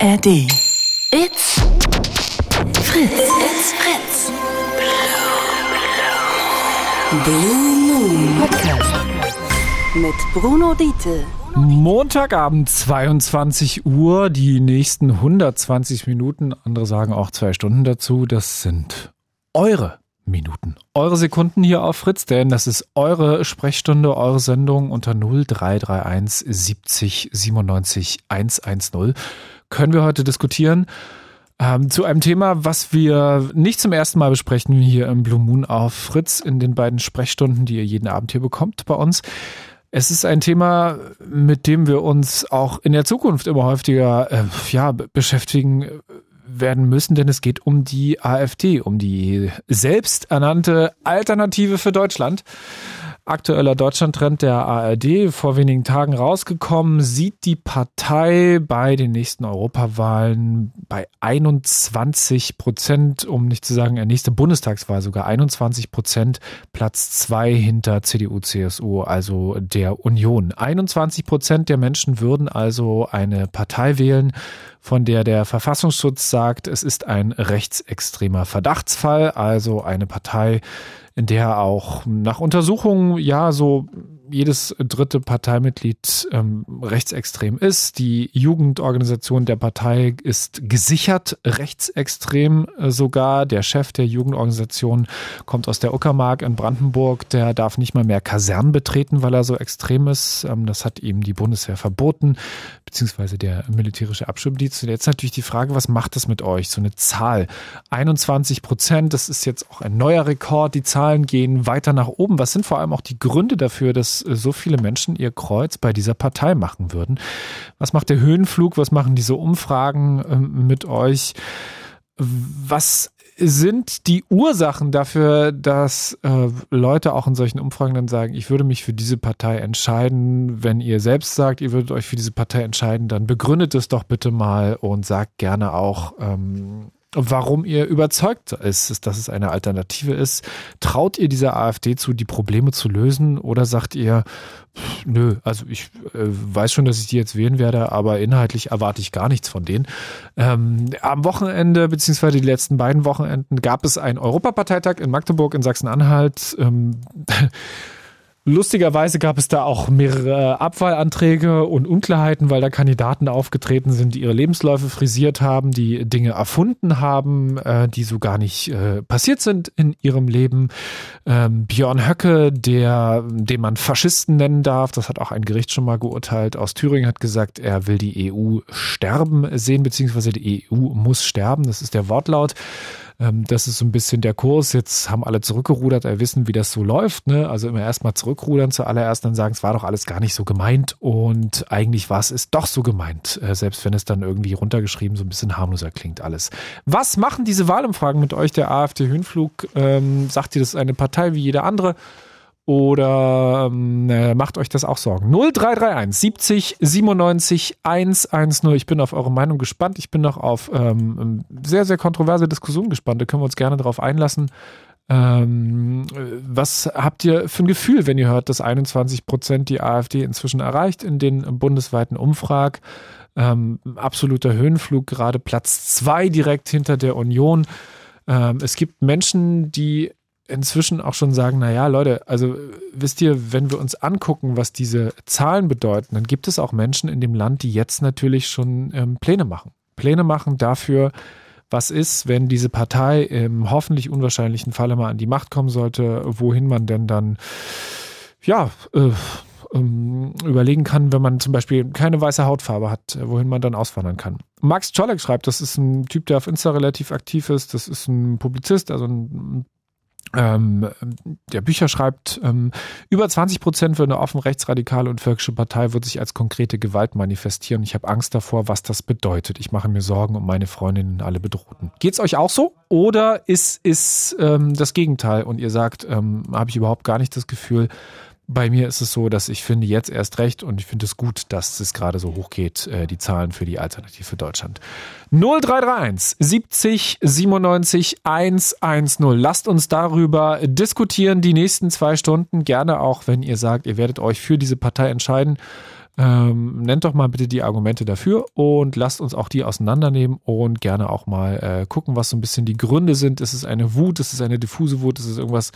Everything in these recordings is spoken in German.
ARD. It's Fritz. It's Fritz. Blue Moon Podcast. Mit Bruno Diete. Montagabend 22 Uhr, die nächsten 120 Minuten, andere sagen auch zwei Stunden dazu, das sind eure Minuten, eure Sekunden hier auf Fritz, denn das ist eure Sprechstunde, eure Sendung unter 0331 70 97 110. Können wir heute diskutieren ähm, zu einem Thema, was wir nicht zum ersten Mal besprechen hier im Blue Moon auf Fritz in den beiden Sprechstunden, die ihr jeden Abend hier bekommt bei uns. Es ist ein Thema, mit dem wir uns auch in der Zukunft immer häufiger äh, ja, beschäftigen werden müssen, denn es geht um die AfD, um die selbsternannte Alternative für Deutschland. Aktueller Deutschlandtrend der ARD vor wenigen Tagen rausgekommen, sieht die Partei bei den nächsten Europawahlen bei 21 Prozent, um nicht zu sagen, der nächste Bundestagswahl sogar 21 Prozent, Platz zwei hinter CDU, CSU, also der Union. 21 Prozent der Menschen würden also eine Partei wählen, von der der Verfassungsschutz sagt, es ist ein rechtsextremer Verdachtsfall, also eine Partei, in der auch nach Untersuchungen ja so jedes dritte Parteimitglied ähm, rechtsextrem ist. Die Jugendorganisation der Partei ist gesichert rechtsextrem äh, sogar. Der Chef der Jugendorganisation kommt aus der Uckermark in Brandenburg. Der darf nicht mal mehr Kasernen betreten, weil er so extrem ist. Ähm, das hat ihm die Bundeswehr verboten, beziehungsweise der militärische Abschirmdienst. Und jetzt natürlich die Frage, was macht das mit euch? So eine Zahl. 21 Prozent, das ist jetzt auch ein neuer Rekord. Die Zahlen gehen weiter nach oben. Was sind vor allem auch die Gründe dafür, dass so viele Menschen ihr Kreuz bei dieser Partei machen würden. Was macht der Höhenflug? Was machen diese Umfragen ähm, mit euch? Was sind die Ursachen dafür, dass äh, Leute auch in solchen Umfragen dann sagen, ich würde mich für diese Partei entscheiden. Wenn ihr selbst sagt, ihr würdet euch für diese Partei entscheiden, dann begründet es doch bitte mal und sagt gerne auch, ähm, warum ihr überzeugt ist, dass es eine Alternative ist. Traut ihr dieser AfD zu, die Probleme zu lösen oder sagt ihr, nö, also ich äh, weiß schon, dass ich die jetzt wählen werde, aber inhaltlich erwarte ich gar nichts von denen. Ähm, am Wochenende, beziehungsweise die letzten beiden Wochenenden, gab es einen Europaparteitag in Magdeburg in Sachsen-Anhalt. Ähm, Lustigerweise gab es da auch mehrere Abwahlanträge und Unklarheiten, weil da Kandidaten aufgetreten sind, die ihre Lebensläufe frisiert haben, die Dinge erfunden haben, äh, die so gar nicht äh, passiert sind in ihrem Leben. Ähm, Björn Höcke, der, den man Faschisten nennen darf, das hat auch ein Gericht schon mal geurteilt, aus Thüringen hat gesagt, er will die EU sterben sehen, beziehungsweise die EU muss sterben. Das ist der Wortlaut. Ähm, das ist so ein bisschen der Kurs. Jetzt haben alle zurückgerudert, wir wissen, wie das so läuft. Ne? Also immer erstmal zurückrudern zuallererst, dann sagen, es war doch alles gar nicht so gemeint und eigentlich war es ist doch so gemeint, äh, selbst wenn es dann irgendwie runtergeschrieben so ein bisschen harmloser klingt alles. Was machen diese Wahlumfragen mit euch, der AfD-Höhenflug? Ähm, sagt ihr, das ist eine Partei wie jede andere? Oder ähm, äh, macht euch das auch Sorgen? 0331 70 97 110. Ich bin auf eure Meinung gespannt. Ich bin noch auf ähm, sehr, sehr kontroverse Diskussionen gespannt. Da können wir uns gerne darauf einlassen. Ähm, was habt ihr für ein Gefühl, wenn ihr hört, dass 21 Prozent die AfD inzwischen erreicht in den bundesweiten Umfragen? Ähm, absoluter Höhenflug, gerade Platz zwei direkt hinter der Union. Ähm, es gibt Menschen, die inzwischen auch schon sagen, na ja, Leute, also wisst ihr, wenn wir uns angucken, was diese Zahlen bedeuten, dann gibt es auch Menschen in dem Land, die jetzt natürlich schon ähm, Pläne machen. Pläne machen dafür, was ist, wenn diese Partei im hoffentlich unwahrscheinlichen Falle mal an die Macht kommen sollte, wohin man denn dann, ja, äh, ähm, überlegen kann, wenn man zum Beispiel keine weiße Hautfarbe hat, wohin man dann auswandern kann. Max Czolek schreibt, das ist ein Typ, der auf Insta relativ aktiv ist, das ist ein Publizist, also ein ähm, der Bücher schreibt, ähm, über 20 Prozent für eine offen rechtsradikale und völkische Partei wird sich als konkrete Gewalt manifestieren. Ich habe Angst davor, was das bedeutet. Ich mache mir Sorgen um meine Freundinnen, alle Bedrohten. Geht's euch auch so? Oder ist, ist ähm, das Gegenteil und ihr sagt, ähm, habe ich überhaupt gar nicht das Gefühl, bei mir ist es so, dass ich finde jetzt erst recht und ich finde es gut, dass es gerade so hoch geht, äh, die Zahlen für die Alternative Deutschland. 0331 70 97 110. Lasst uns darüber diskutieren die nächsten zwei Stunden. Gerne auch, wenn ihr sagt, ihr werdet euch für diese Partei entscheiden. Ähm, nennt doch mal bitte die Argumente dafür und lasst uns auch die auseinandernehmen und gerne auch mal äh, gucken, was so ein bisschen die Gründe sind. Ist es eine Wut? Ist es eine diffuse Wut? Ist es irgendwas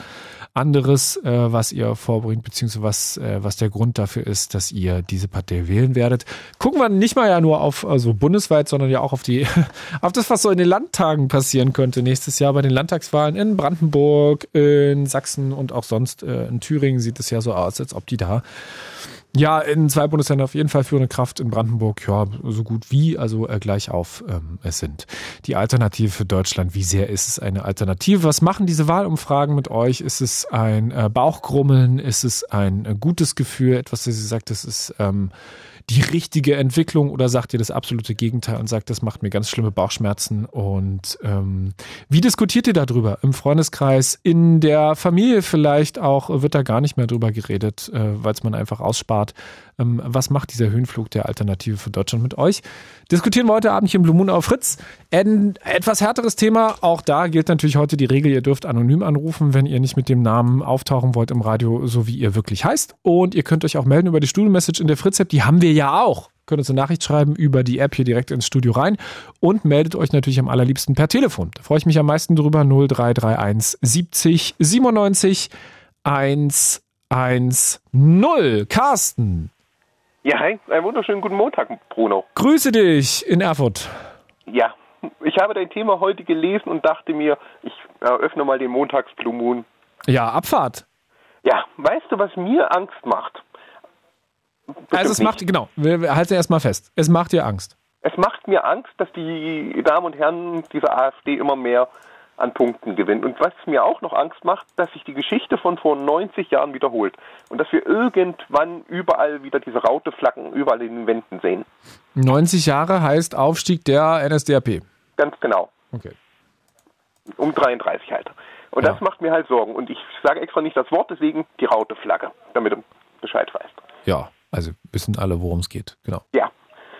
anderes, äh, was ihr vorbringt, beziehungsweise was, äh, was der Grund dafür ist, dass ihr diese Partei wählen werdet? Gucken wir nicht mal ja nur auf also bundesweit, sondern ja auch auf die auf das, was so in den Landtagen passieren könnte nächstes Jahr bei den Landtagswahlen in Brandenburg, in Sachsen und auch sonst äh, in Thüringen sieht es ja so aus, als ob die da ja, in zwei Bundesländern auf jeden Fall führende Kraft, in Brandenburg ja so gut wie, also äh, gleich auf ähm, es sind. Die Alternative für Deutschland, wie sehr ist es eine Alternative? Was machen diese Wahlumfragen mit euch? Ist es ein äh, Bauchgrummeln? Ist es ein äh, gutes Gefühl? Etwas, das sie sagt, das ist ähm, die richtige Entwicklung oder sagt ihr das absolute Gegenteil und sagt, das macht mir ganz schlimme Bauchschmerzen? Und ähm, wie diskutiert ihr darüber? Im Freundeskreis, in der Familie vielleicht auch, wird da gar nicht mehr drüber geredet, äh, weil es man einfach ausspart. Ähm, was macht dieser Höhenflug der Alternative für Deutschland mit euch? Diskutieren wir heute Abend hier im Blue Moon auf Fritz. Ein etwas härteres Thema. Auch da gilt natürlich heute die Regel, ihr dürft anonym anrufen, wenn ihr nicht mit dem Namen auftauchen wollt im Radio, so wie ihr wirklich heißt. Und ihr könnt euch auch melden über die Studio-Message in der Fritz-App. Die haben wir ja auch. Könnt uns eine Nachricht schreiben über die App hier direkt ins Studio rein und meldet euch natürlich am allerliebsten per Telefon. Da freue ich mich am meisten drüber. 0331 70 97 110. Carsten. Ja, hi, einen wunderschönen guten Montag, Bruno. Grüße dich in Erfurt. Ja, ich habe dein Thema heute gelesen und dachte mir, ich eröffne mal den Montags-Blue Moon. Ja, Abfahrt. Ja, weißt du, was mir Angst macht? Also es nicht. macht, genau, wir halten erstmal fest, es macht dir Angst. Es macht mir Angst, dass die Damen und Herren dieser AfD immer mehr an Punkten gewinnt. Und was mir auch noch Angst macht, dass sich die Geschichte von vor 90 Jahren wiederholt und dass wir irgendwann überall wieder diese Rauteflaggen überall in den Wänden sehen. 90 Jahre heißt Aufstieg der NSDAP. Ganz genau. Okay. Um 33 halt. Und ja. das macht mir halt Sorgen. Und ich sage extra nicht das Wort, deswegen die Rauteflagge, damit du Bescheid weißt. Ja, also wissen alle, worum es geht. Genau. Ja.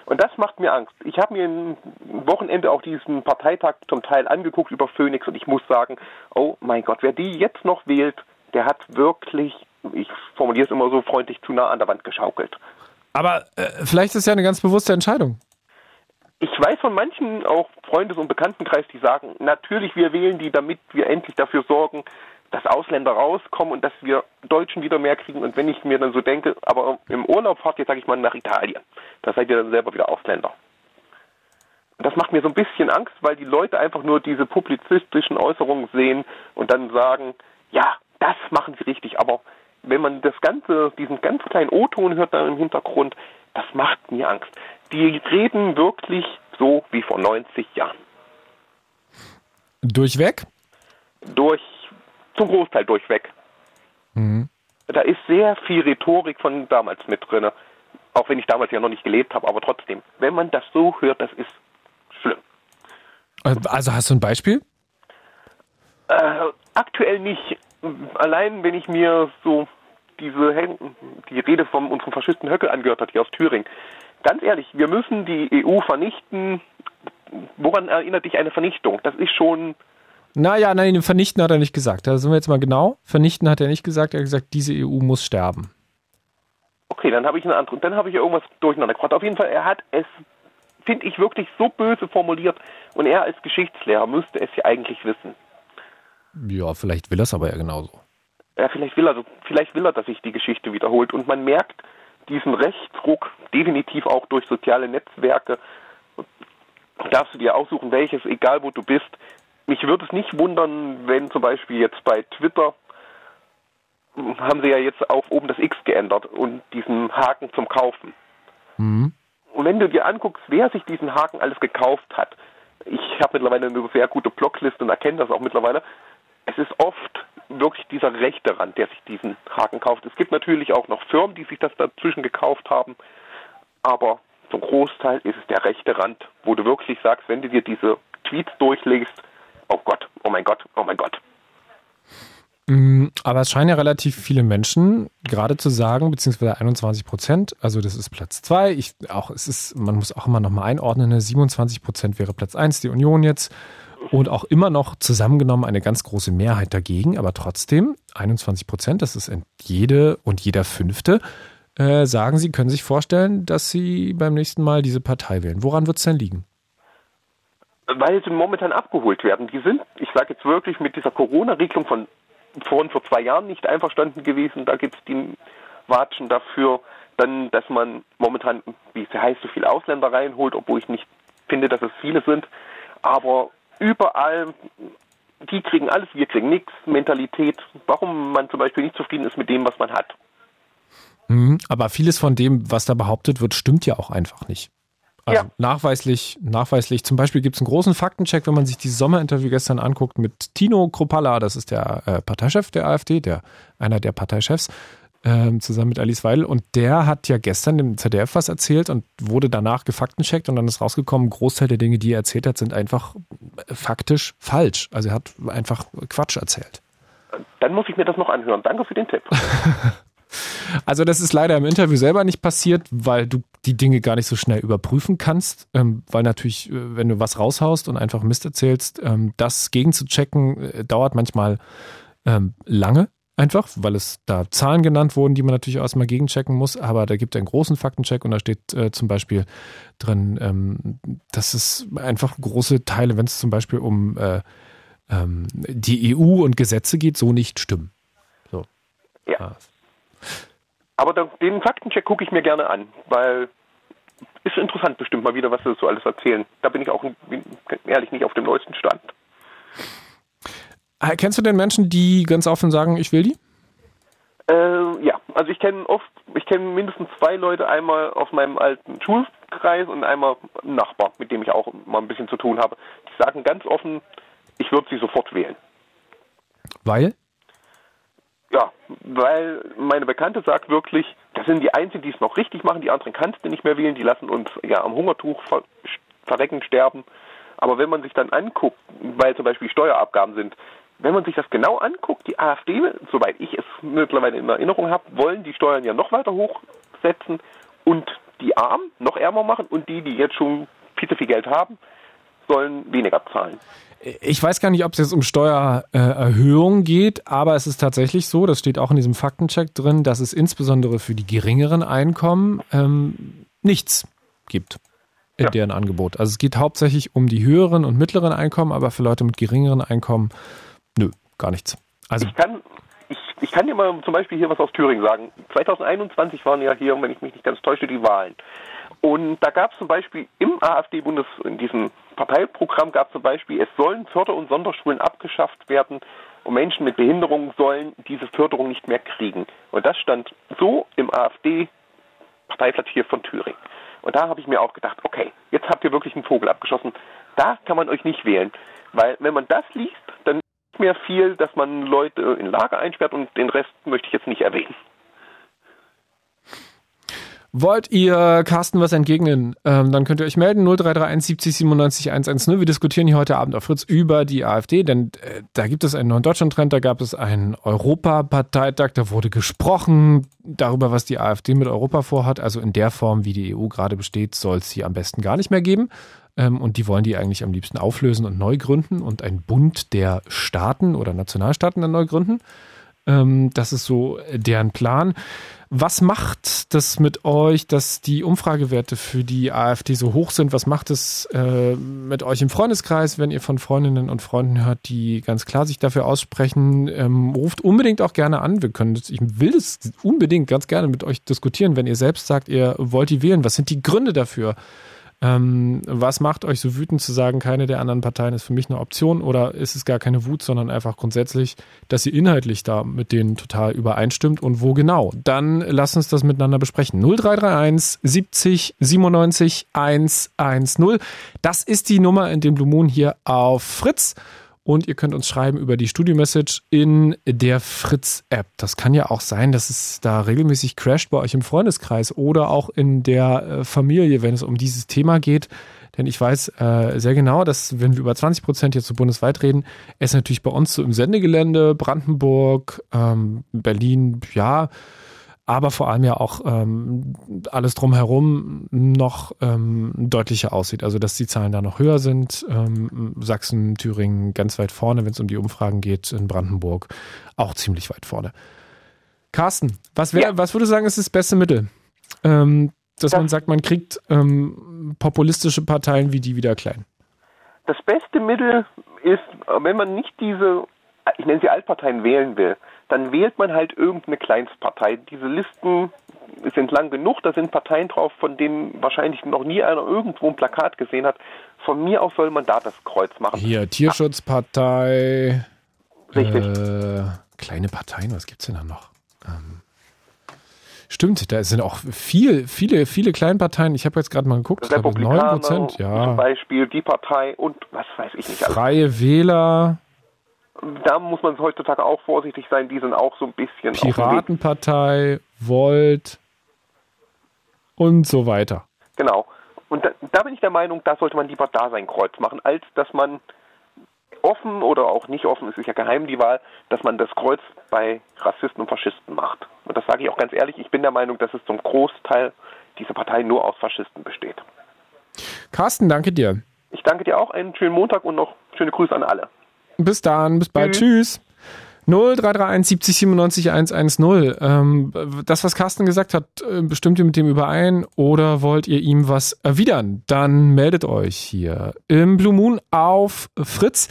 Und das macht mir Angst. Ich habe mir ein Wochenende auch diesen Parteitag zum Teil angeguckt über Phoenix und ich muss sagen, oh mein Gott, wer die jetzt noch wählt, der hat wirklich, ich formuliere es immer so freundlich, zu nah an der Wand geschaukelt. Aber äh, vielleicht ist es ja eine ganz bewusste Entscheidung. Ich weiß von manchen auch Freundes- und Bekanntenkreis, die sagen, natürlich, wir wählen die, damit wir endlich dafür sorgen, dass Ausländer rauskommen und dass wir Deutschen wieder mehr kriegen. Und wenn ich mir dann so denke, aber im Urlaub fahrt ihr, sage ich mal, nach Italien, da seid ihr dann selber wieder Ausländer. Und das macht mir so ein bisschen Angst, weil die Leute einfach nur diese publizistischen Äußerungen sehen und dann sagen, ja, das machen sie richtig. Aber wenn man das Ganze, diesen ganz kleinen O-Ton hört da im Hintergrund, das macht mir Angst. Die reden wirklich so wie vor 90 Jahren. Durchweg? Durch zum Großteil durchweg. Mhm. Da ist sehr viel Rhetorik von damals mit drin. Auch wenn ich damals ja noch nicht gelebt habe, aber trotzdem, wenn man das so hört, das ist schlimm. Also hast du ein Beispiel? Äh, aktuell nicht. Allein wenn ich mir so diese die Rede von unserem Faschisten Höckel angehört hat hier aus Thüringen. Ganz ehrlich, wir müssen die EU vernichten. Woran erinnert dich eine Vernichtung? Das ist schon naja, nein, vernichten hat er nicht gesagt. Da sind wir jetzt mal genau. Vernichten hat er nicht gesagt. Er hat gesagt, diese EU muss sterben. Okay, dann habe ich eine andere. Dann habe ich irgendwas durcheinander gebracht. Auf jeden Fall, er hat es, finde ich, wirklich so böse formuliert. Und er als Geschichtslehrer müsste es ja eigentlich wissen. Ja, vielleicht will er es aber ja genauso. Ja, vielleicht will er, vielleicht will er, dass sich die Geschichte wiederholt. Und man merkt diesen Rechtsruck definitiv auch durch soziale Netzwerke. Darfst du dir aussuchen, welches, egal wo du bist, mich würde es nicht wundern, wenn zum Beispiel jetzt bei Twitter haben sie ja jetzt auch oben das X geändert und diesen Haken zum Kaufen. Mhm. Und wenn du dir anguckst, wer sich diesen Haken alles gekauft hat, ich habe mittlerweile eine sehr gute Blockliste und erkenne das auch mittlerweile, es ist oft wirklich dieser rechte Rand, der sich diesen Haken kauft. Es gibt natürlich auch noch Firmen, die sich das dazwischen gekauft haben, aber zum Großteil ist es der rechte Rand, wo du wirklich sagst, wenn du dir diese Tweets durchlegst, oh Gott, oh mein Gott, oh mein Gott. Mm, aber es scheinen ja relativ viele Menschen gerade zu sagen, beziehungsweise 21 Prozent, also das ist Platz zwei. Ich, auch, es ist, man muss auch immer noch mal einordnen, 27 ne, Prozent wäre Platz eins, die Union jetzt. Und auch immer noch zusammengenommen eine ganz große Mehrheit dagegen, aber trotzdem 21 Prozent, das ist jede und jeder Fünfte, äh, sagen, Sie können sich vorstellen, dass Sie beim nächsten Mal diese Partei wählen. Woran wird es denn liegen? Weil sie momentan abgeholt werden. Die sind, ich sage jetzt wirklich, mit dieser Corona-Regelung von vor, vor zwei Jahren nicht einverstanden gewesen. Da gibt es die Watschen dafür, dann, dass man momentan, wie es heißt, so viele Ausländer reinholt, obwohl ich nicht finde, dass es viele sind. Aber überall, die kriegen alles, wir kriegen nichts. Mentalität, warum man zum Beispiel nicht zufrieden ist mit dem, was man hat. Mhm, aber vieles von dem, was da behauptet wird, stimmt ja auch einfach nicht. Also ja. nachweislich, nachweislich. Zum Beispiel gibt es einen großen Faktencheck, wenn man sich dieses Sommerinterview gestern anguckt mit Tino Kropalla, das ist der äh, Parteichef der AfD, der einer der Parteichefs, äh, zusammen mit Alice Weidel. Und der hat ja gestern dem ZDF was erzählt und wurde danach gefaktencheckt und dann ist rausgekommen, Großteil der Dinge, die er erzählt hat, sind einfach äh, faktisch falsch. Also er hat einfach Quatsch erzählt. Dann muss ich mir das noch anhören. Danke für den Tipp. Also das ist leider im Interview selber nicht passiert, weil du die Dinge gar nicht so schnell überprüfen kannst, ähm, weil natürlich, äh, wenn du was raushaust und einfach Mist erzählst, ähm, das gegenzuchecken äh, dauert manchmal ähm, lange einfach, weil es da Zahlen genannt wurden, die man natürlich auch erstmal gegenchecken muss, aber da gibt es einen großen Faktencheck und da steht äh, zum Beispiel drin, ähm, dass es einfach große Teile, wenn es zum Beispiel um äh, ähm, die EU und Gesetze geht, so nicht stimmen. So. Ja. Ah. Aber den Faktencheck gucke ich mir gerne an, weil ist interessant bestimmt mal wieder, was sie so alles erzählen. Da bin ich auch ehrlich nicht auf dem neuesten Stand. Ah, kennst du denn Menschen, die ganz offen sagen, ich will die? Äh, ja, also ich kenne oft, ich kenne mindestens zwei Leute, einmal aus meinem alten Schulkreis und einmal einen Nachbar, mit dem ich auch mal ein bisschen zu tun habe. Die sagen ganz offen, ich würde sie sofort wählen. Weil? Ja, weil meine Bekannte sagt wirklich, das sind die Einzigen, die es noch richtig machen, die anderen kannst du nicht mehr wählen, die lassen uns ja am Hungertuch ver verrecken, sterben. Aber wenn man sich dann anguckt, weil zum Beispiel Steuerabgaben sind, wenn man sich das genau anguckt, die AfD, soweit ich es mittlerweile in Erinnerung habe, wollen die Steuern ja noch weiter hochsetzen und die Armen noch ärmer machen und die, die jetzt schon viel zu viel Geld haben, sollen weniger zahlen. Ich weiß gar nicht, ob es jetzt um Steuererhöhung geht, aber es ist tatsächlich so, das steht auch in diesem Faktencheck drin, dass es insbesondere für die geringeren Einkommen ähm, nichts gibt in ja. deren Angebot. Also es geht hauptsächlich um die höheren und mittleren Einkommen, aber für Leute mit geringeren Einkommen, nö, gar nichts. Also ich kann, ich, ich kann dir mal zum Beispiel hier was aus Thüringen sagen. 2021 waren ja hier, wenn ich mich nicht ganz täusche, die Wahlen. Und da gab es zum Beispiel im AfD-Bundes, in diesem Parteiprogramm gab zum Beispiel, es sollen Förder- und Sonderschulen abgeschafft werden und Menschen mit Behinderungen sollen diese Förderung nicht mehr kriegen. Und das stand so im AfD-Parteiblatt hier von Thüringen. Und da habe ich mir auch gedacht, okay, jetzt habt ihr wirklich einen Vogel abgeschossen. Da kann man euch nicht wählen. Weil wenn man das liest, dann ist mehr viel, dass man Leute in Lager einsperrt und den Rest möchte ich jetzt nicht erwähnen. Wollt ihr Carsten was entgegnen? Ähm, dann könnt ihr euch melden 0331 70 97 110. Wir diskutieren hier heute Abend auf Fritz über die AfD, denn äh, da gibt es einen neuen Deutschland-Trend, da gab es einen Europaparteitag, da wurde gesprochen darüber, was die AfD mit Europa vorhat. Also in der Form, wie die EU gerade besteht, soll es sie am besten gar nicht mehr geben. Ähm, und die wollen die eigentlich am liebsten auflösen und neu gründen und ein Bund der Staaten oder Nationalstaaten dann neu gründen. Ähm, das ist so deren Plan. Was macht das mit euch, dass die Umfragewerte für die AfD so hoch sind? Was macht es äh, mit euch im Freundeskreis, wenn ihr von Freundinnen und Freunden hört, die ganz klar sich dafür aussprechen? Ähm, ruft unbedingt auch gerne an. Wir können das, ich will das unbedingt ganz gerne mit euch diskutieren, wenn ihr selbst sagt, ihr wollt die wählen. Was sind die Gründe dafür? Ähm, was macht euch so wütend zu sagen, keine der anderen Parteien ist für mich eine Option oder ist es gar keine Wut, sondern einfach grundsätzlich, dass ihr inhaltlich da mit denen total übereinstimmt und wo genau? Dann lasst uns das miteinander besprechen. 0331 70 97 110. Das ist die Nummer in dem Blue Moon hier auf Fritz. Und ihr könnt uns schreiben über die Studio-Message in der Fritz-App. Das kann ja auch sein, dass es da regelmäßig crasht bei euch im Freundeskreis oder auch in der äh, Familie, wenn es um dieses Thema geht. Denn ich weiß äh, sehr genau, dass wenn wir über 20 Prozent jetzt so bundesweit reden, es natürlich bei uns so im Sendegelände, Brandenburg, ähm, Berlin, ja, aber vor allem ja auch ähm, alles drumherum noch ähm, deutlicher aussieht. Also dass die Zahlen da noch höher sind. Ähm, Sachsen, Thüringen ganz weit vorne, wenn es um die Umfragen geht, in Brandenburg auch ziemlich weit vorne. Carsten, was, wär, ja. was würdest du sagen, ist das beste Mittel? Ähm, dass das man sagt, man kriegt ähm, populistische Parteien wie die wieder klein. Das beste Mittel ist, wenn man nicht diese, ich nenne sie Altparteien wählen will, dann wählt man halt irgendeine Kleinstpartei. Diese Listen sind lang genug, da sind Parteien drauf, von denen wahrscheinlich noch nie einer irgendwo ein Plakat gesehen hat. Von mir aus soll man da das Kreuz machen. Hier, Tierschutzpartei. Richtig. Äh, kleine Parteien, was gibt es denn da noch? Ähm, stimmt, da sind auch viel, viele, viele Kleinparteien. Ich habe jetzt gerade mal geguckt, Republikaner, 9 Prozent, ja. Zum Beispiel die Partei und was weiß ich nicht. Freie Wähler da muss man heutzutage auch vorsichtig sein, die sind auch so ein bisschen. Piratenpartei, Volt und so weiter. Genau. Und da, da, bin ich der Meinung, da sollte man lieber da sein Kreuz machen, als dass man offen oder auch nicht offen, es ist ja geheim die Wahl, dass man das Kreuz bei Rassisten und Faschisten macht. Und das sage ich auch ganz ehrlich, ich bin der Meinung, dass es zum Großteil dieser Partei nur aus Faschisten besteht. Carsten, danke dir. Ich danke dir auch, einen schönen Montag und noch schöne Grüße an alle. Bis dann, bis bald. Tschüss. Tschüss. 0331 70 97 110. Ähm, das, was Carsten gesagt hat, äh, bestimmt ihr mit dem überein oder wollt ihr ihm was erwidern? Dann meldet euch hier im Blue Moon auf Fritz.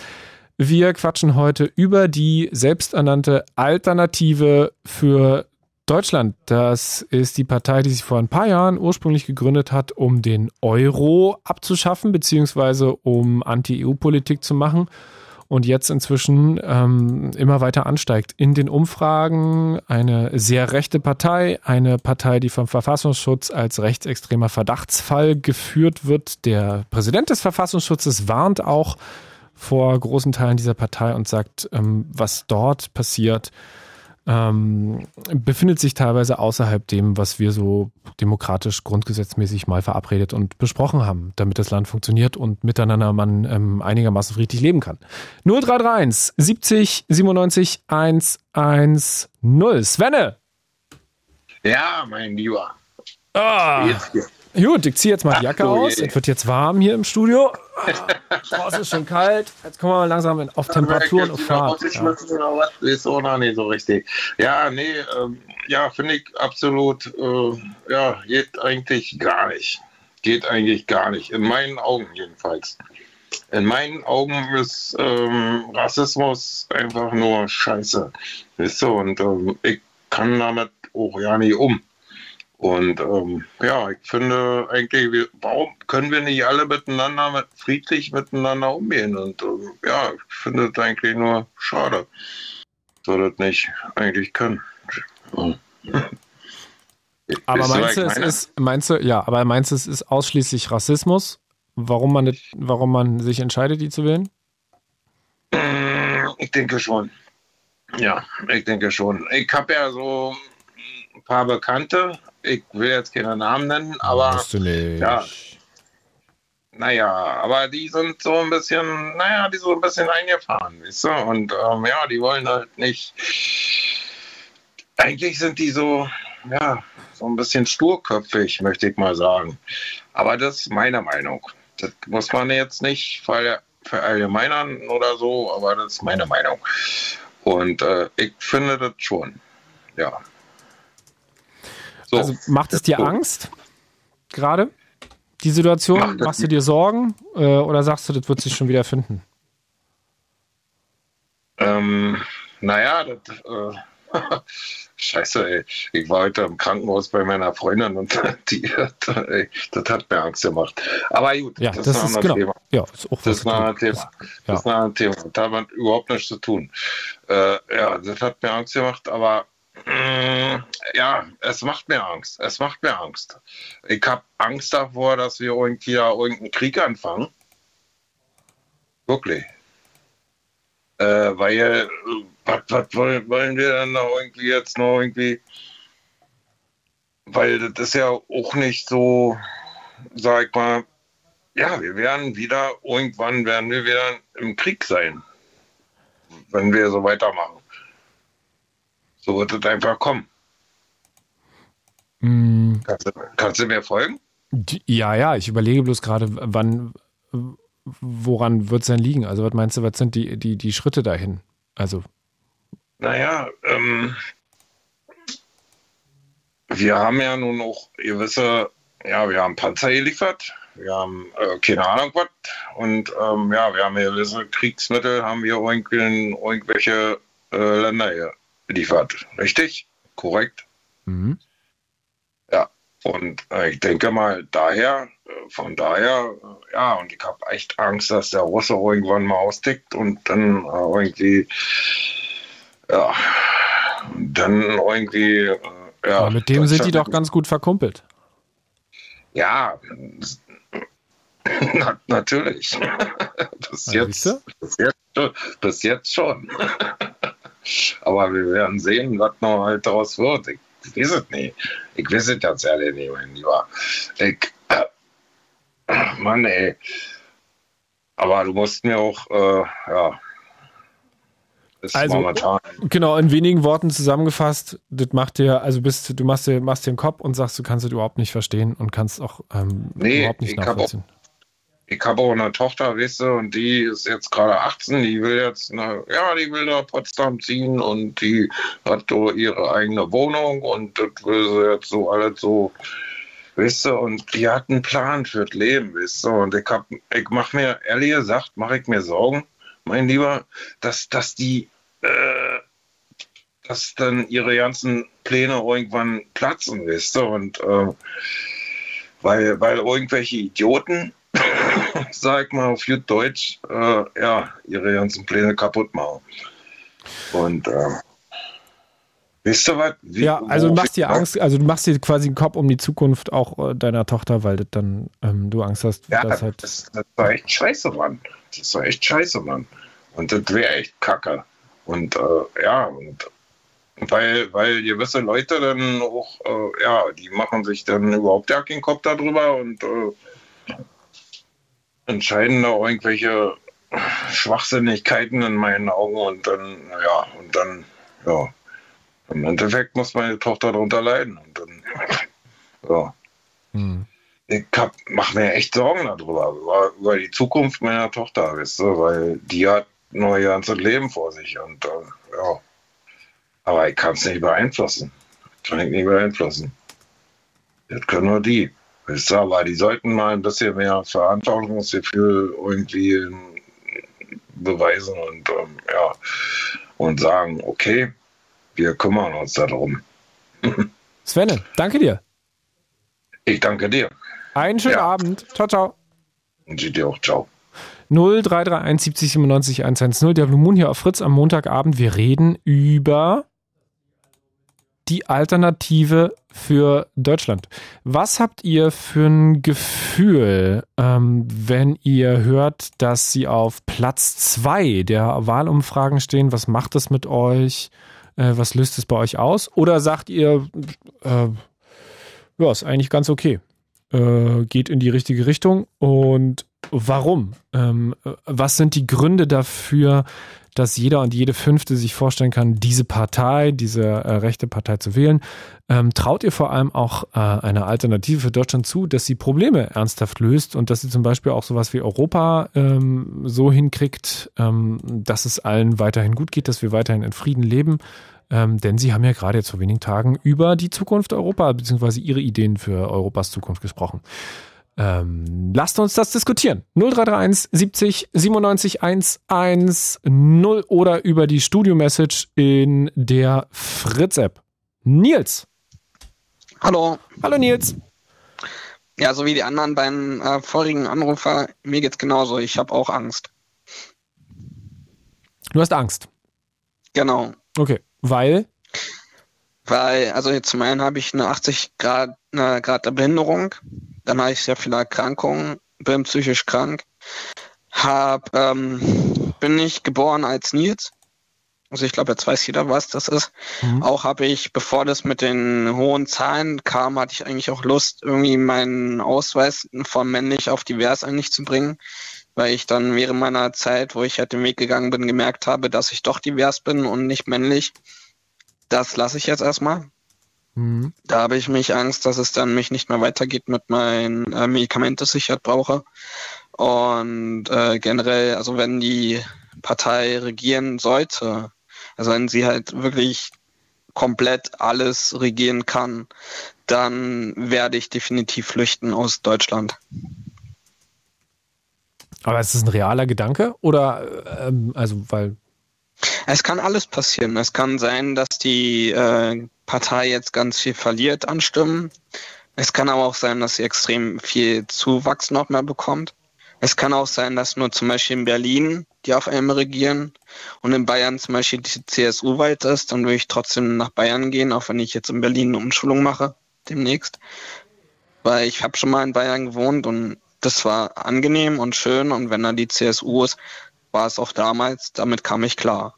Wir quatschen heute über die selbsternannte Alternative für Deutschland. Das ist die Partei, die sich vor ein paar Jahren ursprünglich gegründet hat, um den Euro abzuschaffen, beziehungsweise um Anti-EU-Politik zu machen und jetzt inzwischen ähm, immer weiter ansteigt. In den Umfragen eine sehr rechte Partei, eine Partei, die vom Verfassungsschutz als rechtsextremer Verdachtsfall geführt wird. Der Präsident des Verfassungsschutzes warnt auch vor großen Teilen dieser Partei und sagt, ähm, was dort passiert, ähm, befindet sich teilweise außerhalb dem, was wir so demokratisch grundgesetzmäßig mal verabredet und besprochen haben, damit das Land funktioniert und miteinander man ähm, einigermaßen friedlich leben kann. 0331 70 97 110. Svenne! Ja, mein Lieber. Ah. Gut, ich ziehe jetzt mal die Jacke Ach, aus. Es wird jetzt warm hier im Studio. Oh, es ist schon kalt. Jetzt kommen wir mal langsam auf Temperaturen und Fahrt. Ja. Ist auch noch nicht so richtig. Ja, nee, ähm, ja, finde ich absolut, äh, ja, geht eigentlich gar nicht. Geht eigentlich gar nicht. In meinen Augen jedenfalls. In meinen Augen ist ähm, Rassismus einfach nur Scheiße. Weißt du, und ähm, ich kann damit auch ja nicht um. Und ähm, ja, ich finde eigentlich, warum können wir nicht alle miteinander mit, friedlich miteinander umgehen? Und ähm, ja, ich finde es eigentlich nur schade, dass wir das nicht eigentlich können. Aber meinst du, es ist, meinst du, ja, aber meinst du, es ist ausschließlich Rassismus, warum man, nicht, warum man sich entscheidet, die zu wählen? Ich denke schon. Ja, ich denke schon. Ich habe ja so ein paar Bekannte, ich will jetzt keine Namen nennen, aber Musst du nicht. ja. Naja, aber die sind so ein bisschen, naja, die so ein bisschen eingefahren, weißt du? Und ähm, ja, die wollen halt nicht. Eigentlich sind die so, ja, so ein bisschen sturköpfig, möchte ich mal sagen. Aber das ist meine Meinung. Das muss man jetzt nicht verallgemeinern oder so, aber das ist meine Meinung. Und äh, ich finde das schon. Ja. So, also macht es dir so. Angst gerade, die Situation? Macht Machst du dir Sorgen äh, oder sagst du, das wird sich schon wieder finden? Ähm, naja, das, äh, scheiße, ey. Ich war heute im Krankenhaus bei meiner Freundin und die, ey, das hat mir Angst gemacht. Aber gut, ja, das, das ist, genau. Thema. Ja, ist das ist ein Thema. Das, ist ein Thema. Da hat überhaupt nichts zu tun. Äh, ja, das hat mir Angst gemacht, aber ja, es macht mir Angst. Es macht mir Angst. Ich habe Angst davor, dass wir irgendwie da irgendeinen Krieg anfangen. Wirklich. Äh, weil, was, was wollen, wir dann noch irgendwie jetzt noch irgendwie? Weil das ist ja auch nicht so, sag ich mal, ja, wir werden wieder, irgendwann werden wir wieder im Krieg sein, wenn wir so weitermachen. So wird es einfach kommen. Mm. Kannst, du, kannst du mir folgen? Ja, ja, ich überlege bloß gerade, wann, woran wird es denn liegen? Also, was meinst du, was sind die, die, die Schritte dahin? Also. Naja, ähm, wir haben ja nun auch gewisse, ja, wir haben Panzer geliefert, wir haben äh, keine Ahnung was und ähm, ja, wir haben gewisse Kriegsmittel, haben wir irgendwelche äh, Länder geliefert. Richtig? Korrekt? Mhm. Ja, und äh, ich denke mal, daher, äh, von daher, äh, ja, und ich habe echt Angst, dass der Russe irgendwann mal austickt und dann irgendwie, ja, dann irgendwie, ja. Aber mit dem sind die doch ganz gut verkumpelt. Ja, na, natürlich. bis, jetzt, bis, jetzt, bis jetzt schon. Aber wir werden sehen, was noch halt daraus wird. Ich weiß es nicht. Ich weiß es ganz ehrlich nicht, mein Lieber. Ich, äh, Mann, ey. Aber du musst mir auch, äh, ja. Ist Also- momentan. Genau, in wenigen Worten zusammengefasst, das macht dir, also bist du machst dir, machst dir den Kopf und sagst, du kannst es überhaupt nicht verstehen und kannst auch ähm, Nee, überhaupt nicht nachvollziehen. Ich habe auch eine Tochter, weißt du, und die ist jetzt gerade 18, die will jetzt, na, ja, die will nach Potsdam ziehen und die hat so ihre eigene Wohnung und das will sie jetzt so alles so, weißt du, und die hat einen Plan für das Leben, weißt du, und ich hab, ich mach mir, ehrlich gesagt, mache ich mir Sorgen, mein Lieber, dass, dass die, äh, dass dann ihre ganzen Pläne irgendwann platzen, weißt du, und, äh, weil, weil irgendwelche Idioten sag mal auf gut Deutsch, äh, ja, ihre ganzen Pläne kaputt machen. Und äh, wisst ihr was? Wie- Ja, also du machst dir Angst, also du machst dir quasi den Kopf um die Zukunft auch äh, deiner Tochter, weil das dann ähm, du Angst hast, Ja, dass das, halt. das war echt scheiße, Mann. Das war echt scheiße, Mann. Und das wäre echt kacke. Und äh, ja, und weil, weil gewisse Leute dann auch, äh, ja, die machen sich dann überhaupt ja keinen Kopf darüber und äh, entscheiden da irgendwelche Schwachsinnigkeiten in meinen Augen und dann, ja, und dann, ja, im Endeffekt muss meine Tochter darunter leiden. Und dann, ja Hm. ich hab, mach mir echt Sorgen darüber, über, über die Zukunft meiner Tochter, weißt du, weil die hat noch ihr ganzes Leben vor sich und äh, ja. Aber ich kann es nicht beeinflussen. Kann ich nicht beeinflussen. Das können nur die. Weißt du, aber die sollten mal ein bisschen mehr Verantwortungsgefühl irgendwie beweisen und ähm, ja und sagen, okay, wir kümmern uns darum. Svenne, danke dir. Ich danke dir Einen schönen Ja. Abend. Ciao, ciao. und sie dir auch. Ciao. 0331 70 97 110. Der Blue Moon hier auf Fritz am Montagabend. Wir reden über die Alternative für Deutschland. Was habt ihr für ein Gefühl, ähm, wenn ihr hört, dass sie auf Platz zwei der Wahlumfragen stehen? Was macht das mit euch? Äh, was löst es bei euch aus? Oder sagt ihr, äh, ja, ist eigentlich ganz okay. Äh, geht in die richtige Richtung. Und warum? Ähm, äh, was sind die Gründe dafür, dass jeder und jede Fünfte sich vorstellen kann, diese Partei, diese äh, rechte Partei zu wählen? Ähm, traut ihr vor allem auch äh, einer Alternative für Deutschland zu, dass sie Probleme ernsthaft löst und dass sie zum Beispiel auch sowas wie Europa ähm, so hinkriegt, ähm, dass es allen weiterhin gut geht, dass wir weiterhin in Frieden leben? Ähm, denn Sie haben ja gerade jetzt vor wenigen Tagen über die Zukunft Europa bzw. Ihre Ideen für Europas Zukunft gesprochen. Ähm, lasst uns das diskutieren. 0331 70 97 110 oder über die Studio-Message in der Fritz-App. Nils. Hallo. Hallo Nils. Ja, so wie die anderen beiden äh, vorigen Anrufer, mir geht's genauso. Ich habe auch Angst. Du hast Angst. Genau. Okay. Weil? Weil, also jetzt zum einen habe ich eine 80 Grad, äh, Grad der Behinderung, dann habe ich sehr viele Erkrankungen, bin psychisch krank, hab, ähm, bin nicht geboren als Nils. Also ich glaube, jetzt weiß jeder, was das ist. Mhm. Auch habe ich, bevor das mit den hohen Zahlen kam, hatte ich eigentlich auch Lust, irgendwie meinen Ausweis von männlich auf divers eigentlich zu bringen, weil ich dann während meiner Zeit, wo ich halt den Weg gegangen bin, gemerkt habe, dass ich doch divers bin und nicht männlich. Das lasse ich jetzt erstmal. Mhm. Da habe ich mich Angst, dass es dann mich nicht mehr weitergeht mit meinen äh, Medikamenten, das ich halt brauche. Und äh, generell, also wenn die Partei regieren sollte, also wenn sie halt wirklich komplett alles regieren kann, dann werde ich definitiv flüchten aus Deutschland. Aber ist das ein realer Gedanke? Oder, ähm, also, weil. Es kann alles passieren. Es kann sein, dass die äh, Partei jetzt ganz viel verliert an Stimmen. Es kann aber auch sein, dass sie extrem viel Zuwachs noch mehr bekommt. Es kann auch sein, dass nur zum Beispiel in Berlin die auf einmal regieren und in Bayern zum Beispiel die CSU weit ist, dann würde ich trotzdem nach Bayern gehen, auch wenn ich jetzt in Berlin eine Umschulung mache demnächst. Weil ich habe schon mal in Bayern gewohnt und das war angenehm und schön und wenn da die CSU ist, war es auch damals, damit kam ich klar.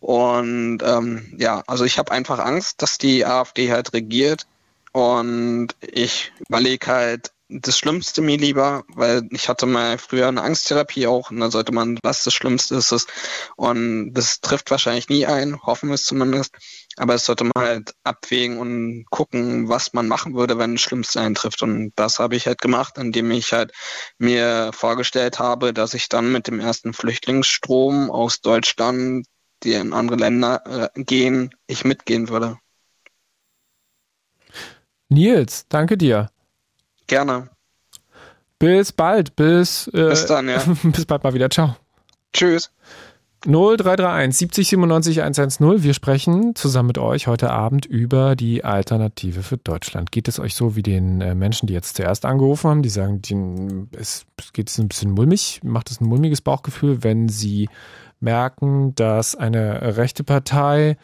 Und ähm, ja, also ich habe einfach Angst, dass die AfD halt regiert und ich überlege halt, das Schlimmste mir lieber, weil ich hatte mal früher eine Angsttherapie auch und da sollte man, was das Schlimmste ist. Es. Und das trifft wahrscheinlich nie ein, hoffen wir es zumindest. Aber es sollte man halt abwägen und gucken, was man machen würde, wenn das Schlimmste eintrifft. Und das habe ich halt gemacht, indem ich halt mir vorgestellt habe, dass ich dann mit dem ersten Flüchtlingsstrom aus Deutschland, die in andere Länder äh, gehen, ich mitgehen würde. Nils, danke dir. Gerne. Bis bald. Bis, äh, bis dann, ja. bis bald mal wieder. Ciao. Tschüss. 0331 70 97 110. Wir sprechen zusammen mit euch heute Abend über die Alternative für Deutschland. Geht es euch so wie den äh, Menschen, die jetzt zuerst angerufen haben, die sagen, es geht es ein bisschen mulmig, macht es ein mulmiges Bauchgefühl, wenn sie merken, dass eine rechte Partei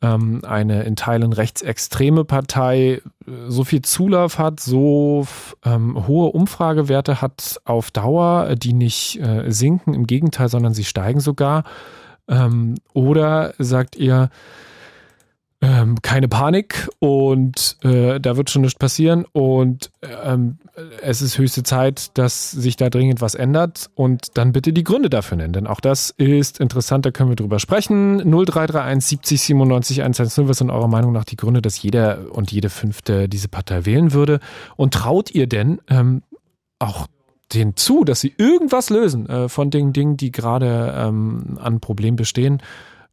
ähm, eine in Teilen rechtsextreme Partei äh, so viel Zulauf hat, so ähm, hohe Umfragewerte hat auf Dauer, die nicht äh, sinken, im Gegenteil, sondern sie steigen sogar. Ähm, oder sagt ihr, ähm, keine Panik und äh, da wird schon nichts passieren und ähm, es ist höchste Zeit, dass sich da dringend was ändert und dann bitte die Gründe dafür nennen, denn auch das ist interessant, da können wir drüber sprechen. 0331 70 97 110, was sind eurer Meinung nach die Gründe, dass jeder und jede Fünfte diese Partei wählen würde und traut ihr denn ähm, auch denen zu, dass sie irgendwas lösen äh, von den Dingen, die gerade ähm, an Problemen bestehen?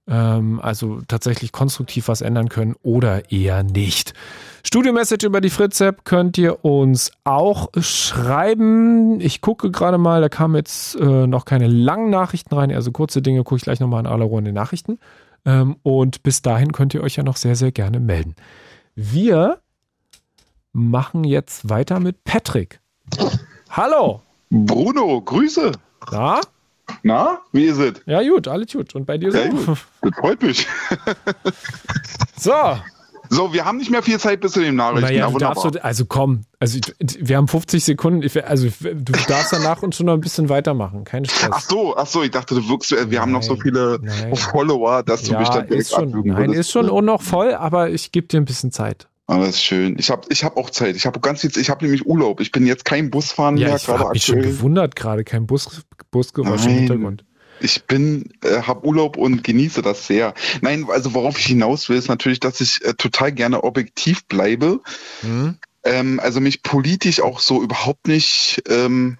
Ähm, also tatsächlich konstruktiv was ändern können oder eher nicht. Studio-Message über die Fritz-App könnt ihr uns auch schreiben. Ich gucke gerade mal, da kamen jetzt äh, noch keine langen Nachrichten rein, also kurze Dinge gucke ich gleich nochmal in aller Ruhe in den Nachrichten. Ähm, und bis dahin könnt ihr euch ja noch sehr, sehr gerne melden. Wir machen jetzt weiter mit Patrick. Hallo. Bruno, Grüße. Na? Na, wie ist es? Ja, gut, alles gut. Und bei dir so? Ja, gut. Das freut mich. so. So, wir haben nicht mehr viel Zeit bis zu den Nachrichten. Naja, du darfst, du, also komm, also wir haben 50 Sekunden, also du darfst danach uns schon noch ein bisschen weitermachen, kein Stress. Ach so, ach so, ich dachte, du wirkst, wir nein, haben noch so viele nein. Follower, dass du ja, mich dann direkt schon, Nein, würdest. ist schon auch noch voll, aber ich gebe dir ein bisschen Zeit. Ist schön. Ich habe ich hab auch Zeit. Ich habe ganz viel, ich habe nämlich Urlaub. Ich bin jetzt kein Busfahren ja, mehr. Ich habe mich schon gewundert gerade, kein Bus, Busgeräusch im Hintergrund. Ich bin, äh, habe Urlaub und genieße das sehr. Nein, also worauf ich hinaus will, ist natürlich, dass ich äh, total gerne objektiv bleibe. Mhm. Ähm, also mich politisch auch so überhaupt nicht ähm,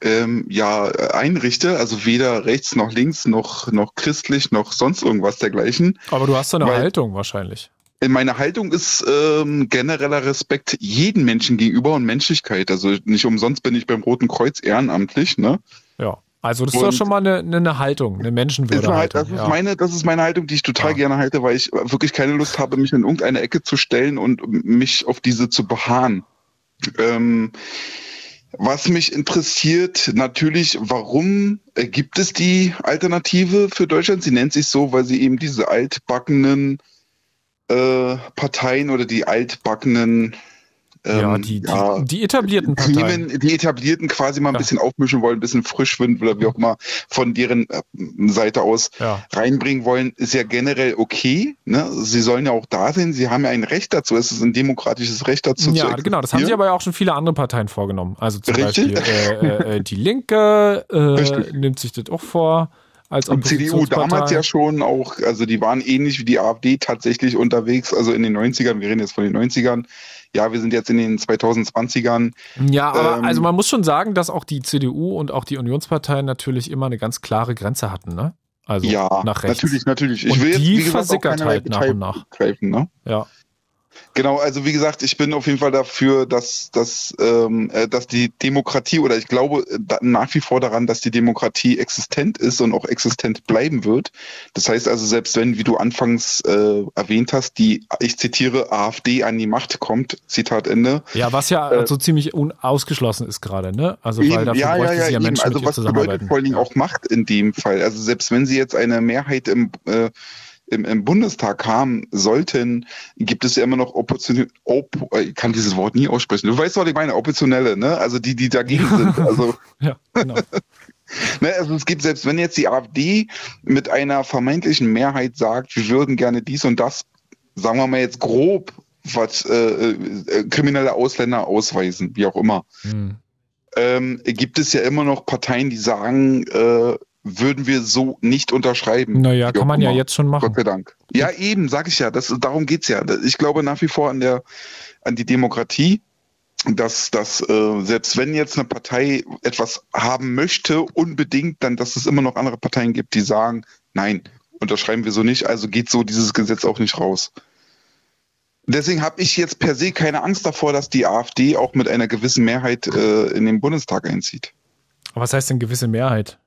ähm, ja einrichte, also weder rechts noch links noch noch christlich noch sonst irgendwas dergleichen. Aber du hast eine Weil, Haltung wahrscheinlich meine Haltung ist ähm, genereller Respekt jeden Menschen gegenüber und Menschlichkeit. Also nicht umsonst bin ich beim Roten Kreuz ehrenamtlich, ne? Ja. Also das ist doch schon mal eine, eine Haltung, eine Menschenwürde. Ist halt, das, ist ja. meine, das ist meine Haltung, die ich total ja. gerne halte, weil ich wirklich keine Lust habe, mich in irgendeine Ecke zu stellen und mich auf diese zu beharren. Ähm, was mich interessiert, natürlich, warum gibt es die Alternative für Deutschland? Sie nennt sich so, weil sie eben diese altbackenen äh, Parteien oder die altbackenen ähm, ja, die, ja, die, etablierten Parteien. Themen, die etablierten quasi mal ein ja. bisschen aufmischen wollen, ein bisschen Frischwind oder wie auch immer von deren äh, Seite aus ja. reinbringen wollen, ist ja generell okay. Ne? Sie sollen ja auch da sein, sie haben ja ein Recht dazu, es ist ein demokratisches Recht dazu. Ja, genau, das haben sich aber ja auch schon viele andere Parteien vorgenommen. Also zum Richtig? Beispiel äh, äh, äh die Linke äh, nimmt sich das auch vor als Und CDU damals ja schon auch, also die waren ähnlich wie die AfD tatsächlich unterwegs, also in den 90ern, wir reden jetzt von den 90ern. Ja, wir sind jetzt in den 2020ern. Ja, aber ähm, also man muss schon sagen, dass auch die CDU und auch die Unionsparteien natürlich immer eine ganz klare Grenze hatten, ne? Also ja, nach rechts. natürlich, natürlich. Ich Und will jetzt, die wie gesagt, versickert halt nach und nach. Greifen, ne? Ja. Genau, also wie gesagt, ich bin auf jeden Fall dafür, dass, dass, ähm, äh, dass die Demokratie oder ich glaube äh, nach wie vor daran, dass die Demokratie existent ist und auch existent bleiben wird. Das heißt also, selbst wenn, wie du anfangs äh, erwähnt hast, die, ich zitiere, AfD an die Macht kommt, Zitat Ende. Ja, was ja Äh, so ziemlich unausgeschlossen ist gerade, ne? Also weil Eben, dafür ja, ja, ja, ja eben. Menschen, Also was bedeutet vor allen Dingen auch Macht in dem Fall? Also selbst wenn sie jetzt eine Mehrheit im, äh, im, im Bundestag haben sollten, gibt es ja immer noch Opposition, op, ich kann dieses Wort nie aussprechen. Du weißt, was ich meine, Oppositionelle, ne? Also die, die dagegen sind. Also, Ja, genau. ne, also es gibt, selbst wenn jetzt die AfD mit einer vermeintlichen Mehrheit sagt, wir würden gerne dies und das, sagen wir mal jetzt grob, was äh, äh, kriminelle Ausländer ausweisen, wie auch immer Hm. ähm, gibt es ja immer noch Parteien, die sagen, äh, würden wir so nicht unterschreiben. Naja, kann man ja jetzt schon machen. Gott sei Dank. Ja, eben, sag ich ja. Das, darum geht's ja. Ich glaube nach wie vor an der an die Demokratie, dass, dass äh, selbst wenn jetzt eine Partei etwas haben möchte, unbedingt, dann, dass es immer noch andere Parteien gibt, die sagen, nein, unterschreiben wir so nicht, also geht so dieses Gesetz auch nicht raus. Deswegen habe ich jetzt per se keine Angst davor, dass die AfD auch mit einer gewissen Mehrheit äh, in den Bundestag einzieht. Aber was heißt denn gewisse Mehrheit?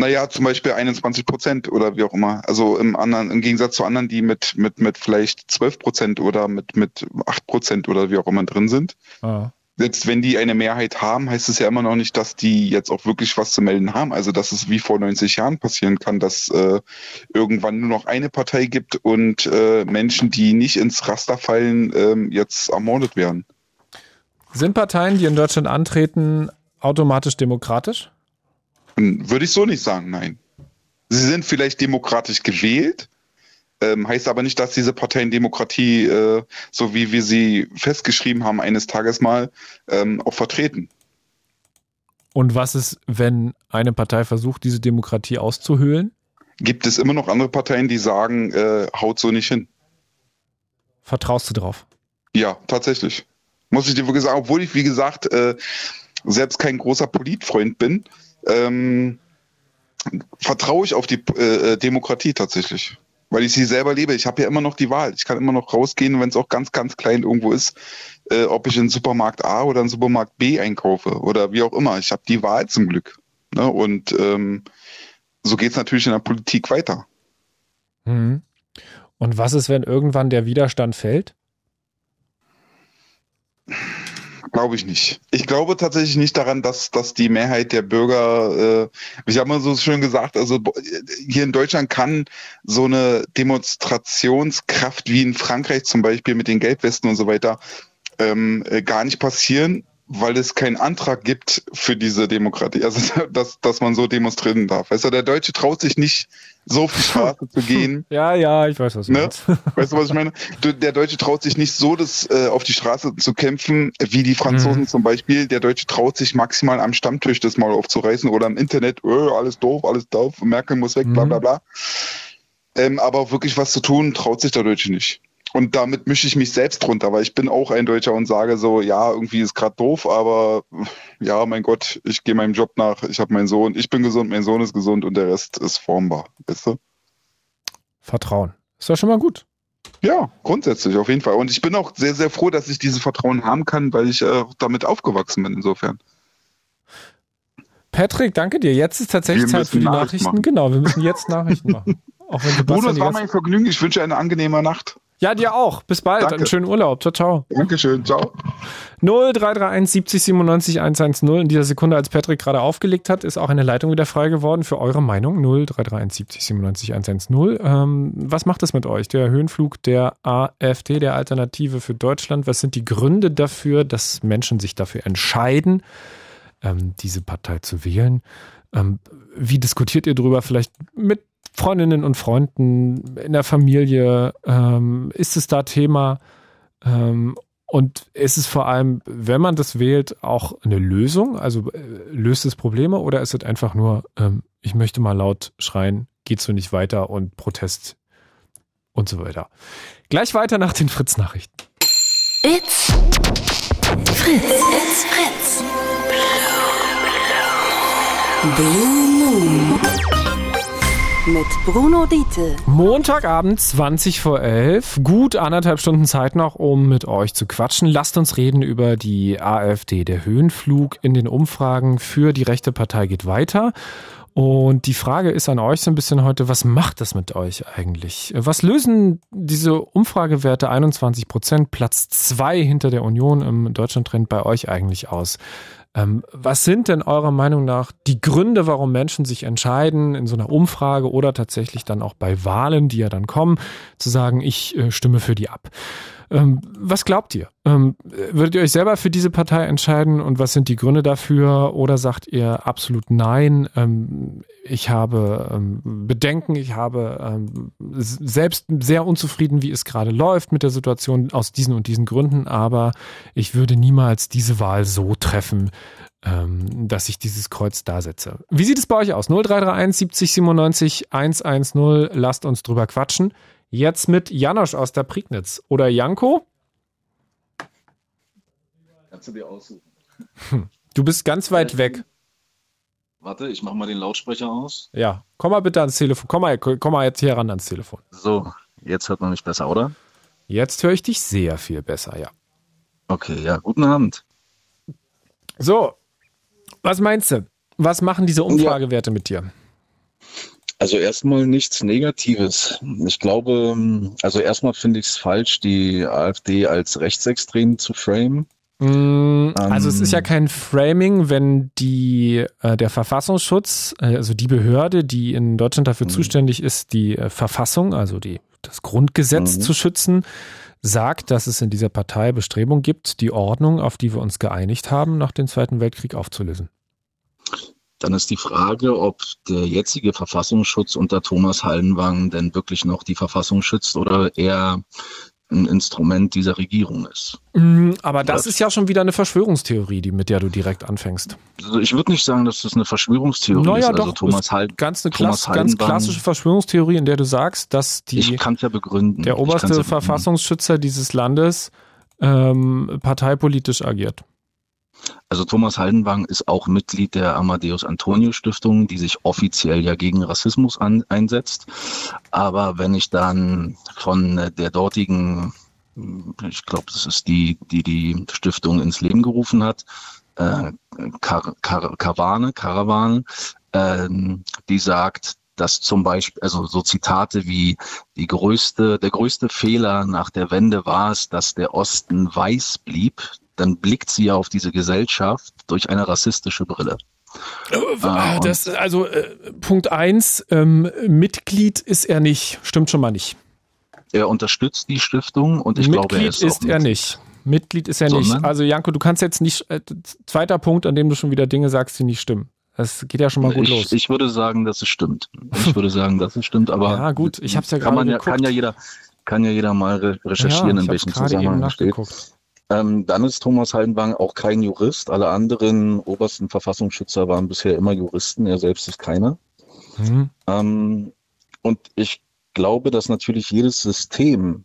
Naja, zum Beispiel 21 Prozent oder wie auch immer. Also im anderen, im Gegensatz zu anderen, die mit, mit, mit vielleicht 12 Prozent oder mit, mit 8 Prozent oder wie auch immer drin sind. Ah. Selbst wenn die eine Mehrheit haben, heißt es ja immer noch nicht, dass die jetzt auch wirklich was zu melden haben. Also dass es wie vor 90 Jahren passieren kann, dass äh, irgendwann nur noch eine Partei gibt und äh, Menschen, die nicht ins Raster fallen, ähm, jetzt ermordet werden. Sind Parteien, die in Deutschland antreten, automatisch demokratisch? Hm, Würde ich so nicht sagen, nein. Sie sind vielleicht demokratisch gewählt, ähm, heißt aber nicht, dass diese Parteien Demokratie, äh, so wie wir sie festgeschrieben haben, eines Tages mal ähm, auch vertreten. Und was ist, wenn eine Partei versucht, diese Demokratie auszuhöhlen? Gibt es immer noch andere Parteien, die sagen, äh, haut so nicht hin? Vertraust du drauf? Ja, tatsächlich. Muss ich dir wirklich sagen, obwohl ich, wie gesagt, äh, selbst kein großer Politfreund bin, ähm, vertraue ich auf die äh, Demokratie tatsächlich. Weil ich sie selber lebe. Ich habe ja immer noch die Wahl. Ich kann immer noch rausgehen, wenn es auch ganz, ganz klein irgendwo ist, äh, ob ich in Supermarkt A oder in Supermarkt B einkaufe oder wie auch immer. Ich habe die Wahl zum Glück. Ne? Und ähm, so geht es natürlich in der Politik weiter. Mhm. Und was ist, wenn irgendwann der Widerstand fällt? Glaube ich nicht. Ich glaube tatsächlich nicht daran, dass, dass die Mehrheit der Bürger, äh, ich habe mal so schön gesagt, also hier in Deutschland kann so eine Demonstrationskraft wie in Frankreich zum Beispiel mit den Gelbwesten und so weiter ähm, äh, gar nicht passieren, weil es keinen Antrag gibt für diese Demokratie, also dass, dass man so demonstrieren darf. Du, der Deutsche traut sich nicht, so auf die Straße zu gehen. Ja, ja, ich weiß, was du Ne? meinst. Weißt du, was ich meine? Der Deutsche traut sich nicht so, das äh, auf die Straße zu kämpfen, wie die Franzosen Mhm. zum Beispiel. Der Deutsche traut sich maximal am Stammtisch das mal aufzureißen oder im Internet, öh, alles doof, alles doof, Merkel muss weg, bla Mhm. bla bla. Ähm, aber wirklich was zu tun, traut sich der Deutsche nicht. Und damit mische ich mich selbst drunter, weil ich bin auch ein Deutscher und sage so, ja, irgendwie ist gerade doof, aber ja, mein Gott, ich gehe meinem Job nach, ich habe meinen Sohn, ich bin gesund, mein Sohn ist gesund und der Rest ist formbar, weißt du? Vertrauen. Ist doch schon mal gut. Ja, grundsätzlich auf jeden Fall. Und ich bin auch sehr, sehr froh, dass ich dieses Vertrauen haben kann, weil ich äh, damit aufgewachsen bin insofern. Patrick, danke dir. Jetzt ist tatsächlich Wir Zeit für die Nachrichten Nachrichten. Genau, wir müssen jetzt Nachrichten machen. Auch wenn Bruno, es war mein Vergnügen. Ich wünsche eine angenehme Nacht. Ja, dir auch. Bis bald. Danke. Einen schönen Urlaub. Ciao, ciao. Dankeschön. Ciao. 0331 70 97 110. In dieser Sekunde, als Patrick gerade aufgelegt hat, ist auch eine Leitung wieder frei geworden für eure Meinung. 0331 70 97 110. Ähm, was macht es mit euch? Der Höhenflug der AfD, der Alternative für Deutschland. Was sind die Gründe dafür, dass Menschen sich dafür entscheiden, ähm, diese Partei zu wählen? Ähm, wie diskutiert ihr darüber? Vielleicht mit Freundinnen und Freunden in der Familie? Ähm, ist es da Thema? Ähm, und ist es vor allem, wenn man das wählt, auch eine Lösung? Also äh, löst es Probleme oder ist es einfach nur, ähm, ich möchte mal laut schreien, geht so nicht weiter und Protest und so weiter. Gleich weiter nach den Fritz-Nachrichten. It's Fritz. It's Fritz. Blue Moon. Mit Bruno Diete. Montagabend 20 vor 11. Gut anderthalb Stunden Zeit noch, um mit euch zu quatschen. Lasst uns reden über die AfD. Der Höhenflug in den Umfragen für die rechte Partei geht weiter. Und die Frage ist an euch so ein bisschen heute, was macht das mit euch eigentlich? Was lösen diese Umfragewerte 21 Prozent, Platz zwei hinter der Union im Deutschlandtrend bei euch eigentlich aus? Ähm, was sind denn eurer Meinung nach die Gründe, warum Menschen sich entscheiden, in so einer Umfrage oder tatsächlich dann auch bei Wahlen, die ja dann kommen, zu sagen, ich äh, stimme für die ab? Ähm, was glaubt ihr? Ähm, würdet ihr euch selber für diese Partei entscheiden und was sind die Gründe dafür? Oder sagt ihr absolut nein? Ähm, ich habe ähm, Bedenken, ich habe ähm, selbst sehr unzufrieden, wie es gerade läuft mit der Situation aus diesen und diesen Gründen, aber ich würde niemals diese Wahl so treffen, ähm, dass ich dieses Kreuz da setze. Wie sieht es bei euch aus? 0331 70 97 110. Lasst uns drüber quatschen. Jetzt mit Janosch aus der Prignitz. Oder Janko? Kannst du dir aussuchen. Du bist ganz weit weg. Warte, ich mach mal den Lautsprecher aus. Ja, komm mal bitte ans Telefon. Komm mal, komm mal jetzt hier ran ans Telefon. So, jetzt hört man mich besser, oder? Jetzt höre ich dich sehr viel besser, ja. Okay, ja, guten Abend. So, was meinst du? Was machen diese Umfragewerte mit dir? Also erstmal nichts Negatives. Ich glaube, also erstmal finde ich es falsch, die AfD als rechtsextrem zu framen. Mm, Also es ist ja kein Framing, wenn die äh, der Verfassungsschutz, äh, also die Behörde, die in Deutschland dafür Mhm. zuständig ist, die äh, Verfassung, also die das Grundgesetz Mhm. zu schützen, sagt, dass es in dieser Partei Bestrebung gibt, die Ordnung, auf die wir uns geeinigt haben, nach dem Zweiten Weltkrieg aufzulösen. Dann ist die Frage, ob der jetzige Verfassungsschutz unter Thomas Hallenwang denn wirklich noch die Verfassung schützt oder eher ein Instrument dieser Regierung ist. Mm, Aber das ist ja schon wieder eine Verschwörungstheorie, die mit der du direkt anfängst. Also ich würde nicht sagen, dass das eine Verschwörungstheorie Naja, ist. Also doch, Thomas Hall, Ganz eine Thomas ganz klassische Verschwörungstheorie, in der du sagst, dass die ja der oberste ja. Verfassungsschützer dieses Landes ähm, parteipolitisch agiert. Also Thomas Haldenwang ist auch Mitglied der Amadeus Antonio Stiftung, die sich offiziell ja gegen Rassismus an, einsetzt. Aber wenn ich dann von äh, der dortigen, ich glaube, das ist die, die die Stiftung ins Leben gerufen hat, äh, Kar Kar Karawane, Karawane, ähm, die sagt, dass zum Beispiel, also so Zitate wie die größte, der größte Fehler nach der Wende war es, dass der Osten weiß blieb, dann blickt sie ja auf diese Gesellschaft durch eine rassistische Brille. Ah, und- das, also äh, Punkt eins, ähm, Mitglied ist er nicht, stimmt schon mal nicht. Er unterstützt die Stiftung und ich glaube, er Mitglied ist, ist, er nicht. Mitglied ist er nicht. Sondern? Also Janko, du kannst jetzt nicht, äh, zweiter Punkt, an dem du schon wieder Dinge sagst, die nicht stimmen. Das geht ja schon mal gut ich, los. ich würde sagen, dass es stimmt. Ich würde sagen, dass es stimmt, aber Ja, gut, ich hab's ja kann man ja, geguckt. kann ja jeder, kann ja jeder mal re recherchieren, ja, in welchem Zusammenhang steht. Ähm, dann ist Thomas Heidenwang auch kein Jurist. Alle anderen obersten Verfassungsschützer waren bisher immer Juristen. Er selbst ist keiner. Mhm. Ähm, und ich glaube, dass natürlich jedes System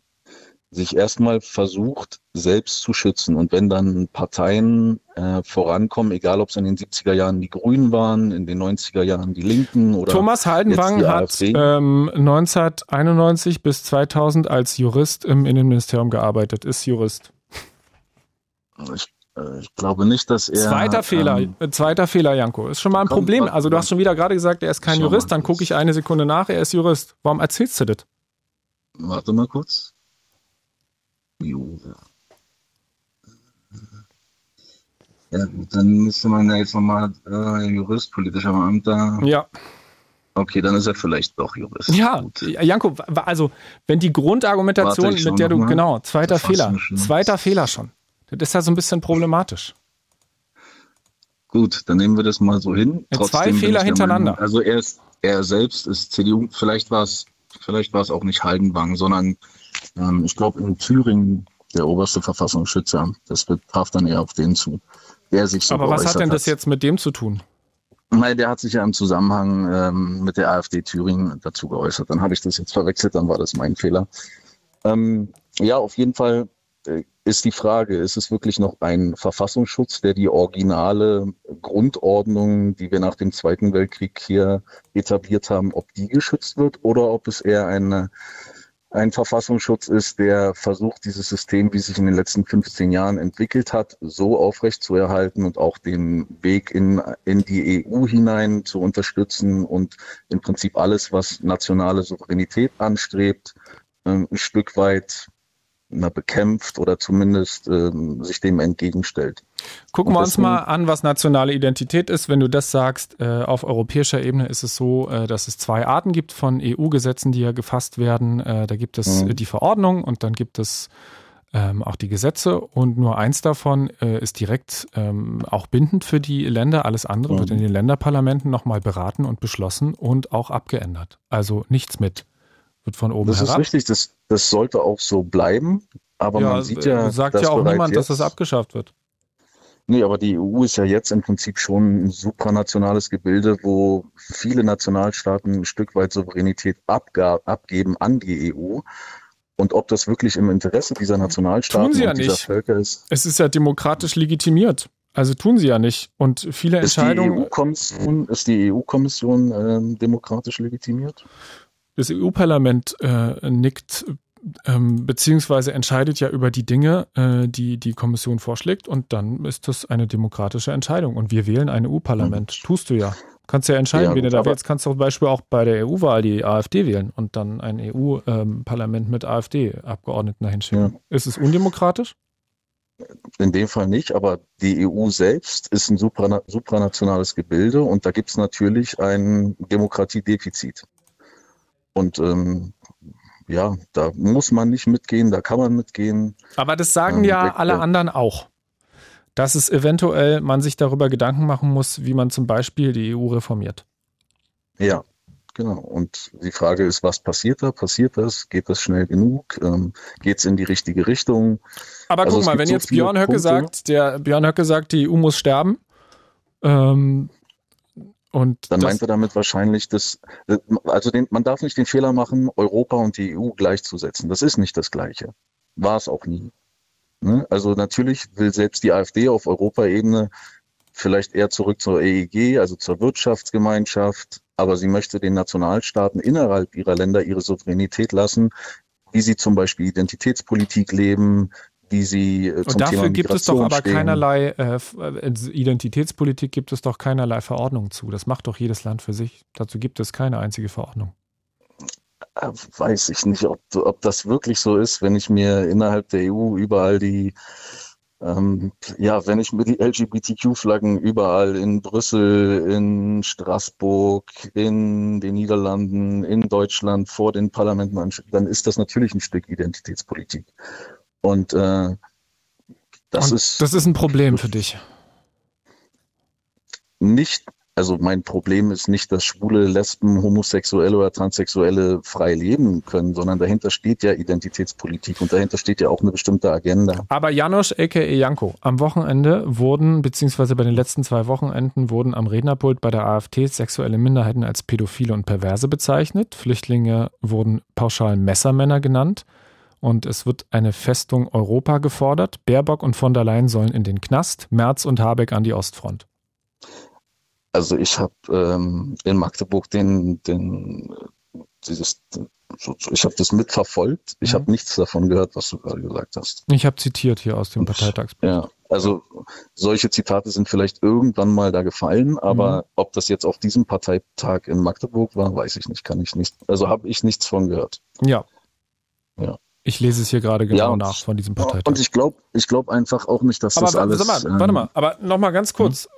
sich erstmal versucht, selbst zu schützen. Und wenn dann Parteien äh, vorankommen, egal ob es in den 70er Jahren die Grünen waren, in den 90er Jahren die Linken oder Thomas Haldenwang hat ähm, 1991 bis 2000 als Jurist im Innenministerium gearbeitet, ist Jurist. Ich, äh, ich glaube nicht, dass er. Zweiter Fehler, Ähm, äh, zweiter Fehler, Janko. Ist schon mal ein Komm, Problem. Also du hast schon wieder gerade gesagt, er ist kein Jurist. Dann gucke ich eine Sekunde nach, er ist Jurist. Warum erzählst du das? warte mal kurz. Jo. Ja gut, dann müsste man ja jetzt nochmal äh, Jurist, politischer Beamter. Ja. Okay, dann ist er vielleicht doch Jurist. Ja, Gut. Janko, wa- also wenn die Grundargumentation, mit der du, mal. genau, zweiter Fehler, zweiter Fehler schon. Das ist ja so ein bisschen problematisch. Gut, dann nehmen wir das mal so hin. Ja, zwei Fehler der hintereinander. Meinung, also er ist, er selbst ist CDU, vielleicht war es, vielleicht war es auch nicht Haldenwang, sondern ähm, ich glaube in Thüringen der oberste Verfassungsschützer. Das betraf dann eher auf den zu, der sich so Aber was hat denn das jetzt mit dem zu tun? Nein, der hat sich ja im Zusammenhang ähm, mit der AfD Thüringen dazu geäußert. Dann habe ich das jetzt verwechselt, dann war das mein Fehler. Ähm, ja, auf jeden Fall äh, ist die Frage, ist es wirklich noch ein Verfassungsschutz, der die originale Grundordnung, die wir nach dem Zweiten Weltkrieg hier etabliert haben, ob die geschützt wird oder ob es eher eine, ein Verfassungsschutz ist, der versucht, dieses System, wie sich in den letzten 15 Jahren entwickelt hat, so aufrechtzuerhalten und auch den Weg in, in die EU hinein zu unterstützen und im Prinzip alles, was nationale Souveränität anstrebt, ähm, ein Stück weit na, bekämpft oder zumindest ähm, sich dem entgegenstellt. Gucken wir uns mal an, was nationale Identität ist. Wenn du das sagst, äh, auf europäischer Ebene ist es so, äh, dass es zwei Arten gibt von EU-Gesetzen, die ja gefasst werden. Äh, da gibt es mhm. die Verordnung und dann gibt es ähm, auch die Gesetze und nur eins davon äh, ist direkt ähm, auch bindend für die Länder. Alles andere mhm. wird in den Länderparlamenten nochmal beraten und beschlossen und auch abgeändert. Also nichts mit wird von oben das herab. Das ist richtig, das, das sollte auch so bleiben. Aber ja, man sieht ja. Sagt ja auch niemand, jetzt, dass das abgeschafft wird. Nee, aber die EU ist ja jetzt im Prinzip schon ein supranationales Gebilde, wo viele Nationalstaaten ein Stück weit Souveränität abgeben an die EU. Und ob das wirklich im Interesse dieser Nationalstaaten tun sie ja und dieser nicht. Völker ist. Es ist ja demokratisch legitimiert. Also tun sie ja nicht. Und viele Entscheidungen. Ist die EU-Kommission EU äh, demokratisch legitimiert? Das EU-Parlament äh, nickt ähm, beziehungsweise entscheidet ja über die Dinge, äh, die die Kommission vorschlägt und dann ist das eine demokratische Entscheidung. Und wir wählen ein EU-Parlament. Mhm. Tust du ja. Kannst ja entscheiden, ja, wen du da wählst. Kannst du zum Beispiel auch bei der EU-Wahl die AfD wählen und dann ein EU-Parlament ähm, mit AfD-Abgeordneten dahin schicken. Ja. Ist es undemokratisch? In dem Fall nicht, aber die EU selbst ist ein supranationales Gebilde und da gibt es natürlich ein Demokratiedefizit. Und ähm, ja, da muss man nicht mitgehen, da kann man mitgehen. Aber das sagen ähm, ja alle anderen auch. Dass es eventuell man sich darüber Gedanken machen muss, wie man zum Beispiel die EU reformiert. Ja, genau. Und die Frage ist, was passiert da? Passiert das? Geht das schnell genug? Ähm, Geht es in die richtige Richtung? Aber also guck mal, wenn so jetzt Björn Höcke Punkte. sagt, der Björn Höcke sagt, die EU muss sterben, ähm, und dann meint er damit wahrscheinlich, dass, also den, man darf nicht den Fehler machen, Europa und die EU gleichzusetzen. Das ist nicht das Gleiche. War es auch nie. Ne? Also natürlich will selbst die AfD auf Europaebene vielleicht eher zurück zur EEG, also zur Wirtschaftsgemeinschaft, aber sie möchte den Nationalstaaten innerhalb ihrer Länder ihre Souveränität lassen, wie sie zum Beispiel Identitätspolitik leben, wie sie äh, zum Und dafür Thema gibt es doch aber stehen. keinerlei äh, äh, Identitätspolitik gibt es doch keinerlei Verordnung zu. Das macht doch jedes Land für sich. Dazu gibt es keine einzige Verordnung. Äh, weiß ich nicht, ob, ob das wirklich so ist, wenn ich mir innerhalb der EU überall die ähm, ja, wenn ich mir die LGBTQ-Flaggen überall in Brüssel, in Straßburg, in den Niederlanden, in Deutschland vor den Parlamenten anschaue, dann ist das natürlich ein Stück Identitätspolitik. Und äh, das Und ist. Das ist ein Problem für dich. Nicht, also mein Problem ist nicht, dass Schwule, Lesben, Homosexuelle oder Transsexuelle frei leben können, sondern dahinter steht ja Identitätspolitik und dahinter steht ja auch eine bestimmte Agenda. Aber Janosch, aka Janko, am Wochenende wurden, beziehungsweise bei den letzten zwei Wochenenden wurden am Rednerpult bei der AfD sexuelle Minderheiten als Pädophile und Perverse bezeichnet. Flüchtlinge wurden pauschal Messermänner genannt und es wird eine Festung Europa gefordert. Baerbock und von der Leyen sollen in den Knast, Merz und Habeck an die Ostfront. Also ich habe ähm, in Magdeburg den, den dieses, ich habe das mitverfolgt. Ich mhm. habe nichts davon gehört, was du gerade gesagt hast. Ich habe zitiert hier aus dem Parteitagsbericht. Ja, also solche Zitate sind vielleicht irgendwann mal da gefallen, aber mhm. ob das jetzt auf diesem Parteitag in Magdeburg war, weiß ich nicht, kann ich nicht. Also habe ich nichts von gehört. Ja. Ja. Ich lese es hier gerade genau ja, nach von diesem Parteitag. Und ich glaube ich glaub einfach auch nicht, dass aber das alles... Mal, warte mal, aber nochmal ganz kurz.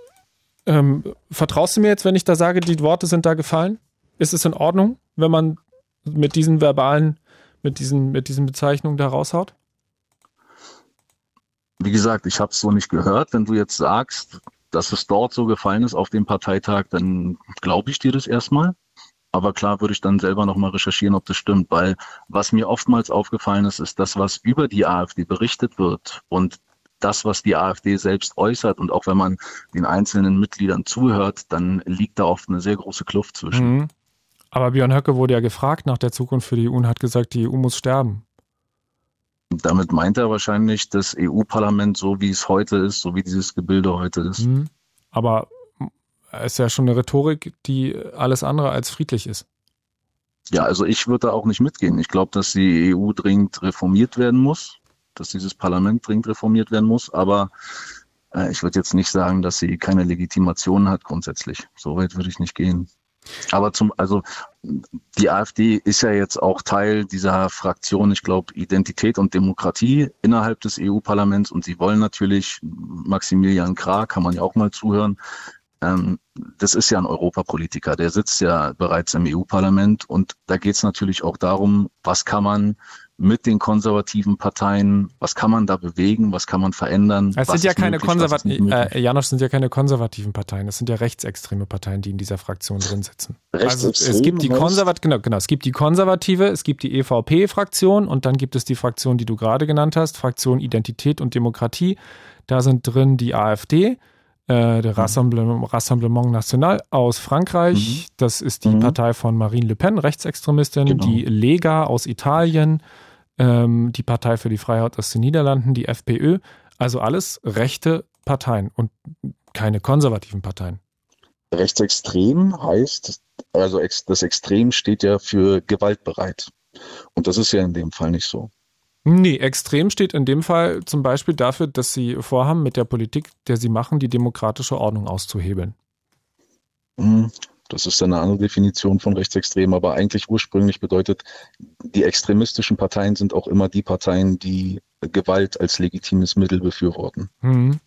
Hm? Ähm, vertraust du mir jetzt, wenn ich da sage, die Worte sind da gefallen? Ist es in Ordnung, wenn man mit diesen verbalen, mit diesen, mit diesen Bezeichnungen da raushaut? Wie gesagt, ich habe es so nicht gehört. Wenn du jetzt sagst, dass es dort so gefallen ist auf dem Parteitag, dann glaube ich dir das erstmal. Aber klar würde ich dann selber nochmal recherchieren, ob das stimmt, weil was mir oftmals aufgefallen ist, ist das, was über die AfD berichtet wird und das, was die AfD selbst äußert und auch wenn man den einzelnen Mitgliedern zuhört, dann liegt da oft eine sehr große Kluft zwischen. Mhm. Aber Björn Höcke wurde ja gefragt nach der Zukunft für die EU und hat gesagt, die EU muss sterben. Damit meint er wahrscheinlich das EU-Parlament, so wie es heute ist, so wie dieses Gebilde heute ist. Mhm. Aber ist ja schon eine Rhetorik, die alles andere als friedlich ist. Ja, also ich würde da auch nicht mitgehen. Ich glaube, dass die EU dringend reformiert werden muss, dass dieses Parlament dringend reformiert werden muss, aber äh, ich würde jetzt nicht sagen, dass sie keine Legitimation hat grundsätzlich. So weit würde ich nicht gehen. Aber zum, also die AfD ist ja jetzt auch Teil dieser Fraktion, ich glaube, Identität und Demokratie innerhalb des EU-Parlaments und sie wollen natürlich Maximilian Krah, kann man ja auch mal zuhören. Ähm, das ist ja ein Europapolitiker, der sitzt ja bereits im EU-Parlament und da geht es natürlich auch darum, was kann man mit den konservativen Parteien, was kann man da bewegen, was kann man verändern? Es sind ja keine konservativen, äh, Janosch sind ja keine konservativen Parteien, es sind ja rechtsextreme Parteien, die in dieser Fraktion drin sitzen. Also es gibt die konservat genau, genau, es gibt die konservative, es gibt die EVP-Fraktion und dann gibt es die Fraktion, die du gerade genannt hast, Fraktion Identität und Demokratie. Da sind drin die AfD, äh, der mhm. Rassemblement, Rassemblement National aus Frankreich. Mhm. Das ist die mhm. Partei von Marine Le Pen, Rechtsextremistin. Genau. Die Lega aus Italien ähm, die Partei für die Freiheit aus den Niederlanden, die FPÖ. Also alles rechte Parteien und keine konservativen Parteien. Rechtsextrem heißt, also das Extrem steht ja für gewaltbereit. Und das ist ja in dem Fall nicht so. Nee, extrem steht in dem Fall zum Beispiel dafür, dass sie vorhaben, mit der Politik, der sie machen, die demokratische Ordnung auszuhebeln. Hm, das ist eine andere Definition von rechtsextrem, aber eigentlich ursprünglich bedeutet, die extremistischen Parteien sind auch immer die Parteien, die Gewalt als legitimes Mittel befürworten. Mhm.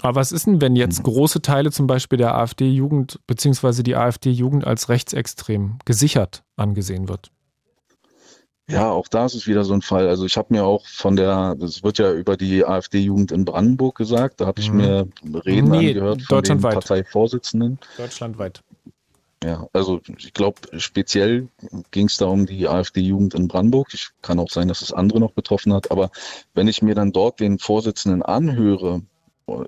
Aber was ist denn, wenn jetzt mhm. große Teile zum Beispiel der AfD-Jugend bzw. die AfD-Jugend als rechtsextrem gesichert angesehen wird? Ja, auch da ist es wieder so ein Fall. Also ich habe mir auch von der, das wird ja über die AfD-Jugend in Brandenburg gesagt, da habe ich mhm. mir Reden nee, angehört von den Parteivorsitzenden. Deutschlandweit. Ja, also ich glaube, speziell ging es da um die AfD-Jugend in Brandenburg. Ich kann auch sein, dass es andere noch betroffen hat. Aber wenn ich mir dann dort den Vorsitzenden anhöre,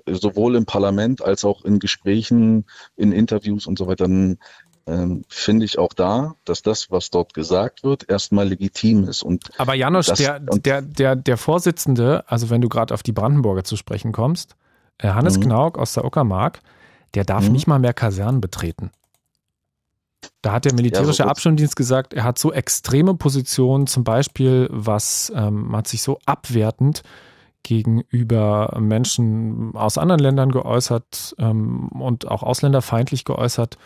sowohl im Parlament als auch in Gesprächen, in Interviews und so weiter, dann ähm, finde ich auch da, dass das, was dort gesagt wird, erstmal legitim ist. Und Aber Janosch, das, der, der, der, der Vorsitzende, also wenn du gerade auf die Brandenburger zu sprechen kommst, äh, Hannes mhm. Knauk aus der Uckermark, der darf mhm. nicht mal mehr Kasernen betreten. Da hat der militärische ja, so Abschirmdienst gesagt, er hat so extreme Positionen, zum Beispiel, was ähm, hat sich so abwertend gegenüber Menschen aus anderen Ländern geäußert ähm, und auch ausländerfeindlich geäußert,